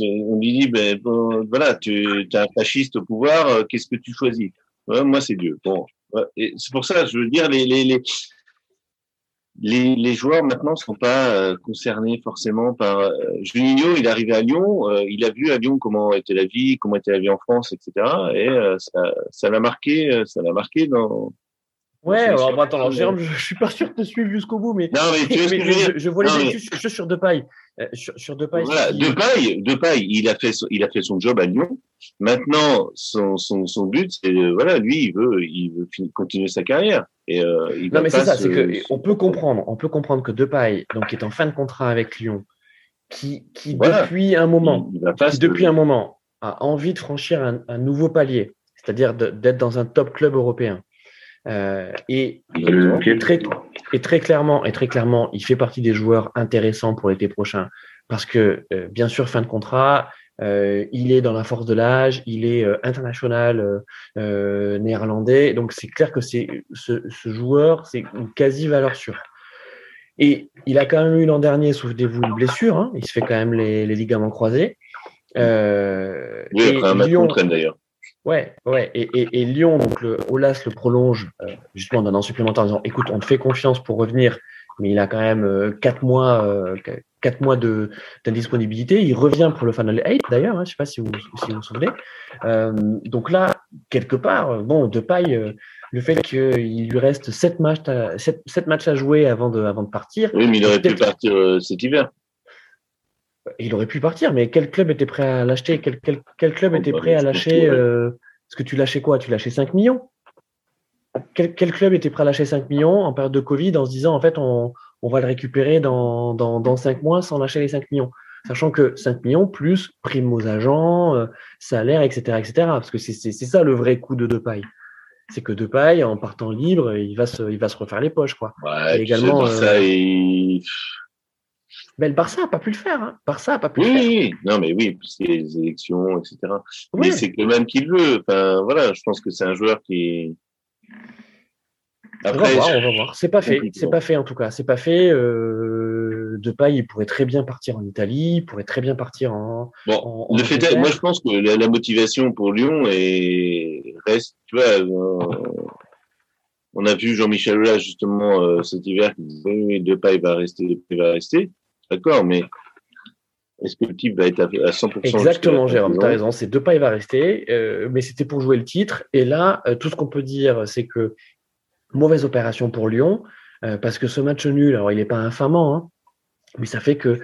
On lui dit ben voilà, tu es un fasciste au pouvoir, euh, qu'est-ce que tu choisis? Ouais, Moi c'est Dieu. Bon, c'est pour ça, je veux dire les les les les, les joueurs maintenant sont pas euh, concernés forcément par euh, Juninho. Il est arrivé à Lyon, euh, il a vu à Lyon comment était la vie, comment était la vie en France, etc. Et ça ça l'a marqué, ça l'a marqué dans Ouais, alors attends, alors, Jérôme, je, je suis pas sûr de te suivre jusqu'au bout, mais, non, mais, tu mais, mais je, je, vois les juste, juste sur Depay. Euh, sur, sur Depay, voilà, si... Depay, Depay, il a fait, son, il a fait son job à Lyon. Maintenant, son, son, son but, c'est voilà, lui, il veut, il veut continuer sa carrière. Et, euh, il non, mais c'est ça, se... c'est que on peut comprendre, on peut comprendre que Depay, donc, est en fin de contrat avec Lyon, qui, qui voilà. depuis un moment, qui depuis un moment a envie de franchir un, un nouveau palier, c'est-à-dire d'être dans un top club européen. Euh, et, et, très, et, très, clairement, et très clairement, il fait partie des joueurs intéressants pour l'été prochain parce que, euh, bien sûr, fin de contrat, euh, il est dans la force de l'âge, il est euh, international euh, néerlandais, donc c'est clair que c'est ce, ce, joueur, c'est une quasi valeur sûre. Et il a quand même eu l'an dernier, souvenez-vous, une blessure, hein, il se fait quand même les, les ligaments croisés. oui, après un match Lyon, d'ailleurs. Ouais, ouais. Et, et, et, Lyon, donc le Olas le prolonge euh, justement d'un an supplémentaire en disant écoute, on te fait confiance pour revenir, mais il a quand même euh, quatre mois, euh, quatre mois de d'indisponibilité. Il revient pour le Final 8 d'ailleurs, hein, je sais pas si vous si vous, vous souvenez. Euh, donc là, quelque part, bon, de paille, le fait qu'il lui reste sept matchs, à, sept, sept, matchs à jouer avant de avant de partir. Oui, mais il aurait pu partir cet hiver. Il aurait pu partir, mais quel club était prêt à l'acheter? Quel, quel, quel, club était prêt à lâcher euh, Est-ce que tu lâchais quoi? Tu lâchais 5 millions? Quel, quel, club était prêt à lâcher 5 millions en période de Covid en se disant en fait on, on va le récupérer dans, dans, dans 5 mois sans lâcher les 5 millions? Sachant que 5 millions plus prime aux agents, euh, salaire, etc., etc. Parce que c'est ça le vrai coup de Depay. C'est que Depay, en partant libre, il va se, il va se refaire les poches. Quoi. Ouais, et également, sais, euh, mais le Barça n'a pas pu le faire. Hein. Barça n'a pas pu oui, le faire. Oui, non, mais oui, c'est les élections, etc. Oui. Mais c'est que même qu'il veut. Enfin, voilà, je pense que c'est un joueur qui. Après, on va voir, on va voir. C'est pas fait. C'est pas fait en tout cas. C'est pas fait. Euh, de paille, il pourrait très bien partir en Italie, il pourrait très bien partir en. Bon, en, en le fait, est, moi je pense que la, la, motivation pour Lyon est reste. Tu vois, euh, on a vu Jean-Michel là justement euh, cet hiver qui disait oui, Depay va rester, Depay va rester. D'accord, mais est-ce que le type va être à 100% Exactement, Jérôme, tu as raison. C'est Depay va rester, euh, mais c'était pour jouer le titre. Et là, euh, tout ce qu'on peut dire, c'est que mauvaise opération pour Lyon, euh, parce que ce match nul, alors il n'est pas infamant, hein, mais ça fait que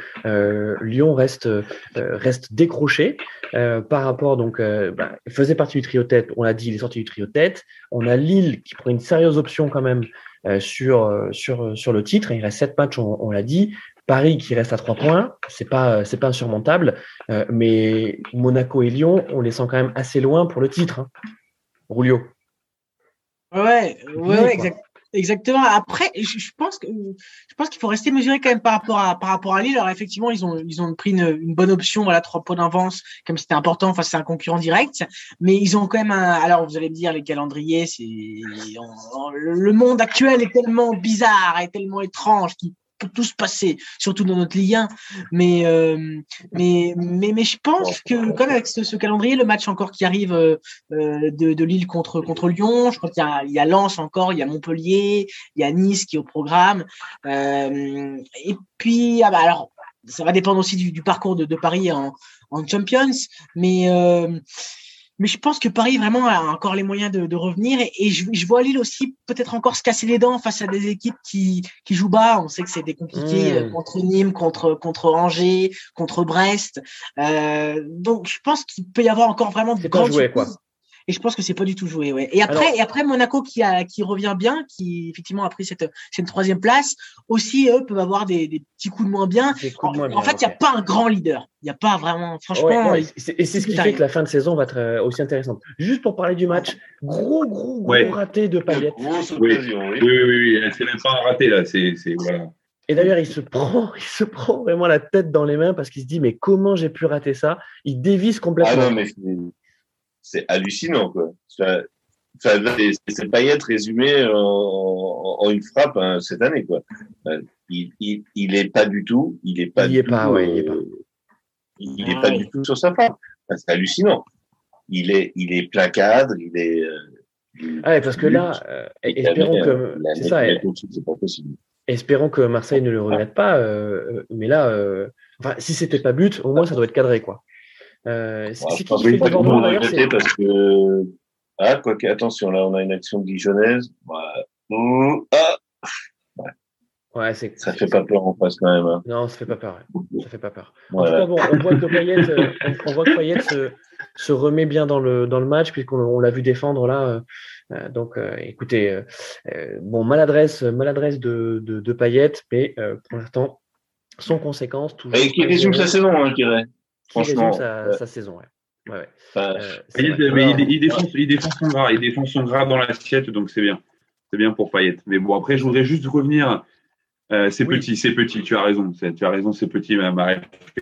Lyon reste reste décroché par rapport donc bah, il faisait partie du trio tête on l'a dit il est sorti du trio tête on a Lille qui prend une sérieuse option quand même sur sur sur le titre il reste sept matchs on, on l'a dit Paris qui reste à trois points, c'est pas c'est pas insurmontable, euh, mais Monaco et Lyon, on les sent quand même assez loin pour le titre. Hein. Rulio. Ouais, ouais, ouais exact, exactement. Après, je, je, pense que je pense qu'il faut rester mesuré quand même par rapport à par rapport à Lille. Alors effectivement, ils ont ils ont pris une, une bonne option, voilà, trois points d'avance, comme c'était important face à un concurrent direct. Mais ils ont quand même un. Alors vous allez me dire les calendriers, c'est le monde actuel est tellement bizarre et tellement étrange tout se passer, surtout dans notre Ligue 1. Mais, euh, mais, mais, mais je pense que, comme avec ce, calendrier, le match encore qui arrive euh, de, de Lille contre, contre Lyon, je crois qu'il y y a Lens encore, il y a Montpellier, il y a Nice qui est au programme. Euh, et puis, ah bah alors, ça va dépendre aussi du, parcours de, Paris en, en Champions, mais euh, mais je pense que Paris vraiment a encore les moyens de, revenir et, je, vois Lille aussi peut-être encore se casser les dents face à des équipes qui, qui jouent bas. On sait que c'était compliqué euh, mmh. contre Nîmes, contre contre Angers, contre Brest. Euh, donc je pense qu'il peut y avoir encore vraiment de grandes jouer, quoi. Et je pense que c'est pas du tout joué. Ouais. Et après, et après Monaco qui a qui revient bien, qui effectivement a pris cette, cette troisième place, aussi eux peuvent avoir des, des petits coups de moins bien. En, fait, il n'y a pas un grand leader. Il n'y a pas vraiment, franchement. et c'est ce qui fait que la fin de saison va être euh, aussi intéressante. Juste pour parler du match, gros gros gros raté de Payet. Oui. oui, oui, oui, c'est même pas un raté là. C'est voilà. Et d'ailleurs, il se prend, il se prend vraiment la tête dans les mains parce qu'il se dit mais comment j'ai pu rater ça? Il dévisse complètement. Ah non, mais c'est hallucinant, quoi. c'est pas être résumé en, une frappe hein, cette année, quoi. Euh, il, il, est pas du tout, il est pas, il est pas, ouais, il est pas. Euh, il est pas du tout sur sa frappe. c'est hallucinant. Il est, il est plein cadre, il est. Euh, ah parce que là, espérons que c'est ça. pas possible. Espérons que Marseille ne le regrette pas. mais là, enfin, si c'était pas but, au moins ça doit être cadré, quoi. Euh, c'est qui fait Bordeaux d'ailleurs parce que ah quoi attention là on a une action dijonnaise. Ouais. Ah. Ouais, c'est, ça fait pas peur en face quand même. Hein. Non, ça fait pas peur. Ça fait pas peur. En tout cas, bon, on voit que Payet, euh, on, voit que Payet se, se, remet bien dans le dans le match puisqu'on on l'a vu défendre là. Euh, donc, euh, écoutez, euh, bon maladresse, maladresse de de, de Payet, mais pour l'instant, sans conséquence. Toujours Et qui résume sa saison, hein, je dirais. Franchement, sa, saison, ouais. ouais, euh, il, mais il, défonce, il défonce son gras, il défonce son gras dans l'assiette, donc c'est bien. C'est bien pour Payet. Mais bon, après, je voudrais juste revenir. Euh, c'est petit, c'est petit, tu as raison. Tu as raison, c'est petit, ma, ma,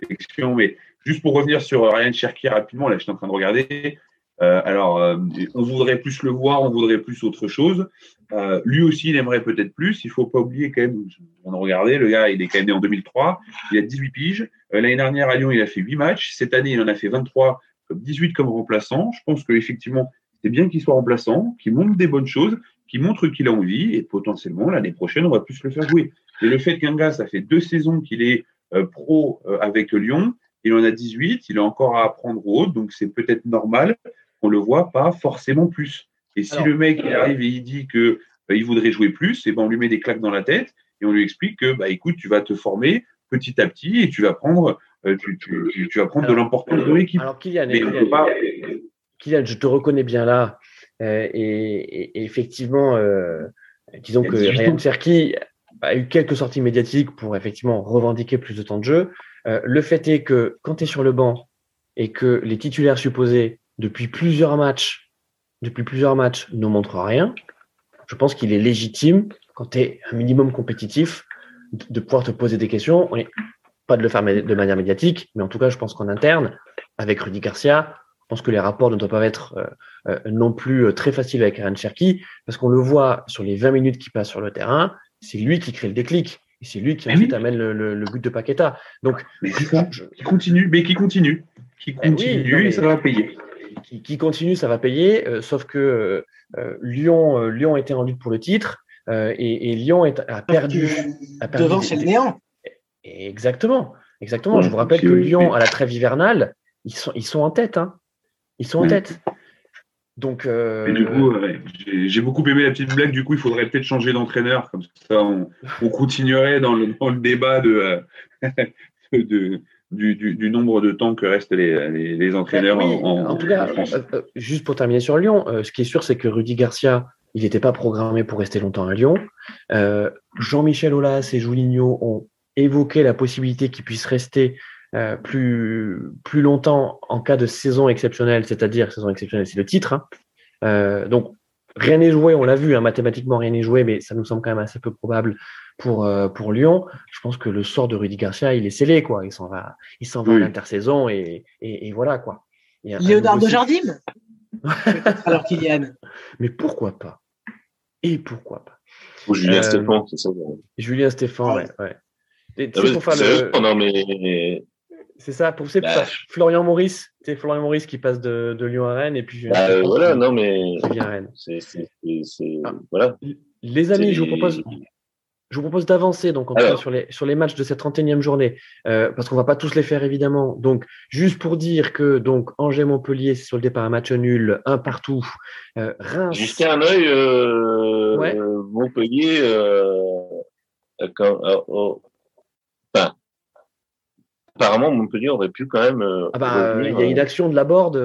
réflexion. Mais juste pour revenir sur Ryan Cherky rapidement, là, je suis en train de regarder. Euh, alors, euh, on voudrait plus le voir, on voudrait plus autre chose. Euh, lui aussi, il aimerait peut-être plus. Il faut pas oublier quand même, on a regardé, le gars, il est quand même né en 2003. Il a 18 piges. Euh, l'année dernière à Lyon, il a fait 8 matchs. Cette année, il en a fait 23, comme 18 comme remplaçant. Je pense qu'effectivement, c'est bien qu'il soit remplaçant, qu'il montre des bonnes choses, qu'il montre qu'il a envie et potentiellement, l'année prochaine, on va plus le faire jouer. Et le fait qu'un gars, ça fait deux saisons qu'il est pro avec Lyon, il en a 18, il a encore à apprendre au donc c'est peut-être normal on le voit pas forcément plus. Et si le mec arrive et il dit que bah, il voudrait jouer plus, et ben on lui met des claques dans la tête et on lui explique que bah écoute, tu vas te former petit à petit et tu vas prendre euh, tu, tu, tu, vas prendre de l'importance de l'équipe. Alors Kylian, Kylian, je te reconnais bien là euh, et, effectivement, euh, disons que Ryan Cherky a eu quelques sorties médiatiques pour effectivement revendiquer plus de temps de jeu. le fait est que quand tu es sur le banc et que les titulaires supposés depuis plusieurs matchs, depuis plusieurs matchs, ne montre rien. Je pense qu'il est légitime, quand tu es un minimum compétitif, de pouvoir te poser des questions. Pas de le faire de manière médiatique, mais en tout cas, je pense qu'en interne, avec Rudy Garcia, je pense que les rapports ne doivent pas être euh, euh, non plus euh, très faciles avec Aaron Cherky, parce qu'on le voit sur les 20 minutes qu'il passe sur le terrain, c'est lui qui crée le déclic. Et c'est lui qui ensuite amène le, but de Paqueta. Donc, mais qui, continue, mais qui continue, qui eh continue, et ça va payer qui, continue, ça va payer. Euh, sauf que euh, euh, Lyon, était en lutte pour le titre et, Lyon est, a perdu. A perdu Devant, c'est le néant. Exactement, exactement. Je vous rappelle que Lyon, à la trêve hivernale, ils sont, ils sont en tête. Hein. Ils sont en tête. Donc, du coup, j'ai beaucoup aimé la petite blague. Du coup, il faudrait peut-être changer d'entraîneur. Comme ça, on, continuerait dans le, dans le débat de, de, du, du, nombre de temps que restent les, les, entraîneurs en, tout cas, euh, euh, juste pour terminer sur Lyon, euh, ce qui est sûr, c'est que Rudy Garcia, il n'était pas programmé pour rester longtemps à Lyon. Jean-Michel Aulas et Julinho ont évoqué la possibilité qu'il puisse rester plus, plus longtemps en cas de saison exceptionnelle, c'est-à-dire saison exceptionnelle, c'est le titre. Hein. donc, rien n'est joué, on l'a vu, hein, mathématiquement rien n'est joué, mais ça nous semble quand même assez peu probable pour, euh, pour Lyon, je pense que le sort de Rudy Garcia, il est scellé, quoi. Il s'en va, il s'en va à l'intersaison et, et, et, voilà, quoi. Léonard de Jardim Alors Kylian. Mais pourquoi pas? Et pourquoi pas? Ou Julien euh, Stéphane, c'est ça Julien Stéphane, ouais. ouais. Et, ah, pour faire le... Non, mais... C'est ça, pour, c'est bah, Florian Maurice, c'est Florian Maurice qui passe de, de, Lyon à Rennes et puis. Bah, voilà, non mais. C'est ah. voilà. Les amis, je vous propose. je vous propose d'avancer donc sur les, sur les matchs de cette 31e journée, euh, parce qu'on va pas tous les faire évidemment. Donc, juste pour dire que donc Angers-Montpellier, c'est sur le départ un match nul, un partout. Euh, Reims. Jusqu'à un œil, euh, Montpellier, quand, oh, apparemment Montpellier aurait pu quand même. ah bah, il y a une action de la board,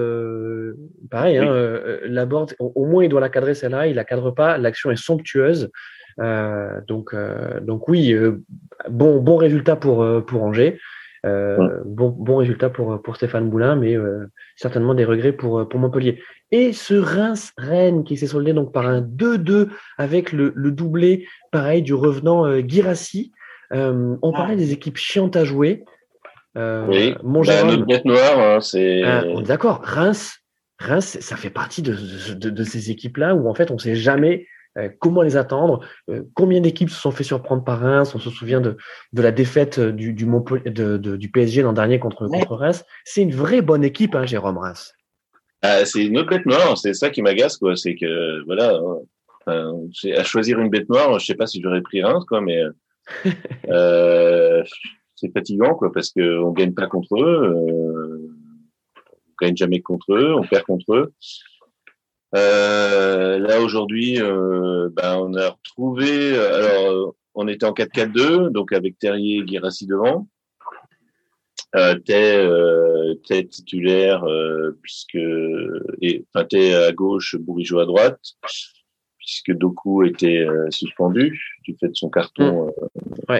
pareil, hein, la board, au, au, moins il doit la cadrer celle-là, il la cadre pas, l'action est somptueuse. Euh, donc, euh, donc oui, euh, bon, bon résultat pour, pour Angers. bon, bon résultat pour, pour Stéphane Boulin, mais certainement des regrets pour, pour Montpellier. Et ce Reims-Rennes qui s'est soldé donc par un 2-2 avec le, le, doublé, pareil, du revenant euh, Girassi. on ah. parlait des équipes chiantes à jouer. Euh, oui, bah, notre bête noire, hein, c'est. Ah, d'accord. Reims, Reims, ça fait partie de, de, de ces équipes-là où en fait on sait jamais euh, comment les attendre euh, Combien d'équipes se sont fait surprendre par Reims? On se souvient de, de la défaite du, du, de, du PSG l'an dernier contre, contre Reims. C'est une vraie bonne équipe, hein, Jérôme Reims. Ah, c'est une autre bête noire, c'est ça qui m'agace, quoi. C'est que, voilà, hein, à choisir une bête noire, je sais pas si j'aurais pris Reims, quoi, mais euh, c'est fatigant, quoi, parce qu'on gagne pas contre eux, euh, on gagne jamais contre eux, on perd contre eux. Euh, là aujourd'hui, euh, ben, on a retrouvé. Alors, on était en 4-4-2, donc avec Terrier et Guirassi devant. Euh, t'es, euh, titulaire euh, puisque et enfin t'es à gauche, Bourigeau à droite puisque Doku était euh, suspendu du fait de son carton. Mmh.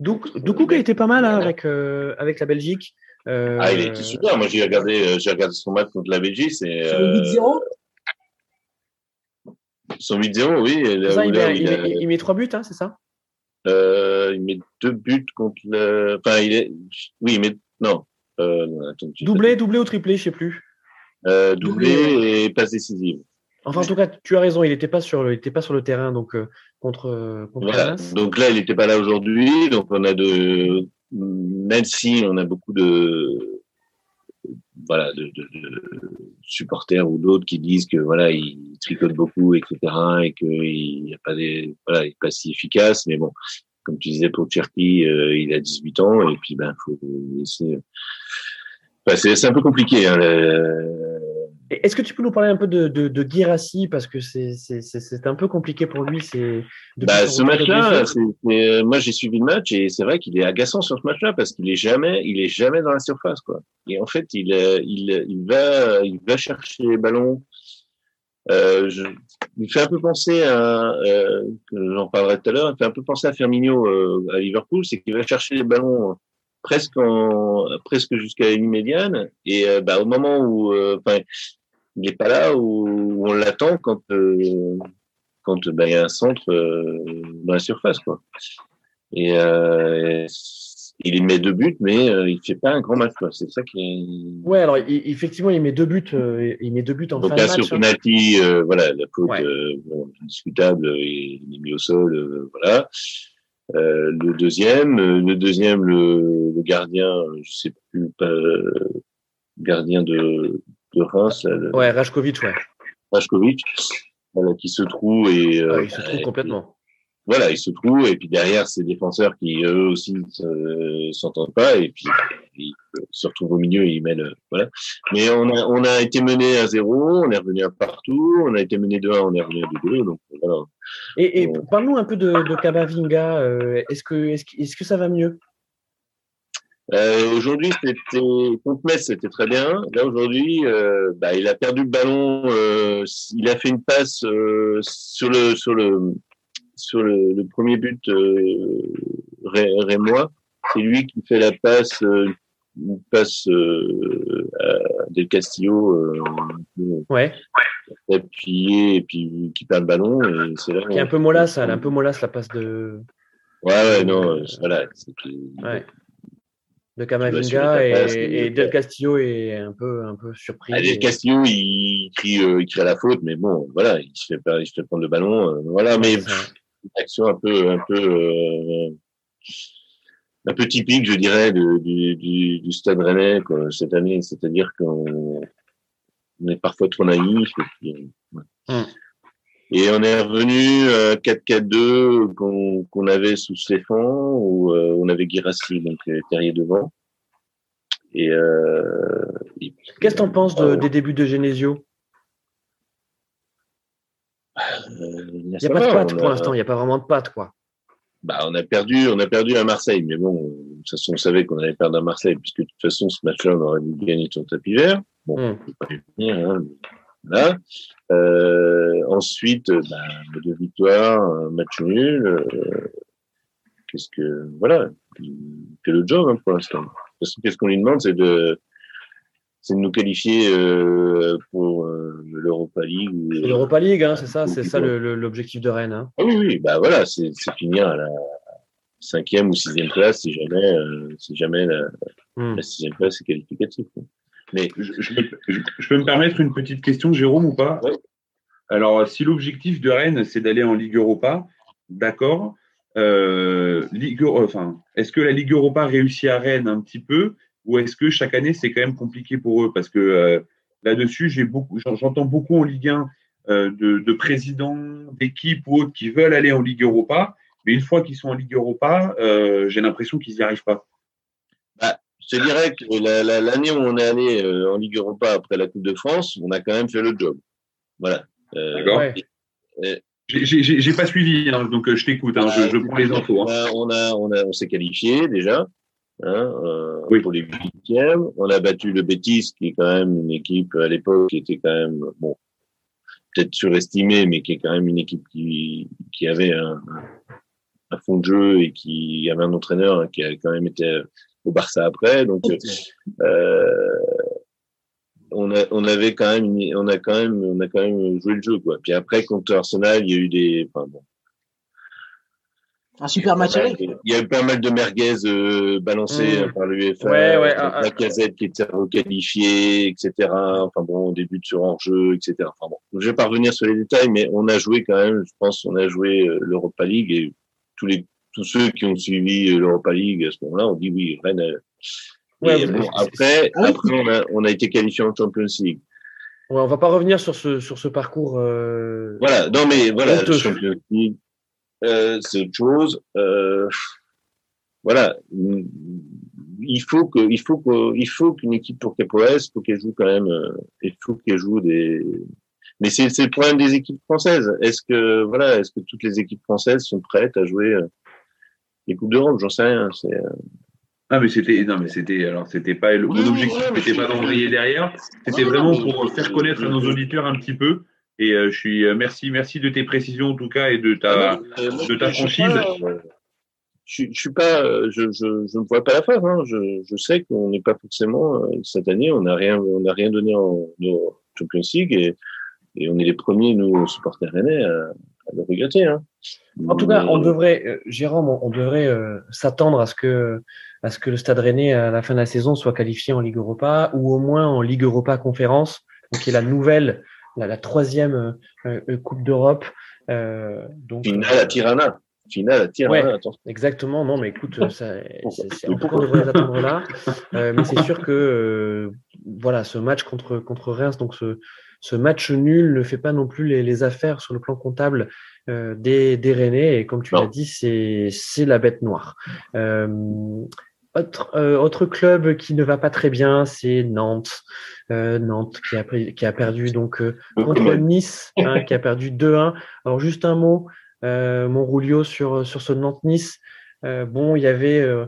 Ouais. Doku, qui a été pas mal hein, avec avec la Belgique. Euh... Ah, il était super. Moi, j'ai regardé, euh, j'ai regardé son match contre la Belgique. C'est. Euh... 8-0 Son 8-0, oui. Ça, il, met, il, il, il, met trois buts, hein, c'est ça? Euh, Il met deux buts contre le. Enfin, il est. Oui, il met. Non. Euh, attends, doublé, doublé ou triplé, je sais plus. Euh, doublé, doublé, et passe décisive. Enfin, en tout cas, tu as raison, il n'était pas sur le, il était pas sur le terrain, donc euh, contre. contre voilà. Donc là, il n'était pas là aujourd'hui, donc on a de même si on a beaucoup de voilà de, de, de supporters ou d'autres qui disent que voilà il tricote beaucoup etc et qu'il n'y a pas des voilà il est pas si efficace mais bon comme tu disais pour Cherky euh, il a 18 ans et puis ben faut laisser enfin, c'est un peu compliqué hein, est-ce que tu peux nous parler un peu de, de, de Girassi parce que c'est un peu compliqué pour lui. C'est bah, ce match-là, moi j'ai suivi le match et c'est vrai qu'il est agaçant sur ce match-là parce qu'il est jamais, il est jamais dans la surface quoi. Et en fait, il euh, il, il va il va chercher les ballons. Euh, je, il fait un peu penser à, euh, j'en parlerai tout à l'heure, il fait un peu penser à Firmino euh, à Liverpool, c'est qu'il va chercher les ballons presque en, presque jusqu'à une médiane et euh, bah, au moment où enfin il n'est pas là où, on l'attend quand euh, quand bah, il y a un centre euh, dans la surface quoi. Et euh, il met deux buts, mais il fait pas un grand match. C'est ça qui est. Ouais, alors effectivement, il met deux buts. il met deux buts en Donc, fin de match. sur hein. penalty, voilà, la faute bon, discutable, il est mis au sol, voilà. le deuxième, le deuxième, le, le gardien, je sais plus, pas, gardien de de Reims. ouais, Rajkovic, ouais. Rajkovic, qui se trouve et. Euh, il se trouve complètement. Voilà, il se trouve et puis derrière ces défenseurs qui eux aussi euh, s'entendent pas et puis ils se retrouvent au milieu et ils mêlent voilà. Mais on a on a été mené à zéro, on est revenu à partout, on a été mené de 1, on est revenu à 2 donc voilà. Et, et parle-nous un peu de, de Kamavinga. Euh, est-ce que est-ce, est-ce que ça va mieux? Euh, aujourd'hui, c'était contre Metz, c'était très bien. Là aujourd'hui, euh, bah, il a perdu le ballon. Euh, il a fait une passe euh, sur le sur le sur le, le premier but euh, Rémois. C'est lui qui fait la passe, euh, une passe à Del Castillo. ouais. Appuyé et puis qui perd le ballon. Et c'est là. Qui est un peu mollasse, elle est un peu mollasse la passe de. Ouais, ouais, non, voilà. Ouais de Camavinga et, et, Del Castillo est un peu un peu surpris. Ah, Del Castillo il crie, euh, il crie à la faute, mais bon voilà, il se fait il se fait prendre le ballon, euh, voilà, mais une action un peu un peu euh, un peu typique, je dirais, du, du, du, Stade Rennais quoi, cette année, c'est-à-dire qu'on on est parfois trop naïf. Et puis, ouais. hum. Et on est revenu euh, 4-4-2 qu'on avait sous Stéphane, où euh, on avait Guirassi, donc euh, Terrier devant. Et, euh, et Qu'est-ce que tu en penses de- euh, des débuts de Genesio? Euh, Il n'y a pas de patte pour a- l'instant, il n'y a pas vraiment de patte, quoi. Bah, on a perdu, on a perdu à Marseille, mais bon, de toute façon, on savait qu'on allait perdre à Marseille, puisque de toute façon, ce match-là, on aurait dû gagner sur le tapis vert. Bon, on peut pas y venir, hein, mais voilà. Euh, ensuite, euh, bah, deux victoires, un match nul. euh, qu'est-ce que, voilà, il fait le job hein, pour l'instant. Façon, Qu'est-ce qu'on lui demande, c'est de, c'est de nous qualifier euh, pour euh, l'Europa League. l'Europa League, hein, c'est ça, c'est ça l'objectif de Rennes. hein. ah oui, oui, bah voilà, c'est c'est finir à la cinquième ou sixième place si jamais, euh, si jamais la, Hmm. la sixième place est qualificative. quoi. Mais Je, je peux, je- je peux me permettre une petite question, Jérôme, ou pas Ouais. Alors, si l'objectif de Rennes, c'est d'aller en Ligue Europa, d'accord. Euh, Ligue, enfin, est-ce que la Ligue Europa réussit à Rennes un petit peu, ou est-ce que chaque année c'est quand même compliqué pour eux? Parce que euh, là-dessus, j'ai beaucoup, j'en- j'entends beaucoup en Ligue 1 euh, de, de présidents d'équipes ou autres qui veulent aller en Ligue Europa, mais une fois qu'ils sont en Ligue Europa, j'ai l'impression qu'ils n'y arrivent pas. Je dirais que la- la- l'année où on est allé euh, en Ligue Europa après la Coupe de France, on a quand même fait le job. Voilà. Euh, D'accord. Ouais. J'ai- pas suivi, hein, donc euh, je t'écoute, hein, je, je prends les infos. hein. On a, on a, on s'est qualifié déjà. Hein, euh, Oui. pour les huitièmes. On a battu le Betis, qui est quand même une équipe à l'époque qui était quand même bon, peut-être surestimée, mais qui est quand même une équipe qui, qui avait un, un fond de jeu et qui avait un entraîneur qui a quand même été au Barça après. Donc, euh, on, a, on avait quand même, on a quand même, on a quand même joué le jeu, quoi. Puis après, contre Arsenal, il y a eu des, enfin bon, Un super match. Il y a eu pas mal de merguez euh, balancées Mm. euh, par l'UEFA, Ouais, ouais, la ah, ah. casette qui était requalifiée, etc. Enfin bon, au début de ce hors-jeu, etc. Enfin bon, je vais pas revenir sur les détails, mais on a joué quand même, je pense, on a joué euh, l'Europa League et tous les tous ceux qui ont suivi l'Europa League à ce moment-là ont dit oui, Rennes. euh, Ouais, bon, après, après on a on a été qualifié en Champions League. Ouais, on va pas revenir sur ce, sur ce parcours. euh, Voilà, non mais voilà, Champions League, euh, c'est autre chose. Euh, voilà, il faut que, il faut que, il faut qu'une équipe pour KPOS, faut qu'elle joue quand même, euh, il faut qu'elle joue des. Mais c'est c'est le problème des équipes françaises. Est-ce que voilà, est-ce que toutes les équipes françaises sont prêtes à jouer euh, les coupes d'Europe J'en sais rien. C'est euh, Ah mais c'était non mais c'était alors c'était pas le Oui, mon objectif oui, mais c'était c'est- pas d'envoyer derrière c'était vraiment pour faire connaître à nos auditeurs un petit peu et euh, je suis euh, merci merci de tes précisions en tout cas et de ta Euh, de ta franchise. Je, je suis pas, je, je, je ne vois pas la fin. Hein. Je, je sais qu'on n'est pas forcément cette année, on n'a rien, on n'a rien donné en, en Champions League et, et on est les premiers nous supporters rennais à le regretter. Hein. En tout cas, on devrait, euh, Jérôme, on, on devrait euh, s'attendre à ce que à ce que le Stade Rennais à la fin de la saison soit qualifié en Ligue Europa ou au moins en Ligue Europa Conférence, donc qui est la nouvelle, la, la troisième euh, euh, Coupe d'Europe. Donc finale à Tirana. Finale à Tirana. Ouais. Exactement, non, mais écoute, ça, c'est, cas, on devrait les attendre là. Mais c'est sûr que voilà, ce match contre contre Reims, donc ce, ce match nul ne fait pas non plus les, les affaires sur le plan comptable euh, des, des Rennais. Et comme tu l'as dit, c'est c'est la bête noire. Euh, autre, euh, autre club qui ne va pas très bien, c'est Nantes. Euh, Nantes qui a, qui a perdu donc euh, contre Nice, hein, qui a perdu 2-1. Alors juste un mot, euh, mon Rulio sur sur ce Nantes-Nice. Euh, bon, il y avait, euh,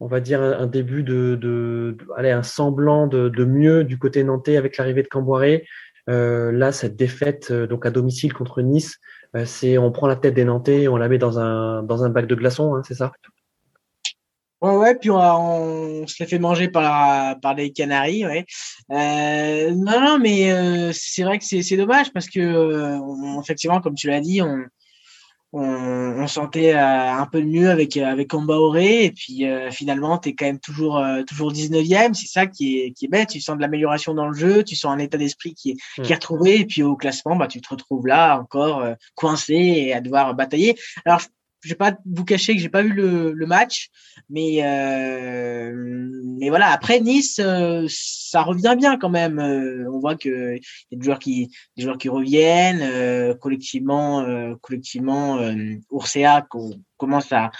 on va dire, un, un début de, de, de- allez, un semblant de, de mieux du côté nantais avec l'arrivée de Camboiré. Euh, là, cette défaite euh, donc à domicile contre Nice, euh, c'est on prend la tête des Nantais, et on la met dans un bac de glaçons, hein, c'est ça? Ouais, ouais, puis on, se les fait manger par, la, les Canaries, ouais. Non, non, mais c'est vrai que c'est dommage parce que, effectivement, comme tu l'as dit, on, on, on sentait euh, un peu mieux avec, avec Cambaoré et puis euh, finalement, tu es quand même toujours, euh, toujours 19e. C'est ça qui est, qui est bête. Tu sens de l'amélioration dans le jeu, tu sens un état d'esprit qui, est- qui est retrouvé et puis au classement, bah, tu te retrouves là encore euh, coincé et à devoir batailler. Alors, je vais pas vous cacher que j'ai pas vu le, le match, mais euh, mais voilà. Après Nice, euh, ça revient bien quand même. Euh, on voit que y a des joueurs qui des joueurs qui reviennent euh, collectivement, collectivement. Ursea commence à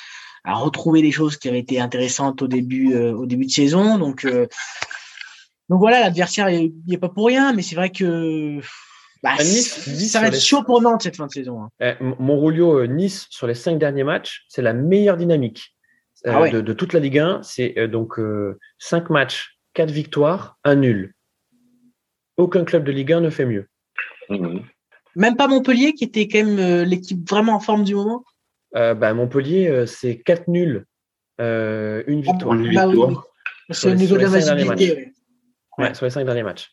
à retrouver des choses qui avaient été intéressantes au début au début de saison. Donc donc voilà, l'adversaire il est pas pour rien, mais c'est vrai que bah, bah, nice, ça va être chaud pour Nantes cette fin de saison. Hein. Eh, Montrolio, euh, Nice, sur les cinq derniers matchs, c'est la meilleure dynamique euh, ah de, toute la Ligue 1. C'est euh, donc cinq matchs, quatre victoires, un nul. Aucun club de Ligue 1 ne fait mieux. Mmh. Même pas Montpellier, qui était quand même l'équipe vraiment en forme du moment? Bah, Montpellier, c'est quatre nuls, une victoire. Ah, oui. C'est le niveau de la sur les cinq derniers matchs.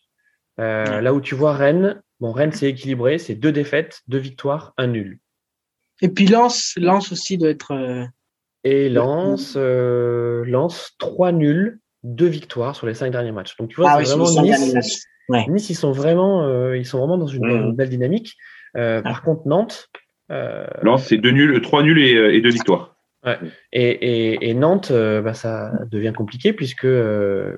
Là où tu vois Rennes, bon, Rennes c'est équilibré, c'est deux défaites, deux victoires, un nul. Et puis Lens, Lens aussi doit être. Euh, Et Lens, euh, Lens, trois nuls, deux victoires sur les cinq derniers matchs. Donc tu vois, ah c'est vraiment Nice. Nice, ils sont vraiment, euh, ils sont vraiment dans une, belle dynamique. Ah. Par contre, Nantes. Lens, c'est deux nuls, trois nuls et, deux victoires. Et, Nantes, bah, ça devient compliqué puisque,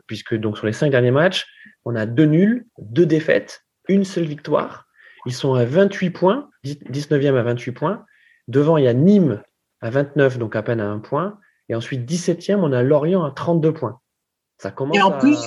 puisque donc sur les cinq derniers matchs, on a deux nuls, deux défaites, une seule victoire. Ils sont à 28 points, 19e à 28 points. Devant, il y a Nîmes à 29, donc à peine à un point. Et ensuite, 17e, on a Lorient à 32 points. Ça commence et en plus,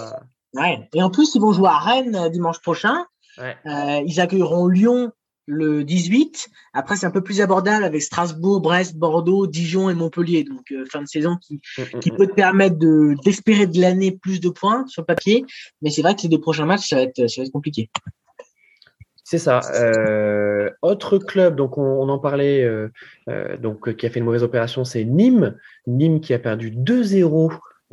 Et en plus, ils vont jouer à Rennes euh, dimanche prochain. Euh, ils accueilleront Lyon le 18. Après, c'est un peu plus abordable avec Strasbourg, Brest, Bordeaux, Dijon et Montpellier. Donc, euh, fin de saison qui, mm, mm, qui mm. peut te permettre de, d'espérer de l'année plus de points sur papier. Mais c'est vrai que ces deux prochains matchs, ça va être, ça va être compliqué. C'est ça. Euh, autre club, donc on, en parlait, euh, donc qui a fait une mauvaise opération, c'est Nîmes. Nîmes qui a perdu 2-0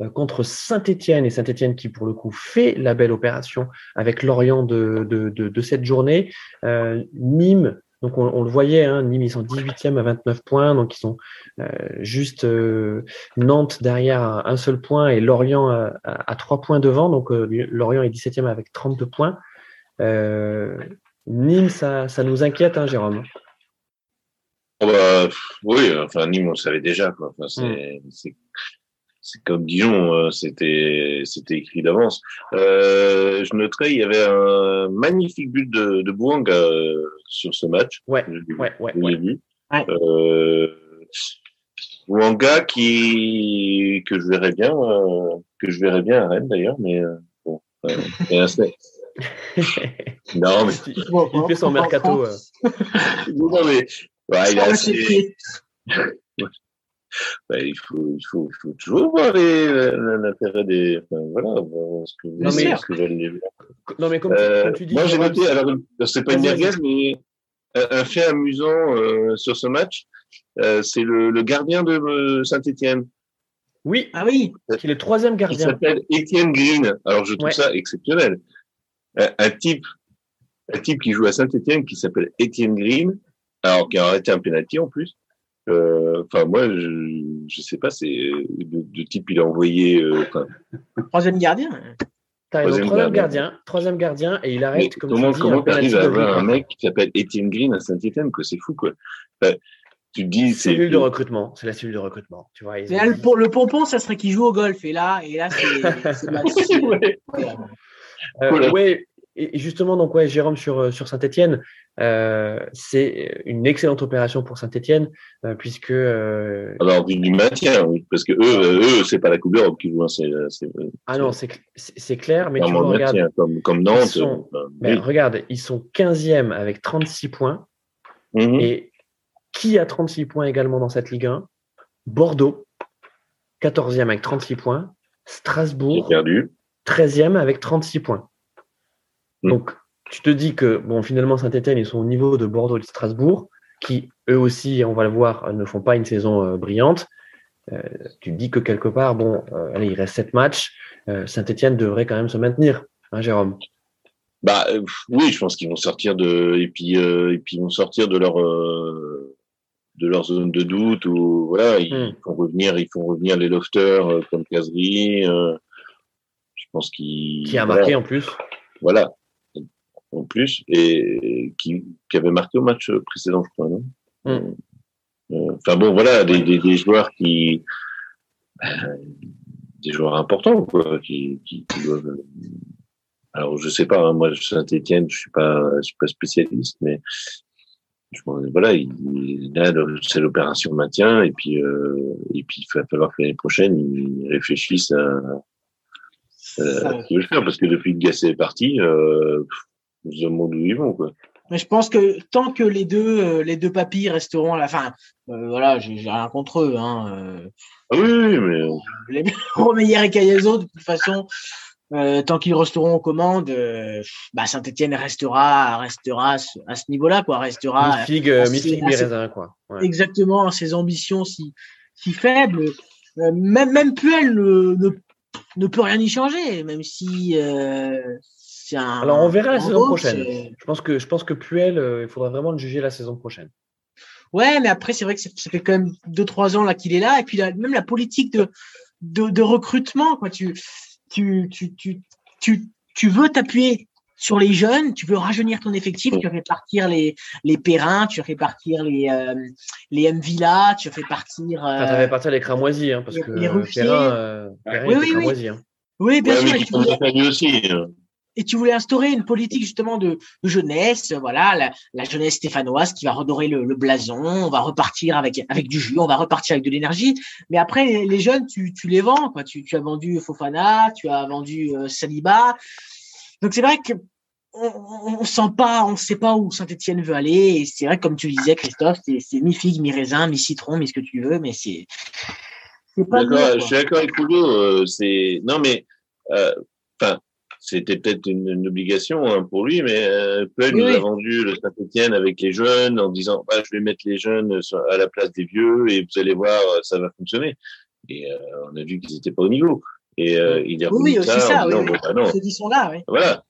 contre Saint-Etienne et Saint-Etienne qui pour le coup fait la belle opération avec Lorient de, de, de, cette journée. Euh, Nîmes, donc on, le voyait, hein, Nîmes ils sont 18e à 29 points, donc ils sont euh, juste euh, Nantes derrière un seul point et Lorient à, à, 3 points devant, donc Lorient est 17e avec 32 points. Nîmes, ça, ça nous inquiète, hein, Jérôme? Oh bah, oui, enfin Nîmes, on le savait déjà. Quoi. Enfin, c'est, mm c'est comme Dijon, euh, c'était c'était écrit d'avance. Euh, je noterai, il y avait un magnifique but de, de Bouanga euh, sur ce match. Ouais, ouais, ouais. ouais. Euh, Bouanga qui que je verrais bien, euh, que je verrais bien à Rennes d'ailleurs, mais bon, euh, non mais il fait son mercato. non mais ouais, il a assez... Bah, il, faut, il, faut, il faut toujours voir l'intérêt des. Enfin, voilà, ce que, non, mais, ce que Non, mais comme, euh, comme tu dis. Moi, j'ai noté, alors, c'est pas une merguez, mais un, fait amusant euh, sur ce match, euh, c'est le, le, gardien de euh, Saint-Etienne. Oui, ah oui, qui est le troisième gardien. Il s'appelle Étienne Green. Alors, je trouve ouais. ça exceptionnel. Un, un, type, un type qui joue à Saint-Etienne qui s'appelle Étienne Green, alors qui a arrêté un penalty en plus. Euh, enfin, moi, je, je sais pas, c'est de, type il a envoyé. Euh, troisième gardien. Troisième, troisième gardien. troisième gardien, et il arrête. comme comment comment tu arrives à avoir un mec qui s'appelle Étienne Green à Saint-Etienne que c'est fou quoi. tu dis c'est cellule de recrutement, c'est la cellule de recrutement, tu vois. Là, le, le, pompon, ça serait qu'il joue au golf, et là, et là, c'est. ouais. Euh, ouais, et justement, donc ouais, Jérôme sur euh, sur Saint-Étienne, euh, c'est une excellente opération pour Saint-Étienne euh, puisque. Euh... Alors du, du, maintien, oui, parce que eux, eux, c'est pas la Coupe d'Europe qui joue. C'est, ah non, c'est c'est clair, mais tu vois, regarde, comme comme Nantes. Sont, mais regarde, ils sont 15e avec 36 points. Mmh. Et qui a 36 points également dans cette Ligue 1 Bordeaux, 14e avec 36 points. Strasbourg, perdu. 13e avec 36 points. Mm. Donc, tu te dis que, bon, finalement, Saint-Etienne, ils sont au niveau de Bordeaux et de Strasbourg, qui, eux aussi, on va le voir, ne font pas une saison euh, brillante. Euh, tu te dis que quelque part, bon, euh, allez, il reste sept matchs. Euh, Saint-Etienne devrait quand même se maintenir, hein, Jérôme? Bah oui, je pense qu'ils vont sortir de et puis et puis ils vont sortir de leur de leur zone de doute ou voilà, ils mm. font revenir, ils font revenir les lofters comme Casery. je pense qu'ils qui a marqué en plus. Voilà, en plus, et qui, qui avait marqué au match précédent, je crois, non? Mm. Enfin bon, voilà, des, des, des joueurs qui, des joueurs importants, quoi, qui, qui, qui doivent. Alors je sais pas, hein, moi Saint-Étienne, je suis pas, je suis pas spécialiste, mais je pense, voilà, il, là c'est l'opération maintien et puis euh, et puis il va falloir que l'année prochaine ils réfléchissent à, à ce qu'ils veulent faire parce que depuis que Gasset est parti, euh, nous demandons où ils vont quoi. Mais je pense que tant que les deux, euh, les deux papis resteront à la fin, euh, voilà, j'ai rien contre eux. Hein, euh, Ah oui, oui, mais les Romeyer et Cayazo, de toute façon, euh, tant qu'ils resteront aux commandes, euh, bah, Saint-Etienne restera, restera à ce, niveau-là, quoi, restera mi-figue, assez- mi-raisin, quoi. Ouais. exactement à ses ambitions si, si faibles. Euh, même, même Puel ne, ne, ne peut rien y changer, même si euh, un. Alors, on verra la saison prochaine. euh, Je pense que, je pense que Puel, euh, il faudra vraiment le juger la saison prochaine. Ouais, mais après, c'est vrai que ça fait quand même deux, trois ans là qu'il est là. Et puis, la- même la politique de, de, de recrutement, quoi. Tu, tu, tu, tu, tu, tu veux t'appuyer sur les jeunes, tu veux rajeunir ton effectif, tu fais partir les, les Perrins, tu fais partir les, euh, les M. Villa, tu fais partir. Enfin, euh, t'avais partir les cramoisis, hein, parce les- que les. Perrin, euh, Perrin Oui, oui, oui. cramoisi, hein. Oui, bien ouais, sûr. mais qui tu sont aussi. Et tu voulais instaurer une politique justement de, de jeunesse, voilà, la, la jeunesse stéphanoise qui va redorer le, le blason, on va repartir avec avec du jus, on va repartir avec de l'énergie. Mais après, les, les jeunes, tu, tu les vends, quoi. Tu, tu as vendu Fofana, tu as vendu euh, Saliba. Donc c'est vrai que on, sent pas, on sait pas où Saint-Etienne veut aller. Et c'est vrai, que, comme tu le disais, Christophe, c'est mi figue, mi raisin, mi citron, mi ce que tu veux, mais c'est D'accord, je suis d'accord avec Ludo. euh, c'est non mais euh, enfin c'était peut-être une, une obligation hein, pour lui, mais euh, Puel Oui, nous oui. a vendu le Saint-Etienne avec les jeunes en disant bah, je vais mettre les jeunes à la place des vieux et vous allez voir ça va fonctionner. Et euh, on a vu qu'ils n'étaient pas au niveau. Et euh, il est Oui, revenu oui, ça, ça, en oui, disant, bon, bah non, qui sont là, oui. voilà.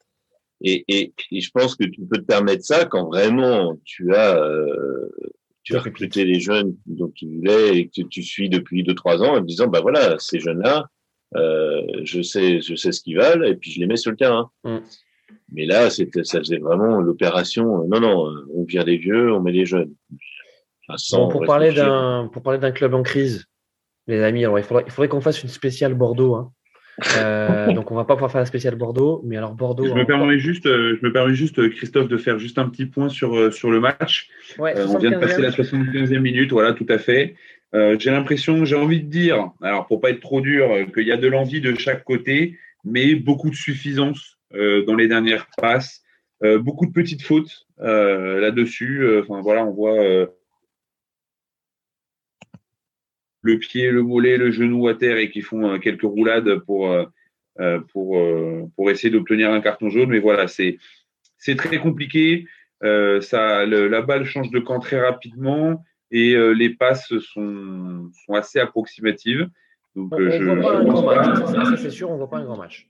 Et, et, et je pense que tu peux te permettre ça quand vraiment tu as euh, tu as recruté les jeunes dont tu voulais et que tu suis depuis deux trois ans en te disant bah voilà ces jeunes là euh, je sais je sais ce qu'ils valent et puis je les mets sur le terrain. Mm. Mais là c'était ça faisait vraiment l'opération euh, non non euh, on vire les vieux on met les jeunes. Enfin, sans Bon, pour parler d'un pour parler d'un club en crise, les amis, alors il faudrait, il faudrait qu'on fasse une spéciale Bordeaux. Hein. Euh, donc on va pas pouvoir faire la spéciale Bordeaux, mais alors Bordeaux. Je me permets juste, je me permets juste, Christophe, de faire juste un petit point sur, sur le match. ouais, Euh, on vient de passer la 75e minute, voilà, tout à fait. Euh, j'ai l'impression, j'ai envie de dire, alors pour pas être trop dur, euh, qu'il y a de l'envie de chaque côté, mais beaucoup de suffisance euh, dans les dernières passes, euh, beaucoup de petites fautes là-dessus. Enfin voilà, on voit le pied, le mollet, le genou à terre et qui font quelques roulades pour pour pour essayer d'obtenir un carton jaune. Mais voilà, c'est c'est très compliqué. Ça, la balle change de camp très rapidement et euh, les passes sont, sont assez approximatives. Donc, On, euh, on je, voit pas un grand match, ça, ça, c'est sûr, on voit pas un grand match.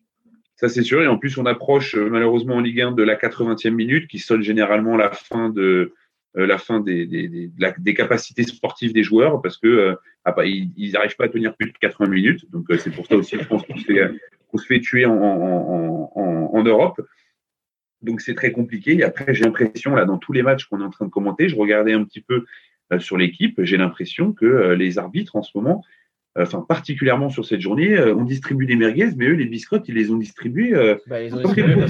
ça, c'est sûr. Et en plus, on approche euh, malheureusement en Ligue 1 de la 80e minute, qui sonne généralement la fin de euh, la fin des, des, des, des capacités sportives des joueurs, parce que euh, ah bah, ils n'arrivent pas à tenir plus de 80 minutes. Donc, euh, c'est pour ça aussi, je pense qu'on se fait, qu'on se fait tuer en, en, en, en Europe. Donc, c'est très compliqué. Et après, j'ai l'impression, là, dans tous les matchs qu'on est en train de commenter, je regardais un petit peu sur l'équipe, j'ai l'impression que euh, les arbitres, en ce moment, euh, enfin, particulièrement sur cette journée, euh, on distribue des merguez, mais eux, les biscottes, ils les ont distribués euh, Bah, ils ont distribué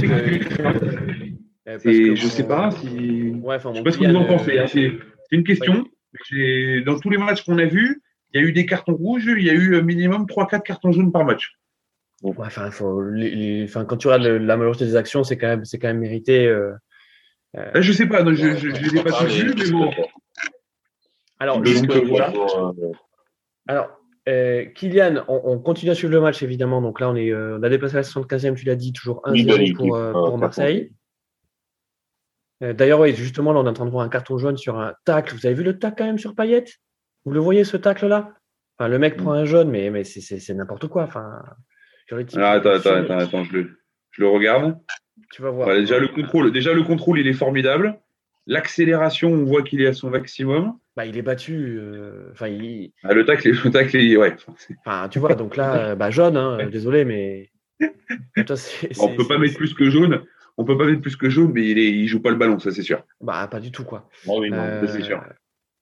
euh, Et je mon- sais pas si. Ouais, enfin, Je sais pas ce que vous en pensez. euh, hein, C'est une question. Dans tous les matchs qu'on a vus, il y a eu des cartons rouges, il y a eu euh, minimum 3-4 cartons jaunes par match. Ouais, enfin, faut, les- les- enfin, quand tu regardes le- la majorité des actions, c'est quand même, c'est quand même mérité. euh. Là, je sais pas, non, je ne les ai pas tous vus, mais bon. Alors, Donc, euh, voilà. euh, alors euh, Kylian, on, on continue à suivre le match évidemment. Donc là, on est, euh, on a dépassé la 75e, tu l'as dit, toujours Oui, bonne 1-0 équipe, pour, euh, Marseille. D'ailleurs, oui, justement, là, on est en train de voir un carton jaune sur un tacle. Vous avez vu le tacle quand même sur Payet? Vous le voyez ce tacle-là? Enfin, Le mec prend un jaune, mais, mais c'est- n'importe quoi. Enfin, Ah, attends, attends, attends, attends, je le, je le regarde. Tu vas voir. Déjà, le contrôle, déjà, le contrôle, il est formidable. L'accélération, on voit qu'il est à son maximum. Bah, il est battu. euh, Enfin, il... Ah, le tacle, le tacle, ouais. enfin, tu vois, donc là, euh, bah, jaune, hein, désolé, mais. Toi, c'est- On peut pas mettre plus que jaune. On peut pas mettre plus que jaune, mais il, est, il joue pas le ballon, ça c'est sûr. Bah, pas du tout, quoi. ah oui, non. Euh, c'est sûr.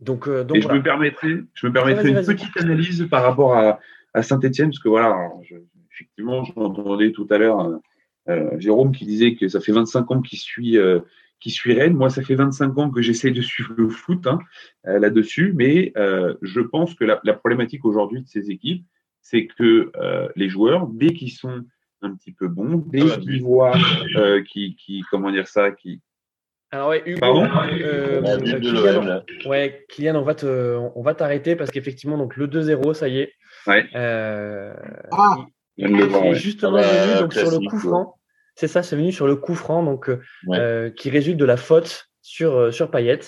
Donc, donc Et je me permettrai, je me permettrai une petite analyse par rapport à, à Saint-Etienne, parce que voilà, je, effectivement, j'entendais tout à l'heure euh, Jérôme qui disait que ça fait 25 ans qu'il suit, euh, qui suit Rennes. Moi, ça fait 25 ans que j'essaie de suivre le foot hein, euh, là-dessus, mais je pense que la, la problématique aujourd'hui de ces équipes, c'est que les joueurs, dès qu'ils sont un petit peu bons, dès ah, qu'ils voient, qui, qui, comment dire ça, qui, alors ouais, Hugo, Pardon? euh, Kylian, ouais, Kylian, on va te, on va t'arrêter parce qu'effectivement donc le 2-0, ça y est. Ouais. Euh, ah, il, est justement venu donc sur le coup franc. C'est ça, c'est venu sur le coup franc, donc euh, euh, qui résulte de la faute sur euh, sur Payet.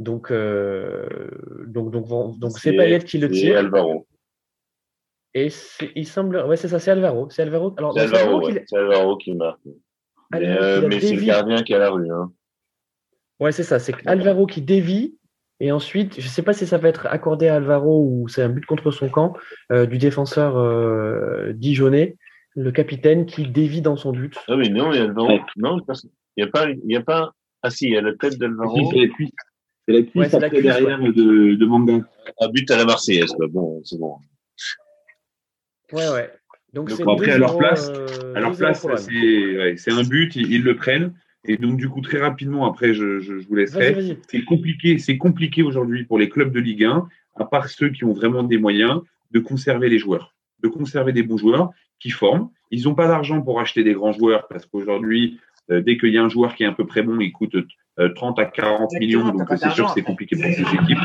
Donc donc donc donc c'est Payet qui le tire. Alvaro. Et il semble, ouais, c'est ça, c'est Alvaro. C'est Alvaro. Alors, c'est Alvaro, Alvaro, qui... Alvaro qui marque. mais, c'est le gardien qui a la rue. Hein. Ouais, c'est ça. C'est Alvaro qui dévie. Et ensuite, je ne sais pas si ça va être accordé à Alvaro ou c'est un but contre son camp du défenseur euh, dijonnais le capitaine qui dévie dans son but. Ah oui, non, il y a, non, non, il n'y a pas, il y a pas, ah si, il y a la tête d'Alvaro. C'est la cuisse. C'est la cuisse, ouais, la cuisse derrière ouais. de, de Manga. Un but à la Marseillaise, quoi. Bon, c'est bon. Ouais, ouais. Donc, donc après, à leur place, euh, à leur place, c'est ouais, un but, ils, ils, le prennent. Et donc, du coup, très rapidement, après, je, je, je vous laisserai. C'est compliqué, c'est compliqué aujourd'hui pour les clubs de Ligue 1, à part ceux qui ont vraiment des moyens, de conserver les joueurs, de conserver des bons joueurs qui forment. Ils n'ont pas d'argent pour acheter des grands joueurs parce qu'aujourd'hui, euh, dès qu'il y a un joueur qui est un peu près bon, il coûte euh, 30 à 40 millions. Donc, c'est sûr que c'est compliqué pour ces équipes.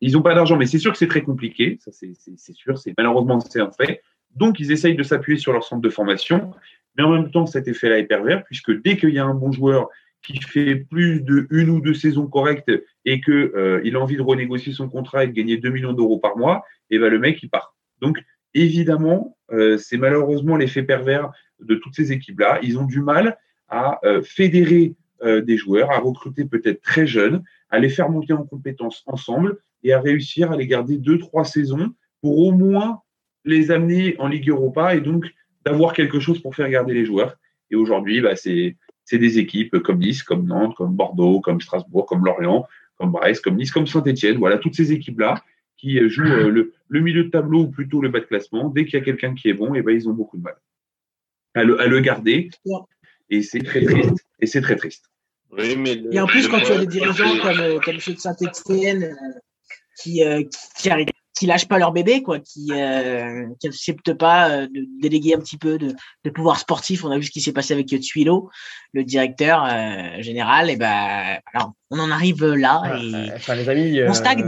Ils n'ont pas d'argent, mais c'est sûr que c'est très compliqué. Ça, c'est sûr. C'est malheureusement c'est un fait. Donc, ils essayent de s'appuyer sur leur centre de formation. Mais en même temps, cet effet-là est pervers puisque dès qu'il y a un bon joueur qui fait plus de une ou deux saisons correctes et qu'il euh, a envie de renégocier son contrat et de gagner 2 millions d'euros par mois, et eh ben le mec il part. Donc évidemment, euh, c'est malheureusement l'effet pervers de toutes ces équipes-là. Ils ont du mal à euh, fédérer euh, des joueurs, à recruter peut-être très jeunes, à les faire monter en compétences ensemble et à réussir à les garder deux, trois saisons pour au moins les amener en Ligue Europa et donc d'avoir quelque chose pour faire garder les joueurs. Et aujourd'hui, bah, c'est des équipes comme Nice, comme Nantes, comme Bordeaux, comme Strasbourg, comme Lorient, comme Brest, comme Nice, comme Saint-Etienne. Voilà, toutes ces équipes-là qui jouent euh, le, le, milieu de tableau ou plutôt le bas de classement, dès qu'il y a quelqu'un qui est bon, et eh ben, ils ont beaucoup de mal à le, à le garder. Et c'est très triste. Et c'est très triste. Oui, mais et en plus, quand tu as des dirigeants comme, euh, comme ceux de Saint-Etienne euh, qui, qui, qui, lâchent pas leur bébé, quoi, qui n'acceptent pas de déléguer un petit peu de, de, pouvoir sportif. On a vu ce qui s'est passé avec Tuilo, le directeur général. Et ben, alors, on en arrive là. Et enfin, les amis, on stagne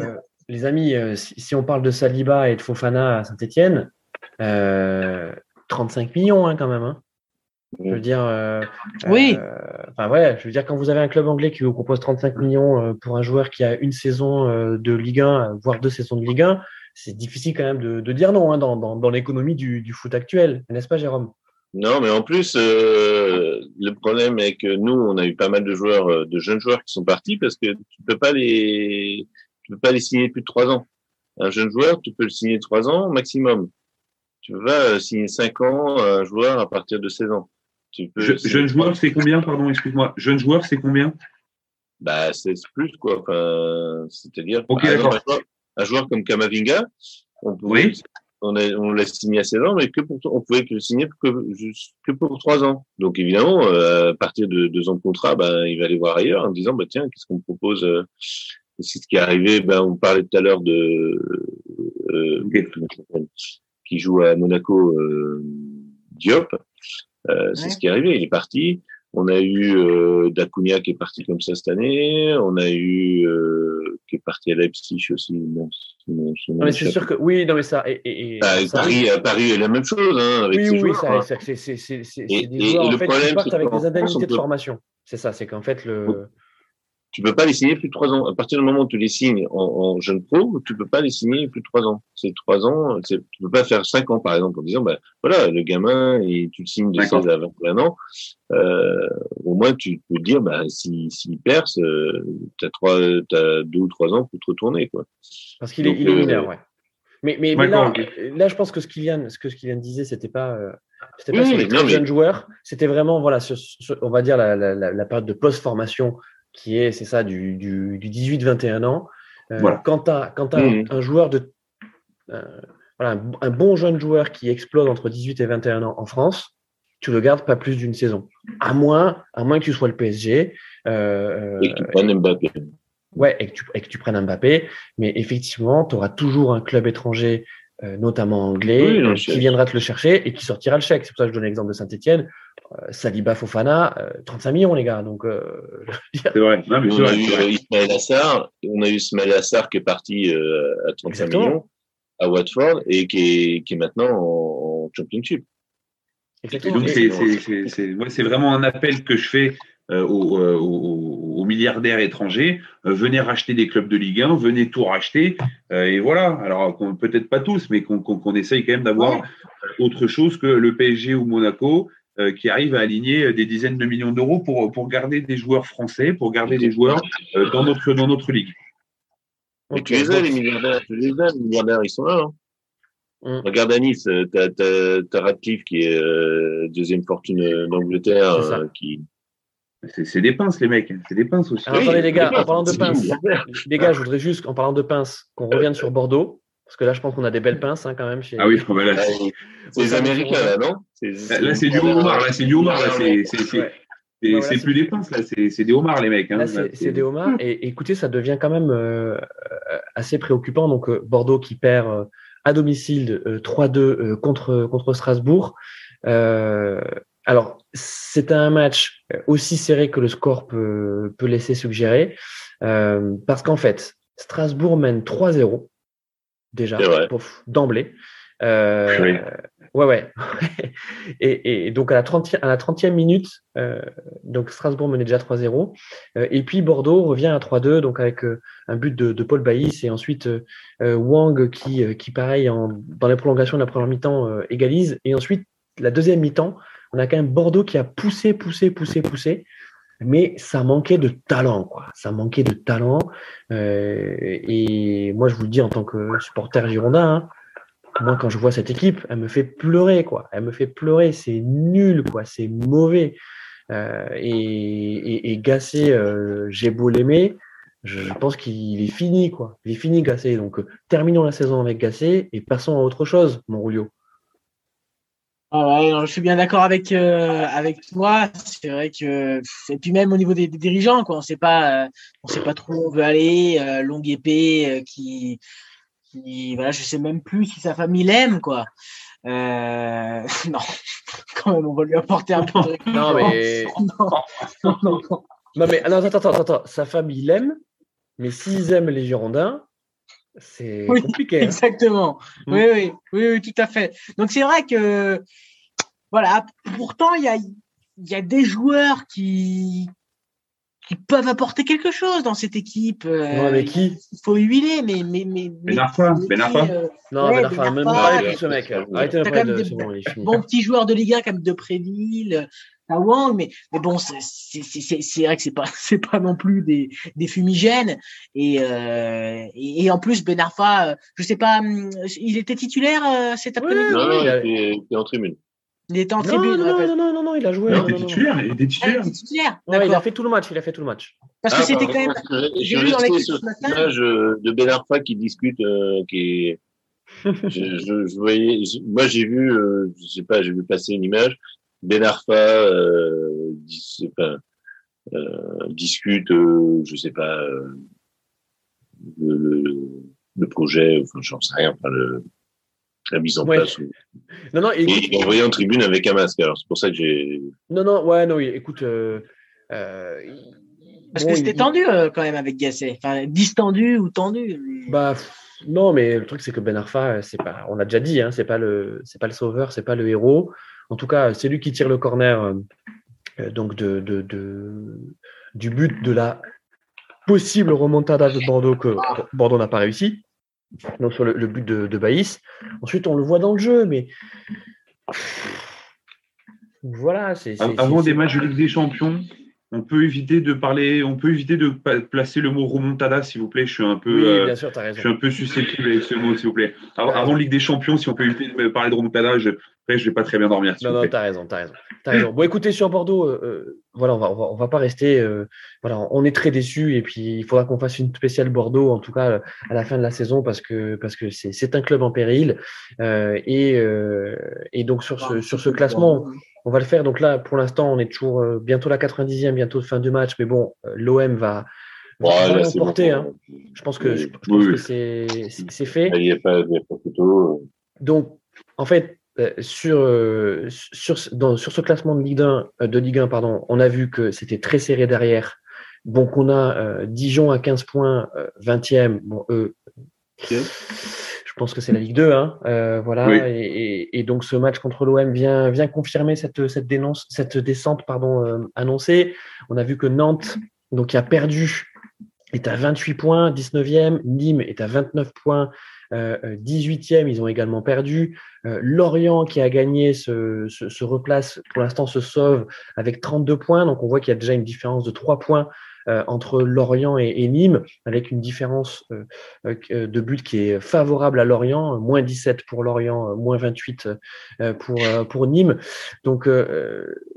les amis, euh, si, on parle de Saliba et de Fofana à Saint-Etienne, 35 euh, millions hein, quand même. Hein. Je veux dire, euh, oui. enfin ouais, je veux dire quand vous avez un club anglais qui vous propose 35 millions pour un joueur qui a une saison de Ligue 1, voire deux saisons de Ligue 1, c'est difficile quand même de, dire non hein, dans, l'économie du, du, foot actuel, n'est-ce pas, Jérôme? Non, mais en plus, le problème est que nous, on a eu pas mal de joueurs, de jeunes joueurs qui sont partis parce que tu peux pas les peux pas les signer plus de trois ans. Un jeune joueur, tu peux le signer trois ans maximum. Tu vas signer cinq ans un joueur à partir de 16 ans. Tu peux jeune joueur, c'est combien, pardon, excuse-moi. Jeune joueur, c'est combien Bah, c'est plus, quoi. Enfin, c'est-à-dire, un, joueur comme Kamavinga, on pouvait, on, on l'a signé à 16 ans, mais que pour, on pouvait le signer que, que pour trois ans. Donc, évidemment, euh, à partir de deux ans de contrat, ben, il va aller voir ailleurs en disant, bah, tiens, qu'est-ce qu'on me propose euh, c'est ce qui est arrivé. Ben, on parlait tout à l'heure de euh, qui joue à Monaco, euh, Diop. Euh, c'est ce qui est arrivé. Il est parti. On a eu euh, Dacunia qui est parti comme ça cette année. On a eu euh, qui est parti à Leipzig aussi. non, mais c'est sûr que oui, non mais ça. Et, et, bah, Paris, à Paris est la même chose. Hein, avec oui, oui, joueurs, ça, c'est des joueurs en fait, qui partent avec des indemnités de formation. C'est ça, c'est qu'en fait le tu peux pas les signer plus de trois ans. À partir du moment où tu les signes en, en jeune pro, tu peux pas les signer plus de trois ans. C'est trois ans. Tu peux pas faire cinq ans, par exemple, en disant, ben voilà, le gamin, et tu le signes de 16 à 21 ans. Euh, au moins, tu peux dire, ben s'il si, perce, euh, t'as trois, as deux ou trois ans pour te retourner, quoi. Parce qu'il est, il est mineur, euh, ouais. Mais, mais, mais là, là, je pense que ce Kylian, ce que Kylian disait, c'était pas, euh, c'était pas sur les très jeunes joueurs. C'était vraiment, voilà, sur, on va dire la, la, la, la période de post-formation qui est, c'est ça, du, du, du 18-21 ans. Quand tu as, mmh. un, joueur de. voilà, un, bon jeune joueur qui explose entre 18 et 21 ans en France, tu le gardes pas plus d'une saison. À moins, à moins que tu sois le PSG. Euh, et que tu prennes Mbappé. Ouais, et que tu, et que tu prennes Mbappé. Mais effectivement, tu auras toujours un club étranger, euh, notamment anglais, euh, qui viendra te le chercher et qui sortira le chèque. C'est pour ça que je donne l'exemple de Saint-Etienne. Saliba Fofana, 35 millions, les gars. Donc, c'est vrai. on, a eu Ismaël Assar, on a eu Ismaël Assar qui est parti à 35 millions à Watford et qui est, qui est maintenant en, en Championship. Donc c'est vraiment un appel que je fais euh, euh, aux, milliardaires étrangers. Euh, venez racheter des clubs de Ligue 1, venez tout racheter. et voilà. Alors peut-être pas tous, mais qu'on essaye quand même d'avoir autre chose que le PSG ou Monaco qui arrive à aligner des dizaines de millions d'euros pour, pour garder des joueurs français, pour garder des joueurs dans, notre, dans notre ligue. Mais tu les as, les milliardaires, tu les as, les milliardaires, ils sont là. Hein. Mm. Regarde à Nice, t'as as, Radcliffe qui est euh, deuxième fortune d'Angleterre, euh, qui. C'est des pinces, les mecs. C'est des pinces aussi. Alors, attendez, les gars, en parlant de pinces, les gars, je voudrais juste, en parlant de pinces, qu'on revienne sur Bordeaux. Parce que là, je pense qu'on a des belles pinces hein, quand même. Chez... Ah oui, je là. C'est les Américains, là, non Là, c'est du homard. Là, c'est du homard. Là, c'est. plus des pinces, là, c'est des homards, les mecs. Hein. c'est des homards. Et écoutez, ça devient quand même euh, assez préoccupant. Donc, Bordeaux qui perd à domicile 3-2 euh, euh, contre, contre Strasbourg. Euh, alors, c'est un match aussi serré que le score peut, peut laisser suggérer, parce qu'en fait, Strasbourg mène 3-0 déjà d'emblée. Euh, Ouais, ouais. et, et, donc à la 30e, à la 30e minute, euh, donc Strasbourg menait déjà 3-0. Euh, et puis Bordeaux revient à 3-2, donc avec euh, un but de, de, Paul Baïs et ensuite euh, Wang qui, qui pareil, en, dans les prolongations de la première mi-temps, égalise. Et ensuite, la deuxième mi-temps, on a quand même Bordeaux qui a poussé, poussé, poussé, poussé. Mais ça manquait de talent, quoi. Ça manquait de talent. et moi, je vous le dis en tant que supporter girondin, hein, moi, quand je vois cette équipe, elle me fait pleurer, quoi. Elle me fait pleurer. C'est nul, quoi. C'est mauvais. Euh, et, et, euh, j'ai beau l'aimer, je pense qu'il est fini, quoi. Il est fini, Gassé. Donc, euh, terminons la saison avec Gassé et passons à autre chose, mon. Ah je suis bien d'accord avec avec toi. C'est vrai que et puis même au niveau des, dirigeants, quoi, on sait pas, on sait pas trop où on veut aller. longue épée qui qui, voilà, je sais même plus si sa famille l'aime, quoi. Euh, non, quand même, on va lui apporter un peu de Non, mais. non, non, non, mais attends, attends, attends, sa famille l'aime, mais s'ils aiment les Girondins, c'est compliqué. Hein. Exactement. Hmm. Oui, oui, oui, oui, tout à fait. Donc c'est vrai que, voilà, pourtant, il y a, y a des joueurs qui, qui peuvent apporter quelque chose dans cette équipe. Euh, non, mais qui? Il faut huiler, mais. mais, mais, ben Arfa, Ben Arfa. Euh, non, Ben Arfa, même pas ce mec. Arrêtez de bon, il Bon petit joueur de Liga comme de Préville, Wang, mais, mais bon, c'est vrai que c'est pas, c'est pas non plus des, des fumigènes. Et, euh, et, et, en plus, Ben Arfa, euh, je sais pas, hum, il était titulaire euh, cet après-midi? non, non, il était en tribune. Il était en tribune. Non, non, non, non, non, il a joué. Non, il était titulaire. Il était titulaire. Ah, il a fait tout le match. Il a fait tout le match. Parce que ah, c'était quand même. J'ai vu dans l'équipe ce matin. de Ben Arfa qui discute, euh, qui est. je, je, je, voyais, moi j'ai vu, euh, je sais pas, j'ai vu passer une image. Ben Arfa, euh, dis, euh, discute, euh, je sais pas, euh, le, le, le, projet, enfin j'en sais rien, enfin le, la mise en place. Non, non, écoute, et il est envoyé en tribune avec un masque. Alors, c'est pour ça que j'ai. Non, non, ouais, non, écoute. Euh, euh, Parce que c'était tendu euh, quand même avec Gasset. Enfin, distendu ou tendu. Bah, non, mais le truc, c'est que Ben Arfa, c'est pas, on l'a déjà dit, hein, c'est pas le, c'est pas le sauveur, c'est pas le héros. En tout cas, c'est lui qui tire le corner, donc de, de, de, du but de la possible remontada de Bordeaux que Bordeaux n'a pas réussi donc sur le, but de, de Baïs. Ensuite, on le voit dans le jeu, mais voilà. c'est Avant des matchs de Ligue des Champions, on peut éviter de parler, on peut éviter de placer le mot remontada, s'il vous plaît. Je suis un peu, oui, bien sûr, as raison. je suis un peu susceptible avec ce mot, s'il vous plaît. Avant, avant, Ligue des Champions, si on peut éviter de parler de remontada, je après, je vais pas très bien dormir. Non, non, t'as raison, t'as raison, as raison. Bon, écoutez, sur Bordeaux, euh, voilà, on va, on va, pas rester. voilà, on est très déçus et puis il faudra qu'on fasse une spéciale Bordeaux, en tout cas à la fin de la saison, parce que parce que c'est un club en péril et et donc sur ce sur ce classement. On va le faire. Donc là, pour l'instant, on est toujours bientôt la 90e, bientôt fin du match. Mais bon, l'OM va, Ouais, l'emporter. Hein. Je pense que, je, pense que c'est fait. Il n'y a pas, il y a pas photo. Donc, en fait, euh, sur, euh, sur, dans, sur ce classement de Ligue 1, euh, de Ligue 1 pardon, on a vu que c'était très serré derrière. Donc, on a Dijon à 15 points, 20e. Bon, eux, je pense que c'est la Ligue 2. Hein, voilà. Et, et, donc, ce match contre l'OM vient, vient confirmer cette, cette, dénonce, cette descente pardon, annoncée. On a vu que Nantes donc, qui a perdu est à 28 points, 19e. Nîmes est à 29 points, 18e. Euh, Ils ont également perdu. Euh, Lorient, qui a gagné, se, se, replace, pour l'instant se sauve avec 32 points. Donc on voit qu'il y a déjà une différence de 3 points euh, entre Lorient et, Nîmes, avec une différence de but qui est favorable à Lorient, moins 17 pour Lorient, moins 28 pour, pour Nîmes. Donc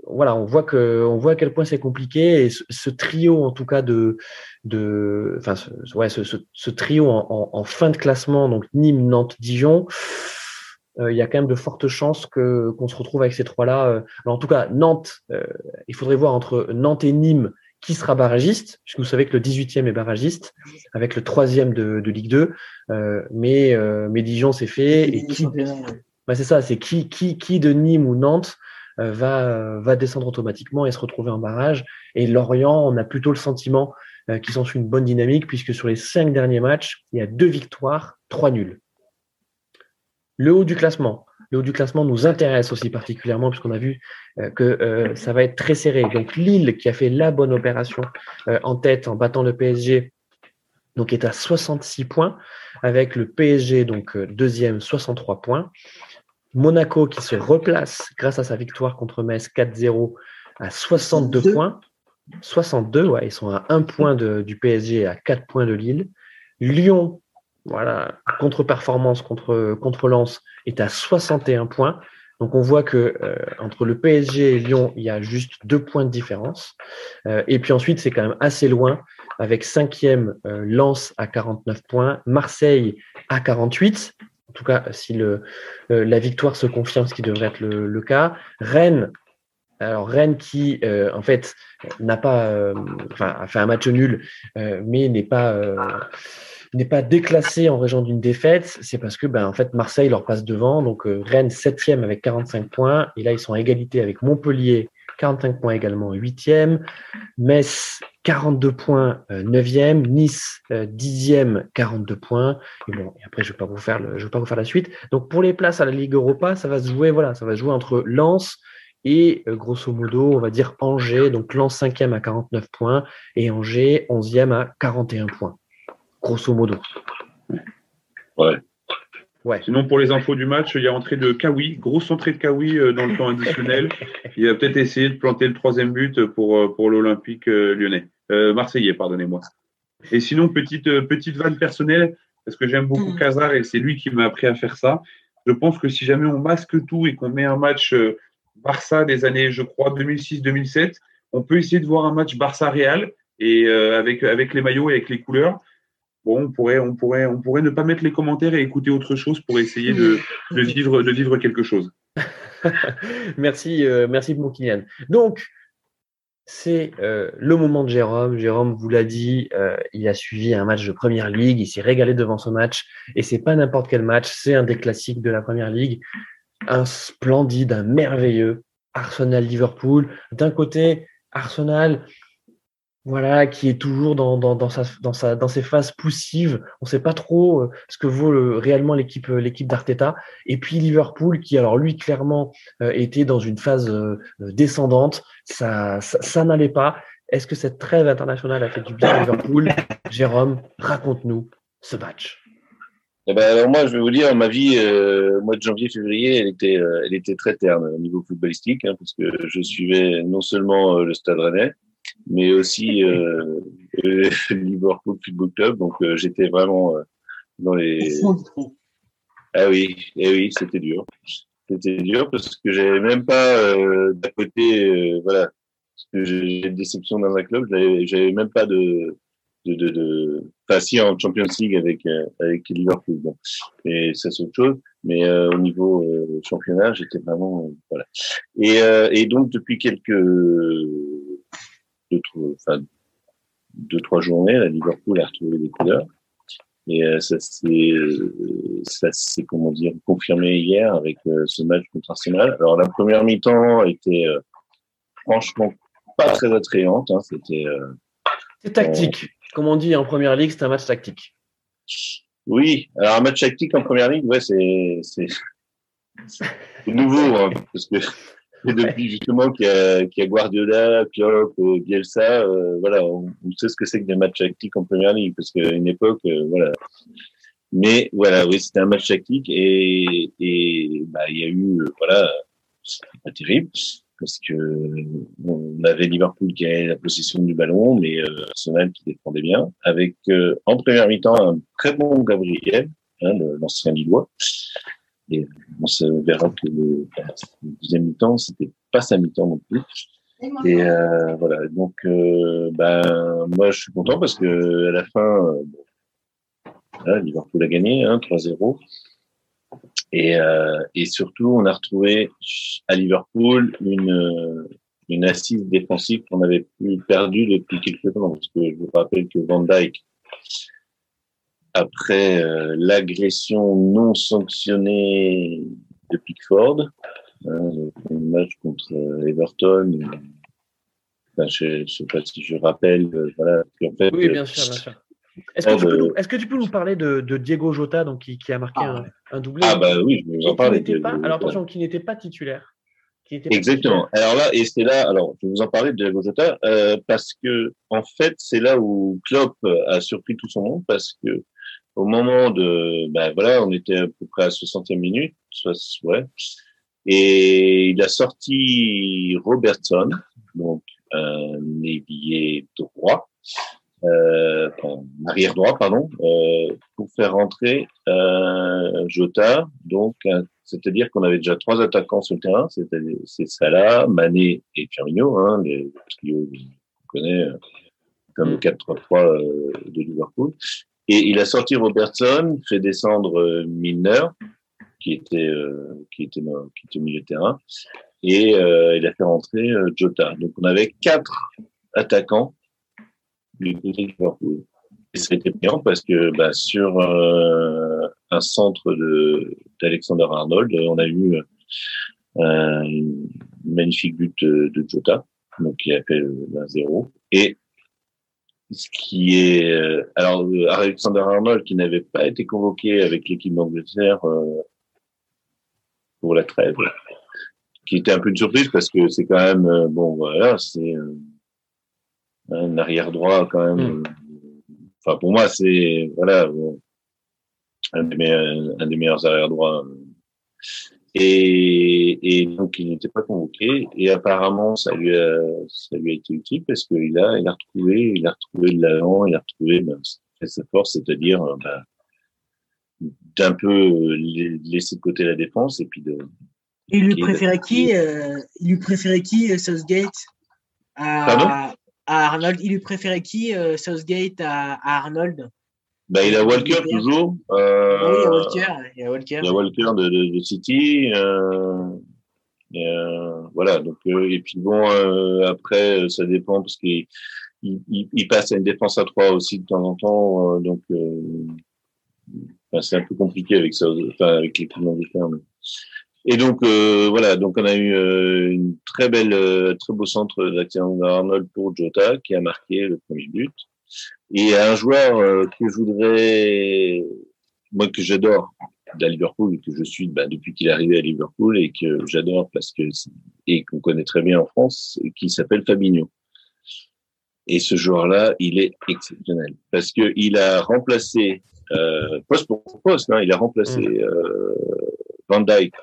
voilà, on voit, que, on voit à quel point c'est compliqué. Et ce, trio, en tout cas, de, de enfin, ouais, ce, ce, trio en, en, fin de classement, donc Nîmes, Nantes, Dijon, euh, il y a quand même de fortes chances que qu'on se retrouve avec ces trois-là. Euh. Alors en tout cas, Nantes, euh, il faudrait voir entre Nantes et Nîmes qui sera barragiste, puisque vous savez que le 18e est barragiste, avec le troisième de, de Ligue 2. mais, mais Dijon, c'est fait. Et qui, bah c'est ça, c'est qui, qui, de Nîmes ou Nantes va, va descendre automatiquement et se retrouver en barrage. Et Lorient, on a plutôt le sentiment qu'ils sont sur une bonne dynamique, puisque sur les cinq derniers matchs, il y a deux victoires, trois nuls. Le haut du classement. Le haut du classement nous intéresse aussi particulièrement puisqu'on a vu euh, que euh, ça va être très serré. Donc Lille qui a fait la bonne opération euh, en tête en battant le PSG donc est à 66 points avec le PSG donc deuxième 63 points. Monaco qui se replace grâce à sa victoire contre Metz 4-0 à 62 points. 62, ouais, ils sont à 1 point du PSG et à 4 points de Lille. Lyon voilà, contre-performance contre, contre Lens est à 61 points. Donc on voit que euh, entre le PSG et Lyon, il y a juste deux points de différence. Euh, et puis ensuite, c'est quand même assez loin, avec cinquième euh, Lens à 49 points, Marseille à 48. En tout cas, si le, la victoire se confirme, ce qui devrait être le, le cas. Rennes, alors Rennes qui en fait n'a pas, enfin a fait un match nul, mais n'est pas n'est pas déclassé en région d'une défaite, c'est parce que ben, en fait, Marseille leur passe devant. Donc euh, Rennes 7e avec 45 points. Et là, ils sont à égalité avec Montpellier, 45 points également 8e. Metz, 42 points 9e. Euh, nice, 10e, euh, 42 points. Et bon, et après, je ne vais, pas vous faire je vais pas vous faire la suite. Donc pour les places à la Ligue Europa, ça va se jouer, voilà, ça va se jouer entre Lens et grosso modo, on va dire Angers, donc Lens 5e à 49 points et Angers 11e à 41 points grosso modo. Ouais. Ouais. Sinon, pour les infos du match, il y a entrée de Kawi, grosse entrée de Kawi euh, dans le temps additionnel. Il a peut-être essayé de planter le troisième but pour, euh, pour l'Olympique euh, lyonnais. Marseillais, pardonnez-moi. Et sinon, petite, petite vanne personnelle, parce que j'aime beaucoup Kazar mm. et c'est lui qui m'a appris à faire ça. Je pense que si jamais on masque tout et qu'on met un match Barça des années, je crois, 2006-2007, on peut essayer de voir un match Barça-Real et avec, avec les maillots et avec les couleurs bon, on pourrait, on pourrait, on pourrait ne pas mettre les commentaires et écouter autre chose pour essayer de, de vivre, de vivre quelque chose. merci, euh, merci mon Kylian. Donc, c'est euh, le moment de Jérôme. Jérôme vous l'a dit, euh, il a suivi un match de Première Ligue, il s'est régalé devant ce match, et c'est pas n'importe quel match, c'est un des classiques de la Première Ligue, un splendide, un merveilleux Arsenal-Liverpool. D'un côté, Arsenal voilà, qui est toujours dans, dans, dans, sa, dans, sa, dans ses phases poussives. On ne sait pas trop euh, ce que vaut le, réellement l'équipe euh, l'équipe d'Arteta. Et puis Liverpool, qui alors lui clairement euh, était dans une phase descendante. Ça, ça, n'allait pas. Est-ce que cette trêve internationale a fait du bien à Liverpool? Jérôme, raconte-nous ce match. Eh ben, alors moi, je vais vous dire, ma vie, euh, mois de janvier-février, elle était, elle était très terne au niveau footballistique, hein, parce que je suivais non seulement le Stade Rennais, mais aussi euh, Liverpool Football Club. Donc euh, j'étais vraiment euh, dans les. Ah oui, eh oui, c'était dur. c'était dur parce que j'avais même pas euh, d'à côté, euh, voilà, parce que j'ai des déceptions dans un club, j'avais même pas de de, de, de... Enfin, si en Champions League avec euh, avec Liverpool, bon, et ça c'est autre chose. Mais euh, au niveau euh, championnat, j'étais vraiment voilà. Et et donc depuis quelques deux, enfin deux trois journées, la Liverpool a retrouvé des couleurs. Et ça s'est ça s'est comment dire confirmé hier avec ce match contre Arsenal. Alors la première mi-temps était franchement pas très attrayante. Hein, C'était c'est tactique. Comme on dit en première ligue, c'est un match tactique. Oui, alors un match tactique en première ligue, ouais, c'est c'est nouveau hein, parce que depuis justement qu'il y, a, qu'il y a Guardiola, Klopp, Bielsa, euh, voilà, on, sait ce que c'est que des matchs tactiques en première ligue parce qu'à une époque, euh, voilà. Mais voilà, oui, c'était un match tactique et et bah il y a eu euh, voilà, pas terrible parce que on avait Liverpool qui avait la possession du ballon, mais euh, Arsenal qui défendait bien, avec euh, en première mi-temps un très bon Gabriel, hein, l'ancien Lillois. Et on se verra que le, deuxième mi-temps, c'était pas sa mi-temps non plus. Et euh, voilà, donc euh, ben moi je suis content parce que à la fin, bon, Liverpool a gagné, hein, 3-0. Et, euh, et surtout, on a retrouvé à Liverpool une, une assise défensive qu'on avait plus perdue depuis quelques temps. Parce que je vous rappelle que Van Dyke, après euh, l'agression non sanctionnée de Pickford, hein, le match contre euh, Everton, enfin, je ne sais pas si je rappelle, euh, voilà, en fait, oui, bien sûr, bien sûr. Est-ce que, tu peux nous, est-ce que tu peux nous parler de, de Diego Jota, donc, qui, qui a marqué ah. un, un, doublé? Ah, bah oui, je vais vous en parler. Pas, alors attention, qui n'était pas titulaire. Qui Exactement. Titulaire. Alors là, et c'est là, alors je vais vous en parler de Diego Jota, euh, parce que en fait, c'est là où Klopp a surpris tout son monde, parce que au moment de, ben voilà, on était à peu près à 60e minute, soit, ouais, et il a sorti Robertson, donc un ailier droit, euh, arrière droit, pardon, euh, pour faire rentrer euh, Jota. Donc, c'est-à-dire qu'on avait déjà trois attaquants sur le terrain, c'est Salah, Mané et Firmino, hein, les trios qu'on connaît comme le 4-3-3 euh, de Liverpool. Et il a sorti Robertson, fait descendre Milner, qui était qui était qui était milieu de terrain, et il a fait rentrer Jota. Donc on avait quatre attaquants et c'était bien parce que bah, sur euh, un centre de d'Alexander Arnold, on a eu euh, un magnifique but de, de Jota, donc qui a fait le 0 Et ce qui est euh, alors Alexander Arnold qui n'avait pas été convoqué avec l'équipe d'Angleterre pour la trêve, qui était un peu une surprise parce que c'est quand même bon voilà c'est un arrière droit quand même. Hmm. Enfin, pour moi, c'est voilà un, des meilleurs, un des meilleurs arrière droits. Et, et donc, il n'était pas convoqué. Et apparemment, ça lui a, ça lui a été utile parce qu'il a, il a retrouvé, il a retrouvé de l'avant, il a retrouvé ben, sa force, c'est-à-dire ben, d'un peu laisser de côté la défense et puis de. Il lui préférait qui euh, Il lui préférait qui Southgate à, à Arnold? Il lui préférait qui, euh, Southgate, à, Arnold? Bah, il a Walker toujours. Euh, oui, il y a Walker. Il y a Walker, il y a Walker de, de, de City. Euh, et, euh, voilà. Donc, euh, et puis bon, euh, après, ça dépend parce qu'il il, il, passe à une défense à trois aussi de temps en temps. donc, c'est un peu compliqué avec ça, enfin, avec les clients différents. Et donc euh, voilà, donc on a eu euh, une très belle, euh, très beau centre d'action Arnold pour Jota qui a marqué le premier but. Et un joueur que je voudrais, moi que j'adore de Liverpool, que je suis bah, depuis qu'il est arrivé à Liverpool et que j'adore parce que et qu'on connaît très bien en France, qui s'appelle Fabinho. Et ce joueur-là, il est exceptionnel parce que il a remplacé euh, poste pour poste, hein, il a remplacé mmh. euh, Van Dijk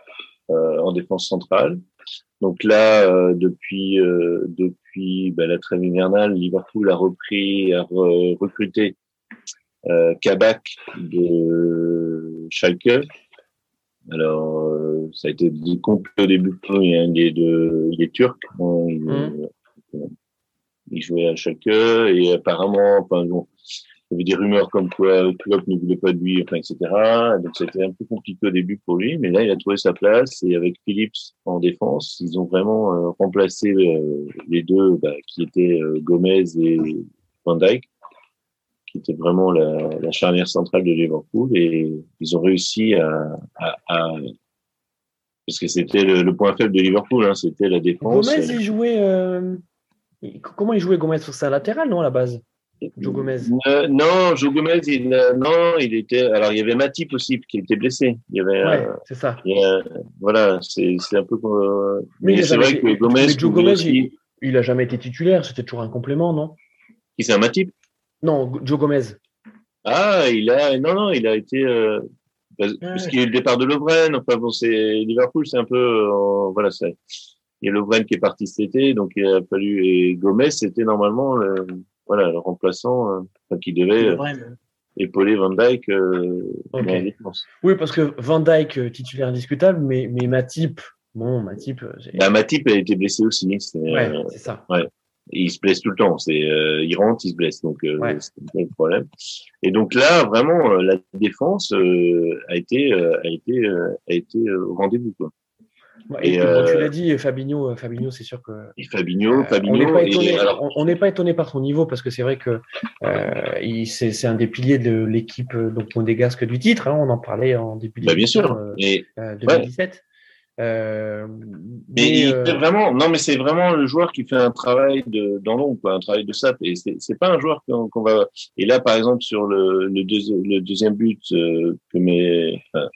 euh, en défense centrale. Donc là, euh, depuis euh, depuis ben, la trêve hivernale, Liverpool a repris, a recruté Kabak de Schalke Alors, euh, ça a été compliqué au début. Il, est, de, il est turc. Il, mmh. il jouait à chaque et apparemment, enfin, bon, il y avait des rumeurs comme quoi Klopp ne voulait pas de lui, etc. Donc, c'était un peu compliqué au début pour lui. Mais là, il a trouvé sa place et avec Phillips en défense, ils ont vraiment euh, remplacé euh, les deux bah, qui étaient Gomez et Van Dijk qui était vraiment la, charnière centrale de Liverpool et ils ont réussi à, parce que c'était le, point faible de Liverpool, hein, c'était la défense. Gomez, il jouait euh... comment il jouait Gomez sur sa latérale, non à la base? Joe Gomez. Euh, non, Joe Gomez, il, euh, non, il était. Alors il y avait Matip aussi qui était blessé. Il y avait. Ouais, c'est ça. Voilà, c'est un peu. mais, mais c'est vrai que Gomez. Mais Joe Gomez, il, il, a jamais été titulaire. C'était toujours un complément, non? Qui c'est un Matip? Non, Joe Gomez. Ah, il a, non, non, il a été, euh, parce, qu'il y a eu le départ de Lovren. Enfin bon, c'est Liverpool, c'est un peu, euh, voilà, c'est, il y a Lovren qui est parti cet été, donc il a fallu et Gomez, c'était normalement, le, voilà, le remplaçant, euh, enfin, qui devait euh, épauler Van Dyke. Euh, okay. oui, parce que Van Dyke titulaire indiscutable, mais mais Matip, bon, Matip. Bah, Matip a été blessé aussi. Ouais, c'est ça. Ouais il se blesse tout le temps. C'est, euh, il rentre, il se blesse, donc euh, ouais. c'est pas le problème. Et donc là, vraiment, euh, la défense euh, a été, euh, a été, a été au rendez-vous. Et, et comme tu l'as dit, Fabinho, Fabinho, c'est sûr que. Et Fabinho, Fabinho. on n'est pas étonné. Alors... On pas étonné par son niveau parce que c'est vrai que il, c'est, un des piliers de l'équipe donc monégasque du titre. Hein, on en parlait en début de bah, bien sûr. et 2017. Euh, mais, euh... vraiment, non, mais c'est vraiment le joueur qui fait un travail de dans l'ombre, un travail de sap. Et c'est pas un joueur qu'on qu va. Et là, par exemple, sur le le, deuxi le deuxième but euh, que euh,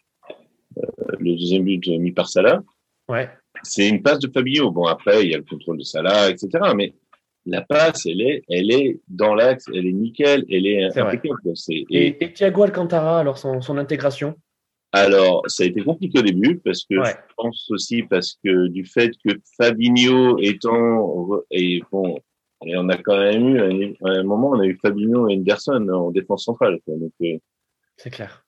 le deuxième but mis par Salah, ouais. c'est une passe de Fabio. Bon, après, il y a le contrôle de Salah, etc. Mais la passe, elle est, elle est dans l'axe, elle est nickel, elle est, est impeccable. Et, et, et Thiago Alcantara, alors son, son intégration? Alors, ça a été compliqué au début parce que ouais. je pense aussi parce que du fait que Fabinho étant et bon, et on a quand même eu à un moment on a eu Fabinho et Henderson en défense centrale. Quoi, donc euh, c'est clair.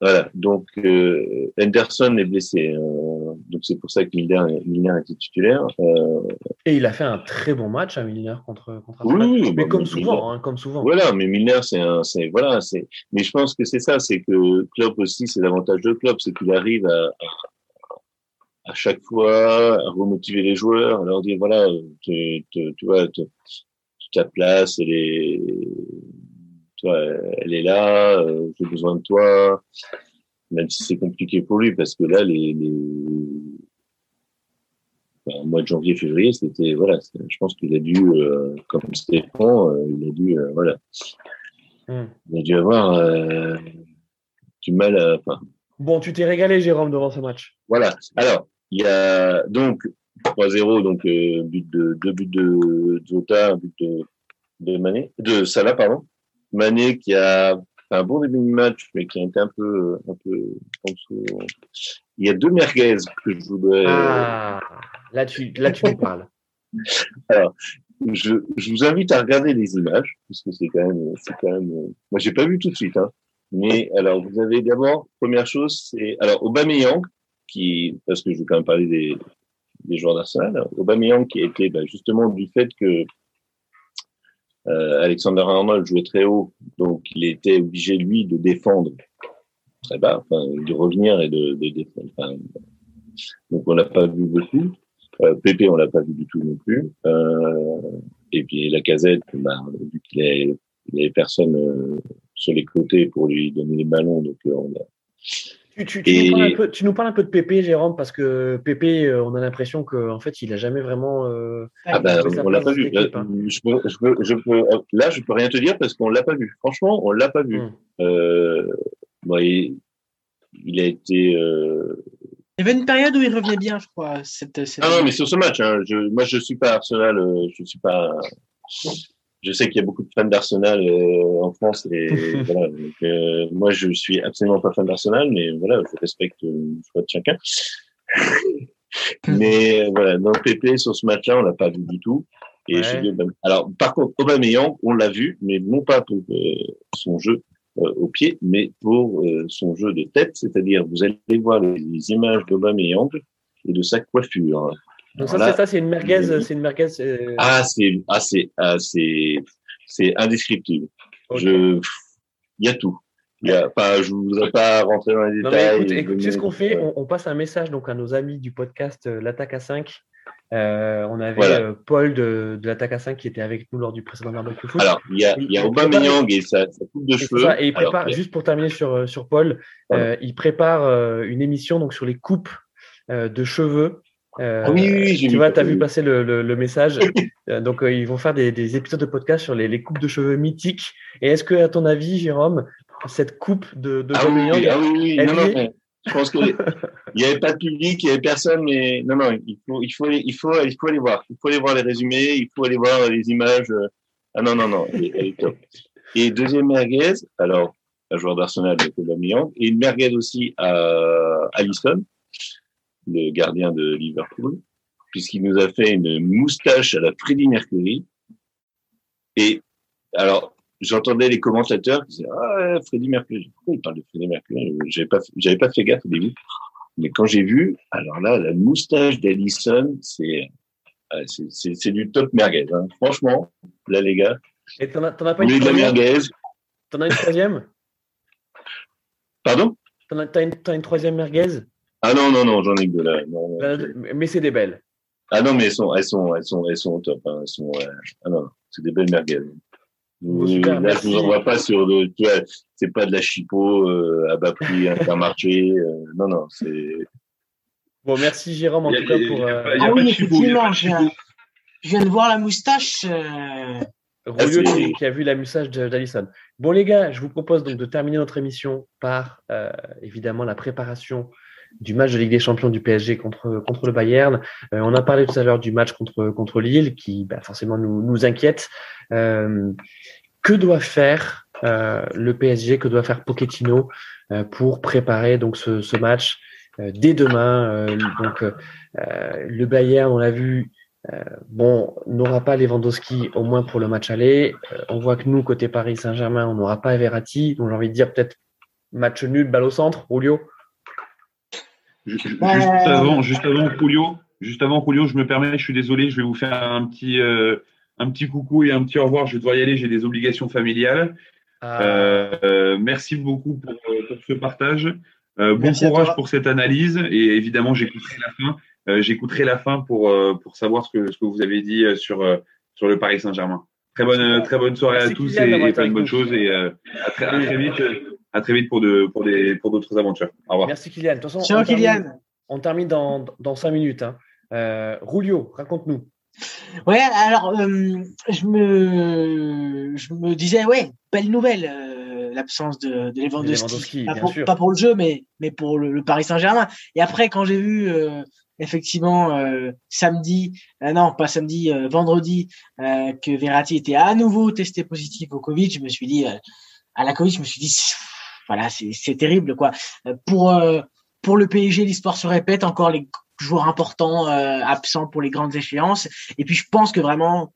Voilà, donc euh, Henderson est blessé, euh, donc c'est pour ça que Milner, Milner était titulaire. Euh, et il a fait un très bon match à Milner contre contre oui, oui, mais bon, comme mais souvent, hein, comme souvent. Voilà, mais Milner c'est un, c'est voilà, c'est. Mais je pense que c'est ça, c'est que Klopp aussi, c'est l'avantage de Klopp, c'est qu'il arrive à, à, chaque fois à remotiver les joueurs, à leur dire voilà, tu, tu, tu vois, tu, ta place, elle est tu vois, elle est là, euh, j'ai besoin de toi, même si c'est compliqué pour lui, parce que là, les, les... Enfin, mois de janvier, février, c'était, voilà, je pense qu'il a dû, euh, comme Stéphane, euh, il a dû, euh, voilà, mm. il a dû avoir du mal à, enfin, Bon, tu t'es régalé, Jérôme, devant ce match. Voilà. Alors, il y a donc 3-0, donc but de deux buts de Zota, un but de, de Mané, de Salah, pardon. Mané qui a un bon début de match, mais qui a été un peu, un peu en dessous. Il y a deux merguez que je voudrais. Ah, là tu, là tu me parles. Alors, je, je vous invite à regarder les images, parce que c'est quand même, c'est quand même. Moi, j'ai pas vu tout de suite, hein. Mais alors, vous avez d'abord, première chose, c'est alors Aubameyang, qui, parce que je vais quand même parler des, des joueurs d'Arsenal, Aubameyang qui a été bah, justement du fait que euh, Alexander Arnold jouait très haut, donc il était obligé lui de défendre très bas, enfin de revenir et de, de défendre. Enfin, donc on l'a pas vu beaucoup. Euh, Pépé on l'a pas vu du tout non plus. Euh, et puis la casette, bah, vu qu'il avait, il avait personne euh, sur les côtés pour lui donner les ballons, donc euh, on a tu, tu, tu, et... nous un peu, tu, nous parles un peu, de Pépé, Jérôme, parce que Pépé, euh, on a l'impression qu'en fait, il a jamais vraiment. Euh, ah ben, on l'a pas vu. Là, hein. je peux, je peux, je peux, là, je peux rien te dire parce qu'on l'a pas vu. Franchement, on l'a pas vu. Hmm. Euh, bon, il, il, a été. Euh... Il y avait une période où il revenait bien, je crois. Cette, cette... Ah non, mais sur ce match, hein, je, moi, je suis pas Arsenal, euh, je suis pas. Je sais qu'il y a beaucoup de fans d'Arsenal euh, en France et voilà. Donc, euh, moi, je suis absolument pas fan d'Arsenal, mais voilà, je respecte le choix de chacun. mais voilà, dans le PP sur ce match-là, on l'a pas vu du tout. Et Ouais. je dis, alors, par contre, Aubameyang, on l'a vu, mais non pas pour euh, son jeu, au pied, mais pour son jeu de tête, c'est-à-dire vous allez voir les, images d'Aubameyang et de sa coiffure. Donc ça, c'est ça, c'est une merguez, c'est une merguez. Ah, c'est, ah, c'est, ah, c'est, c'est indescriptible. Je, il y a tout. Il y a pas, je ne voudrais pas rentrer dans les détails. Mais écoute, ce qu'on fait? On, on, passe un message donc à nos amis du podcast L'attaque à 5 euh, on avait euh, Paul de, de l'attaque à 5 qui était avec nous lors du précédent barbecue foot. Alors, il y a, il y a Aubameyang et sa, coupe de cheveux. et il prépare, juste pour terminer sur, euh, sur Paul, euh, il prépare euh, une émission donc sur les coupes de cheveux. Ah oui, oui, tu vois, tu as vu passer le, le, le message. donc, ils vont faire des, des, épisodes de podcast sur les, les, coupes de cheveux mythiques. Et est-ce que, à ton avis, Jérôme, cette coupe de, de ah oui, ah oui, oui. Non, non, je pense qu'il n'y avait pas de public, il n'y avait personne, mais non, non, il faut, il faut, il faut, il faut aller voir. Il faut aller voir les résumés, il faut aller voir les images. Ah non, non, non, elle, est top. Et deuxième merguez, alors, un joueur d'Arsenal, Aubameyang, et une merguez aussi à Alisson, le gardien de Liverpool, puisqu'il nous a fait une moustache à la Freddie Mercury. Et alors, j'entendais les commentateurs qui disaient ah Freddie Mercury. Pourquoi il parle de Freddie Mercury? J'avais pas j'avais pas fait gaffe au début. Mais quand j'ai vu alors là la moustache d'Ellison c'est euh, c'est du top merguez hein. franchement là les gars. Et t'en as, as pas une troisième? t'en as une troisième? Pardon? T'en as une troisième merguez? Ah non non non j'en ai que deux là euh, mais c'est des belles ah non mais elles sont elles sont elles sont elles sont au top hein. elles sont euh, ah non c'est des belles merguez Super, là, je vous envoie pas sur de, tu vois, c'est pas de la chipot euh, à bas prix intermarché. Euh, non, non, c'est. Bon, merci Jérôme en tout cas pour. Euh... Ah oui, effectivement, je viens, je viens de voir la moustache. Euh... Roulieu qui, qui, a vu la moustache d'Alison. Bon les gars, je vous propose donc de terminer notre émission par euh, évidemment la préparation du match de Ligue des Champions du PSG contre, contre le Bayern. Euh, on a parlé tout à l'heure du match contre, contre Lille qui bah, forcément nous, nous inquiète. Euh, que doit faire euh, le PSG, que doit faire Pochettino euh, pour préparer donc ce, ce match euh, dès demain Donc le Bayern, on l'a vu, bon, n'aura pas Lewandowski au moins pour le match aller. on voit que nous, côté Paris Saint-Germain, on n'aura pas Verratti. Donc j'ai envie de dire peut-être match nul, balle au centre, Julio? Juste, avant, juste avant Julio, juste avant Julio, je me permets, je suis désolé, je vais vous faire un petit, euh, un petit coucou et un petit au revoir. Je vais devoir y aller, j'ai des obligations familiales. Ah. Euh, merci beaucoup pour, pour ce partage. Euh, bon courage pour cette analyse et évidemment j'écouterai la fin. Euh, j'écouterai la fin pour pour savoir ce que ce que vous avez dit sur sur le Paris Saint-Germain. Très bonne très bonne soirée à tous et, et plein de bonnes choses et à très, à très vite à très vite pour de pour des pour d'autres aventures. Au revoir. Merci Kylian. De toute façon, Ciao on Kylian. Termine, on termine dans dans cinq minutes. Hein. Euh, Rulio, raconte-nous. Ouais, alors euh, je me je me disais ouais, belle nouvelle euh, l'absence de, de Lewandowski. Lewandowski pas, pour, pas pour le jeu, mais mais pour le, le Paris Saint-Germain. Et après, quand j'ai vu euh, effectivement euh, samedi, euh, non pas samedi, euh, vendredi, euh, que Verratti était à nouveau testé positif au Covid, je me suis dit euh, à la Covid, je me suis dit voilà, c'est terrible quoi. Euh, Pour euh, pour le PSG, l'histoire se répète encore les joueurs importants euh, absents pour les grandes échéances. Et puis je pense que vraiment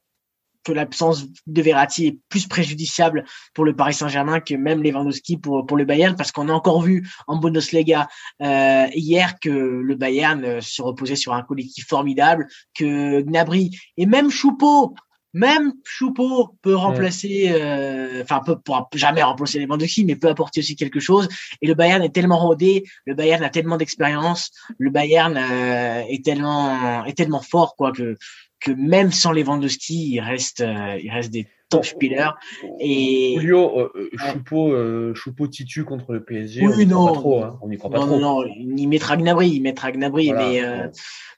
que l'absence de Verratti est plus préjudiciable pour le Paris Saint-Germain que même Lewandowski pour pour le Bayern parce qu'on a encore vu en Bundesliga euh, hier que le Bayern euh, se reposait sur un collectif formidable que Gnabry et même Choupeau même Choupeau peut remplacer, euh, enfin peut pourra jamais remplacer Lewandowski, mais peut apporter aussi quelque chose. Et le Bayern est tellement rodé, le Bayern a tellement d'expérience, le Bayern euh, est tellement est tellement fort quoi que que même sans Lewandowski, il reste euh, il reste des top spielers. Et Julio, euh, Choupeau, euh, Choupeau titu contre le PSG. Oui, on n'y croit pas trop. Hein. On n'y croit pas non, trop. non, non, il mettra Gnabry, il mettra Gnabry, Voilà. mais, euh,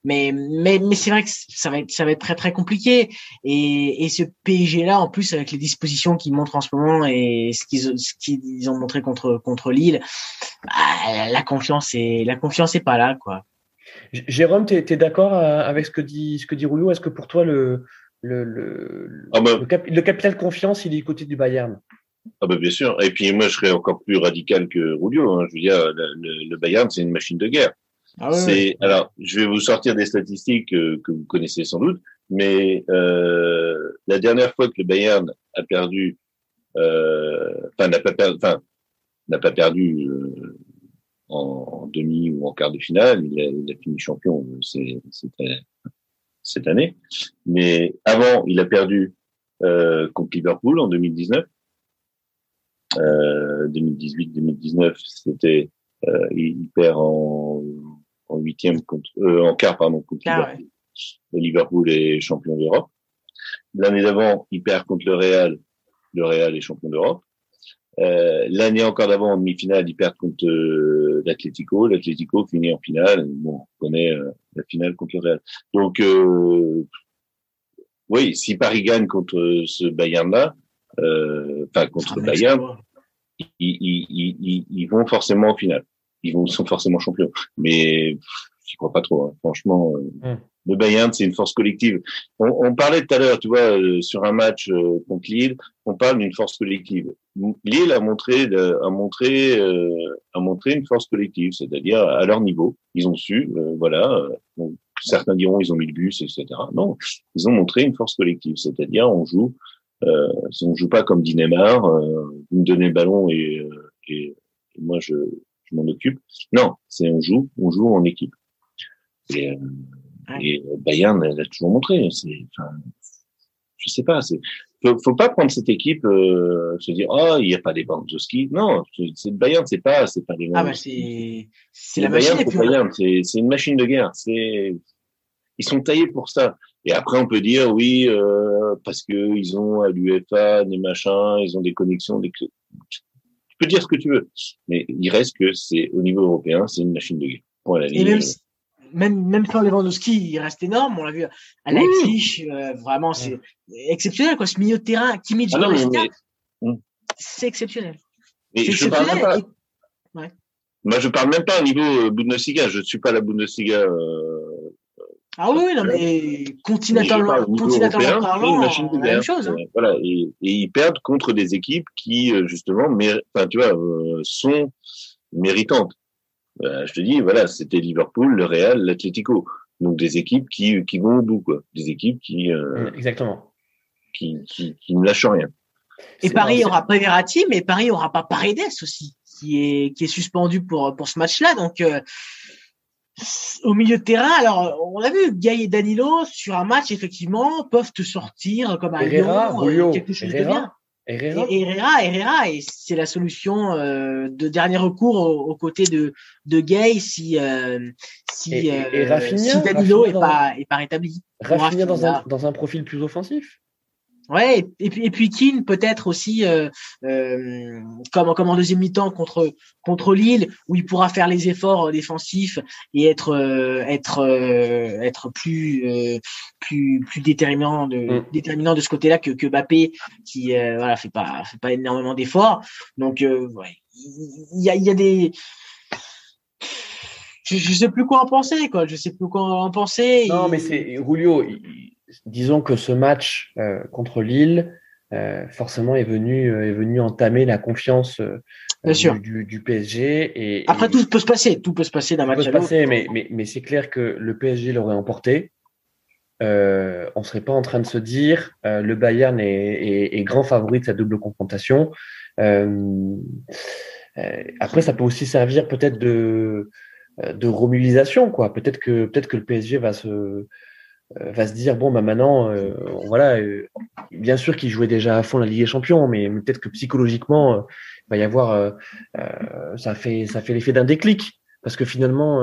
mais, mais, mais c'est vrai que ça va être, ça va être très, très compliqué. Et, et ce PSG là, en plus, avec les dispositions qu'ils montrent en ce moment et ce qu'ils, ce qu'ils ont montré contre, contre Lille, bah, la confiance est, la confiance est pas là, quoi. Jérôme, tu es, d'accord euh, avec ce que dit, ce que dit Rouillot Est-ce que pour toi, le, le, le, Ah bah, le, cap- le capital confiance, il est du côté du Bayern ah bah bien sûr. Et puis moi, je serais encore plus radical que Rulio. Hein. Je veux dire, le, le, le Bayern, c'est une machine de guerre. Ah c'est alors, je vais vous sortir des statistiques que vous connaissez sans doute, mais euh, la dernière fois que le Bayern a perdu, euh, enfin n'a pas perdu, enfin n'a pas perdu euh, en, demi ou en quart de finale. Il a, il a fini champion cette année. Mais avant, il a perdu euh, contre Liverpool en 2019. Euh, 2018-2019, c'était euh, il perd en, en huitième contre, euh, en quart pardon contre ah, Liverpool. Ouais. Liverpool est champion d'Europe. L'année d'avant, il perd contre le Real. Le Real est champion d'Europe. Euh, L'année encore d'avant, en demi-finale, ils perdent contre euh, l'Atlético. L'Atlético finit en finale. Bon, on connaît euh, la finale contre le Real. Donc, euh, oui, si Paris gagne contre ce Bayern-là, euh, enfin contre le Bayern, ils, ils, ils, ils, vont forcément en finale. Ils vont sont forcément champions. Mais j'y crois pas trop. Hein. Franchement, hum le Bayern, c'est une force collective. On, on parlait tout à l'heure, tu vois, euh, sur un match euh, contre Lille, on parle d'une force collective. Lille a montré, a montré, euh, a montré une force collective, c'est-à-dire à leur niveau, ils ont su, voilà. certains diront ils ont mis le bus, etc. Non, ils ont montré une force collective, c'est-à-dire on joue, on joue pas comme Dinemar, vous me donnez le ballon et, et, moi je, je m'en occupe. Non, c'est on joue, on joue en équipe. Et, et Bayern, elle a toujours montré. C'est, enfin, je sais pas. C'est, faut, faut pas prendre cette équipe, euh, se dire, oh, il n'y a pas des ski Non, c'est Bayern, c'est pas, c'est pas des. Ah bah c'est, c'est la machine. Bayern, c'est, c'est une machine de guerre. C'est, ils sont taillés pour ça. Et après, on peut dire, oui, euh, parce que ils ont à l'UEFA des machins, ils ont des connexions, des. Tu peux dire ce que tu veux, mais il reste que c'est au niveau européen, c'est une machine de guerre. La ligne, même, même sans Lewandowski, il reste énorme. On l'a vu à Leipzig, euh, vraiment, c'est exceptionnel, quoi. Ce milieu de terrain, Kimmich, ah hmm. c'est exceptionnel. Et je. Parle même pas... ouais. Moi, je parle même pas au niveau euh, Bundesliga. Je ne suis pas la Bundesliga. Euh... Ah oui, non, mais continentalement, continentalement parlant, la même chose. Hein. Voilà, et, et, ils perdent contre des équipes qui, justement, enfin, tu vois, sont méritantes. Euh, je te dis, voilà, c'était Liverpool, le Real, l'Atlético. Donc des équipes qui, qui vont au bout, quoi. Des équipes qui, euh, Exactement. Qui, qui, qui, ne lâchent rien. Et Paris aura pas Verratti, mais Paris aura pas Paredes aussi, qui est, qui est suspendu pour, pour ce match-là. Donc, euh, au milieu de terrain, alors on l'a vu, Gay et Danilo sur un match effectivement peuvent te sortir comme un Lyon, quelque chose de bien. Herrera. Herrera, Herrera, et c'est la solution euh, de dernier recours aux, côtés de de Gay si euh, si, et, et euh, si Danilo est pas est pas rétabli. Rafinha dans un dans un profil plus offensif? Ouais, et, puis et puis Keane peut-être aussi euh, euh, comme comme en deuxième mi-temps contre contre Lille où il pourra faire les efforts défensifs et être euh, être euh, être plus euh, plus plus déterminant de mm. déterminant de ce côté-là que que Mbappé qui voilà fait pas fait pas énormément d'efforts. Donc ouais, il y a il y a des je, je sais plus quoi en penser quoi, je sais plus quoi en penser. Non, mais c'est Julio disons que ce match euh, contre Lille, euh, forcément, est venu, euh, est venu entamer la confiance du, du, PSG. Et, Après, tout peut se passer, tout peut se passer d'un match à l'autre. Mais, mais, mais c'est clair que le PSG l'aurait emporté. Euh, on serait pas en train de se dire le Bayern est, est, est, grand favori de sa double confrontation. après, ça peut aussi servir peut-être de de remobilisation, quoi. Peut-être que peut-être que le PSG va se va se dire bon bah maintenant euh, voilà euh, bien sûr qu'il jouait déjà à fond la Ligue des Champions mais, peut-être que psychologiquement il va y avoir ça fait ça fait l'effet d'un déclic. Parce que finalement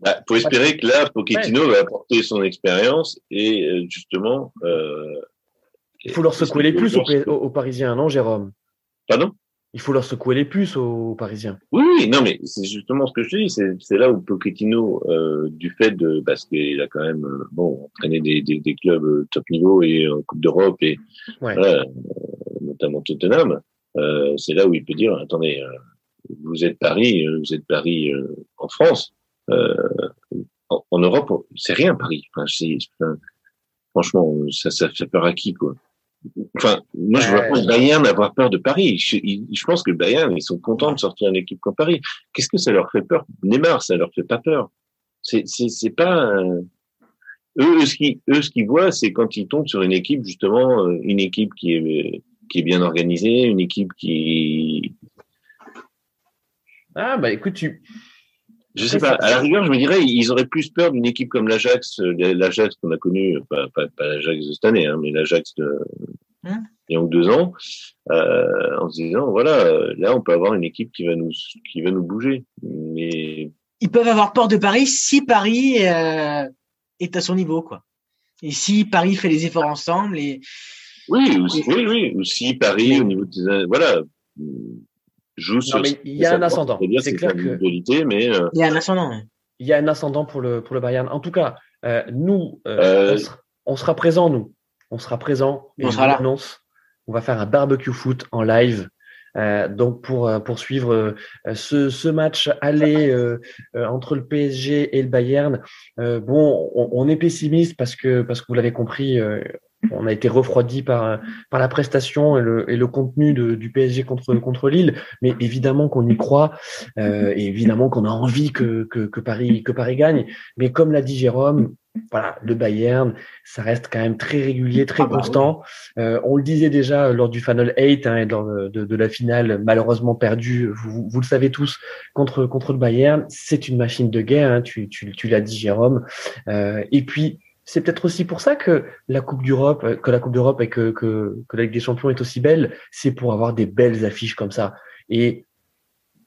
bah, faut espérer que là Pochettino va apporter son expérience et justement il faut leur secouer les plus aux Parisiens non Jérôme? Pardon? Il faut leur secouer les puces aux Parisiens. Oui, non, mais c'est justement ce que je dis. C'est là où Pochettino, euh, du fait de parce qu'il a quand même euh, bon entraîné des, des, des clubs euh, top niveau et en Coupe d'Europe et voilà, notamment Tottenham, euh, c'est là où il peut dire attendez, vous êtes Paris, vous êtes Paris en France, en, en, Europe, c'est rien Paris. Enfin, enfin, franchement, ça, ça fait peur à qui quoi Enfin, moi, je vois pas le Bayern avoir peur de Paris. Je, je, pense que le Bayern, ils sont contents de sortir une équipe comme Paris. Qu'est-ce que ça leur fait peur? Neymar, ça leur fait pas peur. C'est, pas eux, eux, ce qui, eux, ce qu'ils voient, c'est quand ils tombent sur une équipe justement, euh, une équipe qui est qui est bien organisée, une équipe qui Ah, bah écoute, tu. Je sais pas. À la rigueur, je me dirais, ils auraient plus peur d'une équipe comme l'Ajax, euh, l'Ajax qu'on a connu, pas, pas, pas l'Ajax de cette année, hein, mais l'Ajax de Hein? il y a deux ans, euh, en se disant, voilà, euh, là, on peut avoir une équipe qui va nous, qui va nous bouger. Mais Ils peuvent avoir peur de Paris si Paris euh, est à son niveau, quoi. Et si Paris fait les efforts ensemble et oui, ou, oui, oui, ou si Paris, Mais- au niveau de voilà, joue sur. mais il y a un ascendant. C'est clair que- mais il y a un ascendant. ouais. Il y a un ascendant pour le, pour le Bayern. En tout cas, euh, nous, euh, Euh, on, sera, on sera présent, nous. On sera présent. On sera là. va faire un barbecue foot en live. Euh, donc pour pour suivre euh, ce, ce match aller euh, euh, entre le PSG et le Bayern, euh, bon, on, on est pessimiste parce que parce que vous l'avez compris, euh, on a été refroidi par par la prestation et le, et le contenu de, du PSG contre contre Lille, mais évidemment qu'on y croit euh, et évidemment qu'on a envie que, que que Paris que Paris gagne. Mais comme l'a dit Jérôme, voilà, le Bayern, ça reste quand même très régulier, très Ah bah constant. Euh, on le disait déjà lors du Final 8 hein, et lors de, de, de la finale malheureusement perdue, vous, vous le savez tous, contre, contre le Bayern. C'est une machine de guerre, hein, tu, tu, tu l'as dit Jérôme. Euh, et puis, c'est peut-être aussi pour ça que la Coupe d'Europe, euh, que la Coupe d'Europe et que, que, que la Ligue des Champions est aussi belle, c'est pour avoir des belles affiches comme ça. Et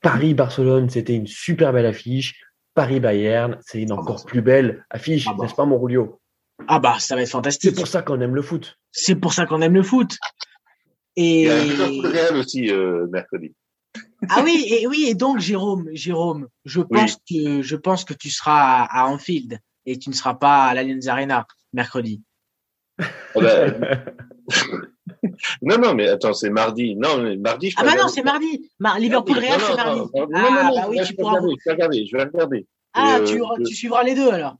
Paris-Barcelone, c'était une super belle affiche. Paris-Bayern, c'est une Ah bah, encore plus belle affiche, Ah bah. n'est-ce pas, mon Rulio Ah bah ça va être C'est fantastique. pour ça qu'on aime le foot. C'est pour ça qu'on aime le foot. il Et y a un Liverpool Real aussi euh, mercredi. ah oui et oui et donc Jérôme Jérôme je pense que je pense que tu seras à, à Anfield et tu ne seras pas à l'Allianz Arena mercredi. Ah bah, non, non, mais attends, c'est mardi. Non, mais mardi, je Ah bah non c'est mardi. Mar- Liverpool Real c'est mardi. non, non, Ah non, non, bah oui tu je peux pourras. regarder, je vais regarder, je vais regarder. Ah euh, tu, je- tu suivras les deux alors.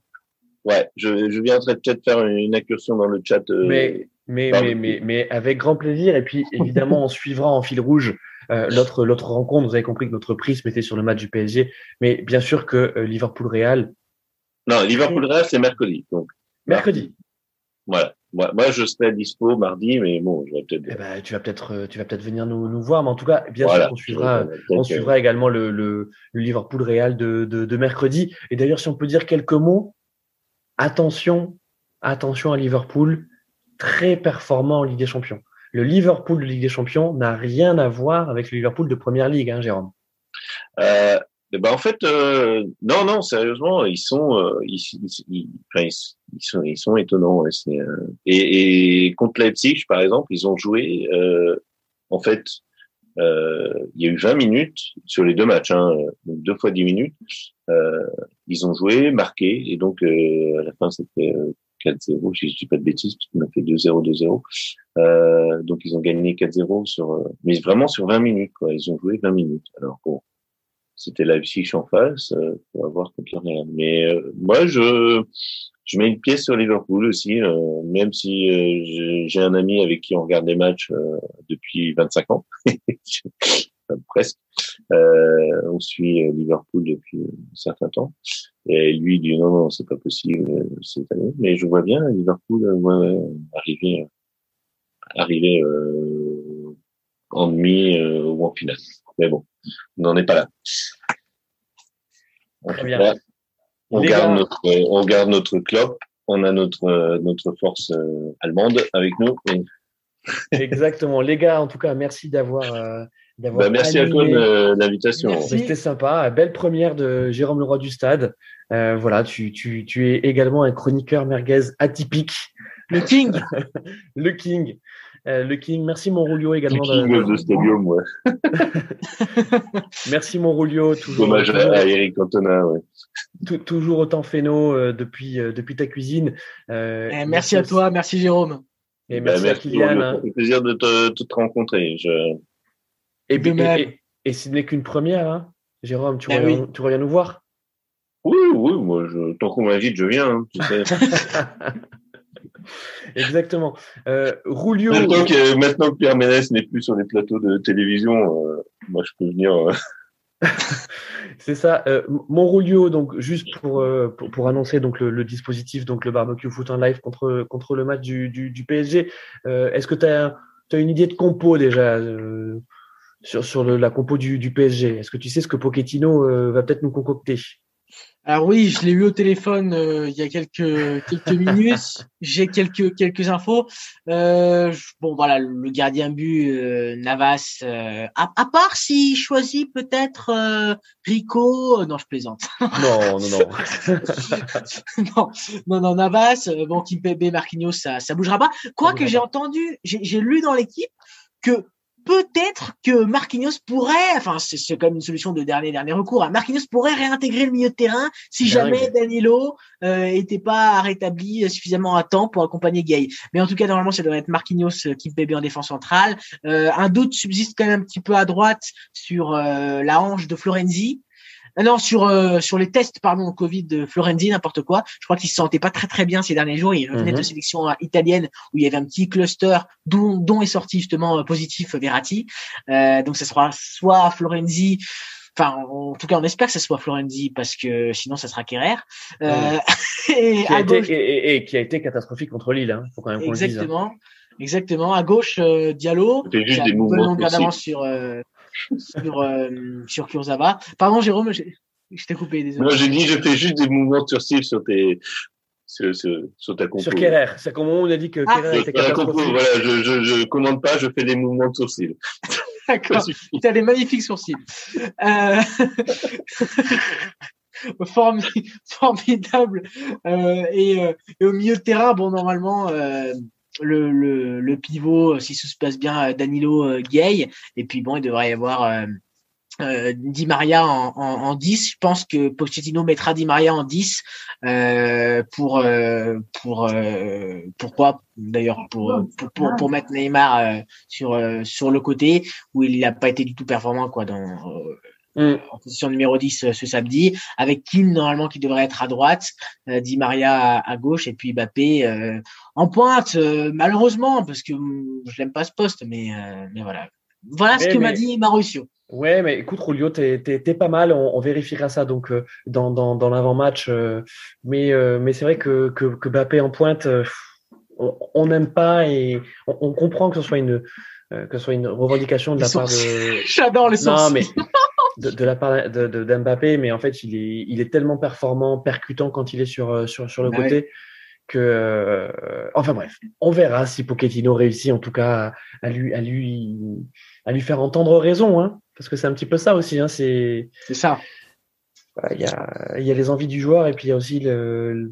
Ouais, je, je viendrai peut-être faire une incursion dans le chat. euh, mais, mais, pardon. mais, mais, mais avec grand plaisir. Et puis, évidemment, on suivra en fil rouge euh, l'autre, l'autre rencontre. Vous avez compris que notre prisme était sur le match du PSG. Mais bien sûr que euh, Liverpool-Real, Non, Liverpool Real, c'est mercredi. Donc, mercredi. voilà. Moi, moi, je serai dispo mardi, mais bon, je vais peut-être. Eh ben, tu vas peut-être, euh, tu vas peut-être venir nous, nous voir. Mais en tout cas, bien Voilà. sûr qu'on suivra, on euh, suivra également le, le, le Liverpool-Real de, de, de mercredi. Et d'ailleurs, si on peut dire quelques mots, attention, attention à Liverpool, très performant en Ligue des Champions. Le Liverpool de Ligue des Champions n'a rien à voir avec le Liverpool de Première Ligue, hein, Jérôme. Euh, ben en fait, euh, non, non, sérieusement, ils sont, euh, ils, ils, ils- ils- sont, ils sont étonnants. ouais, euh, et, et contre Leipzig, par exemple, ils ont joué. Euh, en fait, euh, il y a eu 20 minutes sur les deux matchs, hein, donc deux fois 10 minutes. Euh, ils ont joué, marqué, et donc à la fin c'était euh, 4-0, si je dis pas de bêtises, parce qu'on a fait 2-0, 2-0. Euh, donc ils ont gagné 4-0 sur, mais vraiment sur 20 minutes, quoi. Ils ont joué 20 minutes. Alors bon, c'était Leipzig en face, euh, on va. Mais euh, moi, je je mets une pièce sur Liverpool aussi, euh, même si euh, j'ai- un ami avec qui on regarde des matchs euh, depuis 25 ans, Enfin, presque. Euh, on suit Liverpool depuis un certain temps. Et lui dit non, non, c'est pas possible cette année. Mais je vois bien Liverpool ouais, arriver, arriver en demi ou en finale. Mais bon, on n'en est pas là. Très bien. on garde notre, euh, on garde notre club. On a notre euh, notre force euh, allemande avec nous. Et, Exactement. Les gars, en tout cas, merci d'avoir, euh, d'avoir. bah, merci à toi de l'invitation. C'était sympa. Belle première de Jérôme Leroy du Stade. Euh, voilà, tu, tu, tu es également un chroniqueur merguez atypique. Le King. Le King. Euh, le King. Merci mon Rulio Le également. King de- of the Stadium, ouais. Merci mon Rulio. Toujours, Dommage toujours, à, Eric Cantona, ouais. tou- toujours autant féno euh, depuis, euh, depuis ta cuisine. Euh, Eh, merci à toi, merci Jérôme. Et Bah, merci, à Kylian. Hein. Plaisir de te, de te rencontrer. Je... Et, De et, même. et, et ce n'est qu'une première, hein. Jérôme, tu, Eh reviens, tu reviens nous voir? Oui, oui, moi, je, tant qu'on m'invite, je viens. Hein, tu sais. Exactement. Euh, Rulio. maintenant, que, maintenant que Pierre Ménès n'est plus sur les plateaux de télévision, euh, moi, je peux venir. euh, C'est ça. Euh, mon Rulio, donc juste pour, euh, pour pour annoncer donc le, le dispositif, donc le barbecue foot en live contre contre le match du du, du PSG. Euh, Est-ce que tu as, une idée de compo déjà sur, sur le, la compo du, du PSG. Est-ce que tu sais ce que Pochettino va peut-être nous concocter? Alors oui, je l'ai eu au téléphone euh, il y a quelques quelques minutes. J'ai quelques quelques infos. Euh, bon voilà, le gardien but euh, Navas. Euh, à, à, part s'il choisit peut-être Rico. Non, je plaisante. Non, non, non. non, non, non, Navas. bon, Kimpembe, Marquinhos, ça ça bougera pas. Quoi que j'ai entendu, j'ai lu dans l'équipe que peut-être que Marquinhos pourrait, enfin c'est comme une solution de dernier dernier recours, hein, Marquinhos pourrait réintégrer le milieu de terrain si jamais Danilo euh, était pas rétabli suffisamment à temps pour accompagner Gay. Mais en tout cas normalement ça devrait être Marquinhos euh, qui bébé en défense centrale. Euh, un doute subsiste quand même un petit peu à droite sur euh, la hanche de Florenzi. Ah non, sur euh, sur les tests pardon Covid de Florenzi, n'importe quoi. Je crois qu'il se sentait pas très très bien ces derniers jours. Il revenait de mhm. sélection euh, italienne où il y avait un petit cluster dont dont est sorti justement euh, positif Verratti. Euh, donc ça sera soit Florenzi. Enfin, en tout cas, on espère que ce soit Florenzi parce que sinon, ça sera Kerrer. Euh, et, qui a été, et, qui a été catastrophique contre Lille. Hein. Faut quand même Exactement. Le dise, hein. Exactement. À gauche, euh, Diallo. C'était juste des mouvements sur sur, euh, sur Kurzawa. Pardon, Jérôme, je, t'ai coupé. Désolé. Non, j'ai dit, je fais juste des mouvements sur style sur tes. Sur, sur, sur ta compo. Sur Kerrer. C'est comme on a dit que ah, Kerrer était compo, voilà, je, je, je commande pas, je fais des mouvements de sourcils. D'accord. Tu as des magnifiques sourcils. Euh... formidable. Euh, et, euh, et, au milieu de terrain, bon, normalement, euh, le, le, le, pivot, euh, si tout se passe bien, euh, Danilo euh, Gay. Et puis bon, il devrait y avoir euh, Di Maria en, en, en, 10. Je pense que Pochettino mettra Di Maria en 10 euh, pour euh, pour pourquoi? D'ailleurs pour, pour, pour mettre Neymar sur sur le côté où il n'a pas été du tout performant quoi dans Mm. en position numéro 10 euh, ce samedi, avec Kim normalement qui devrait être à droite, euh, Di Maria à, gauche et puis Mbappé euh, en pointe, malheureusement, parce que mm, je l'aime pas ce poste, mais, mais voilà. Voilà ce que m'a dit Mauricio. Ouais, mais écoute, Rulio, t'es, pas mal. On, vérifiera ça donc dans, dans, dans l'avant-match. mais mais c'est vrai que, que, que Mbappé en pointe, on n'aime pas et on, on, comprend que ce soit une que ce soit une revendication de la part de. J'adore les sourcils. Non, mais de, la part de, mais en fait, il est, il est tellement performant, percutant quand il est sur, euh, sur, sur le côté que, euh, enfin bref, on verra si Pochettino réussit en tout cas à, lui, à lui, à lui faire entendre raison, hein, parce que c'est un petit peu ça aussi, hein, c'est. Ça. Il y a, il y a les envies du joueur et puis il y a aussi le,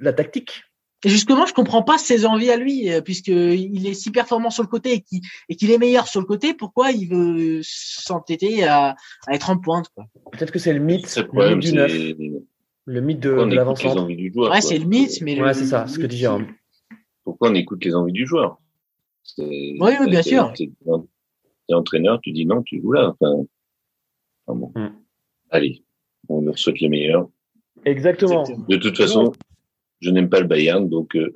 la tactique. Et justement, je comprends pas ses envies à lui, euh, puisqu'il est si performant sur le côté et qu'il est meilleur sur le côté, pourquoi il veut s'entêter à, à, être en pointe Peut-être que c'est le mythe, le mythe du neuf. Le mythe de, de l'avant-centre. Ouais, c'est le mythe, mais. Ouais, c'est ça, ce que dit Jérôme. Pourquoi on écoute les envies du joueur? Oui, oui, bien sûr. Tu es entraîneur, tu dis non, tu joues là. Enfin, bon. Hmm. Allez, on leur souhaite le meilleur. Exactement. De toute façon, je n'aime pas le Bayern, donc. Euh...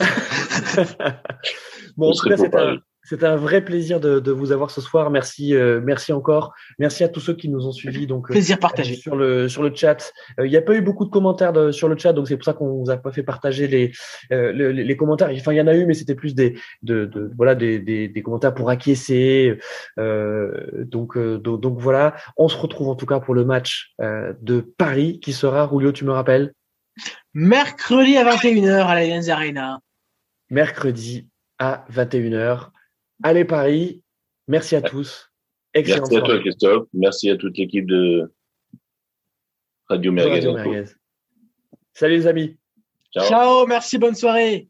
bon, en tout cas, c'est un, vrai plaisir de, de, vous avoir ce soir. Merci, euh, merci encore. Merci à tous ceux qui nous ont suivis. Donc, euh, plaisir partagé sur le sur le chat. Euh, il n'y a pas eu beaucoup de commentaires de, sur le chat, donc c'est pour ça qu'on vous a pas fait partager les, les, les commentaires. Enfin, il y en a eu, mais c'était plus des de, de voilà des, des, des, commentaires pour acquiescer. donc, donc, donc voilà. On se retrouve en tout cas pour le match de Paris qui sera. Rulio, tu me rappelles? Mercredi à 21h à l'Allianz Arena. Mercredi à 21h. Allez Paris. Merci à tous. Excellent. Merci à toi Christophe. Merci à toute l'équipe de Radio Merguez. Salut les amis. Ciao. Ciao. Merci. Bonne soirée.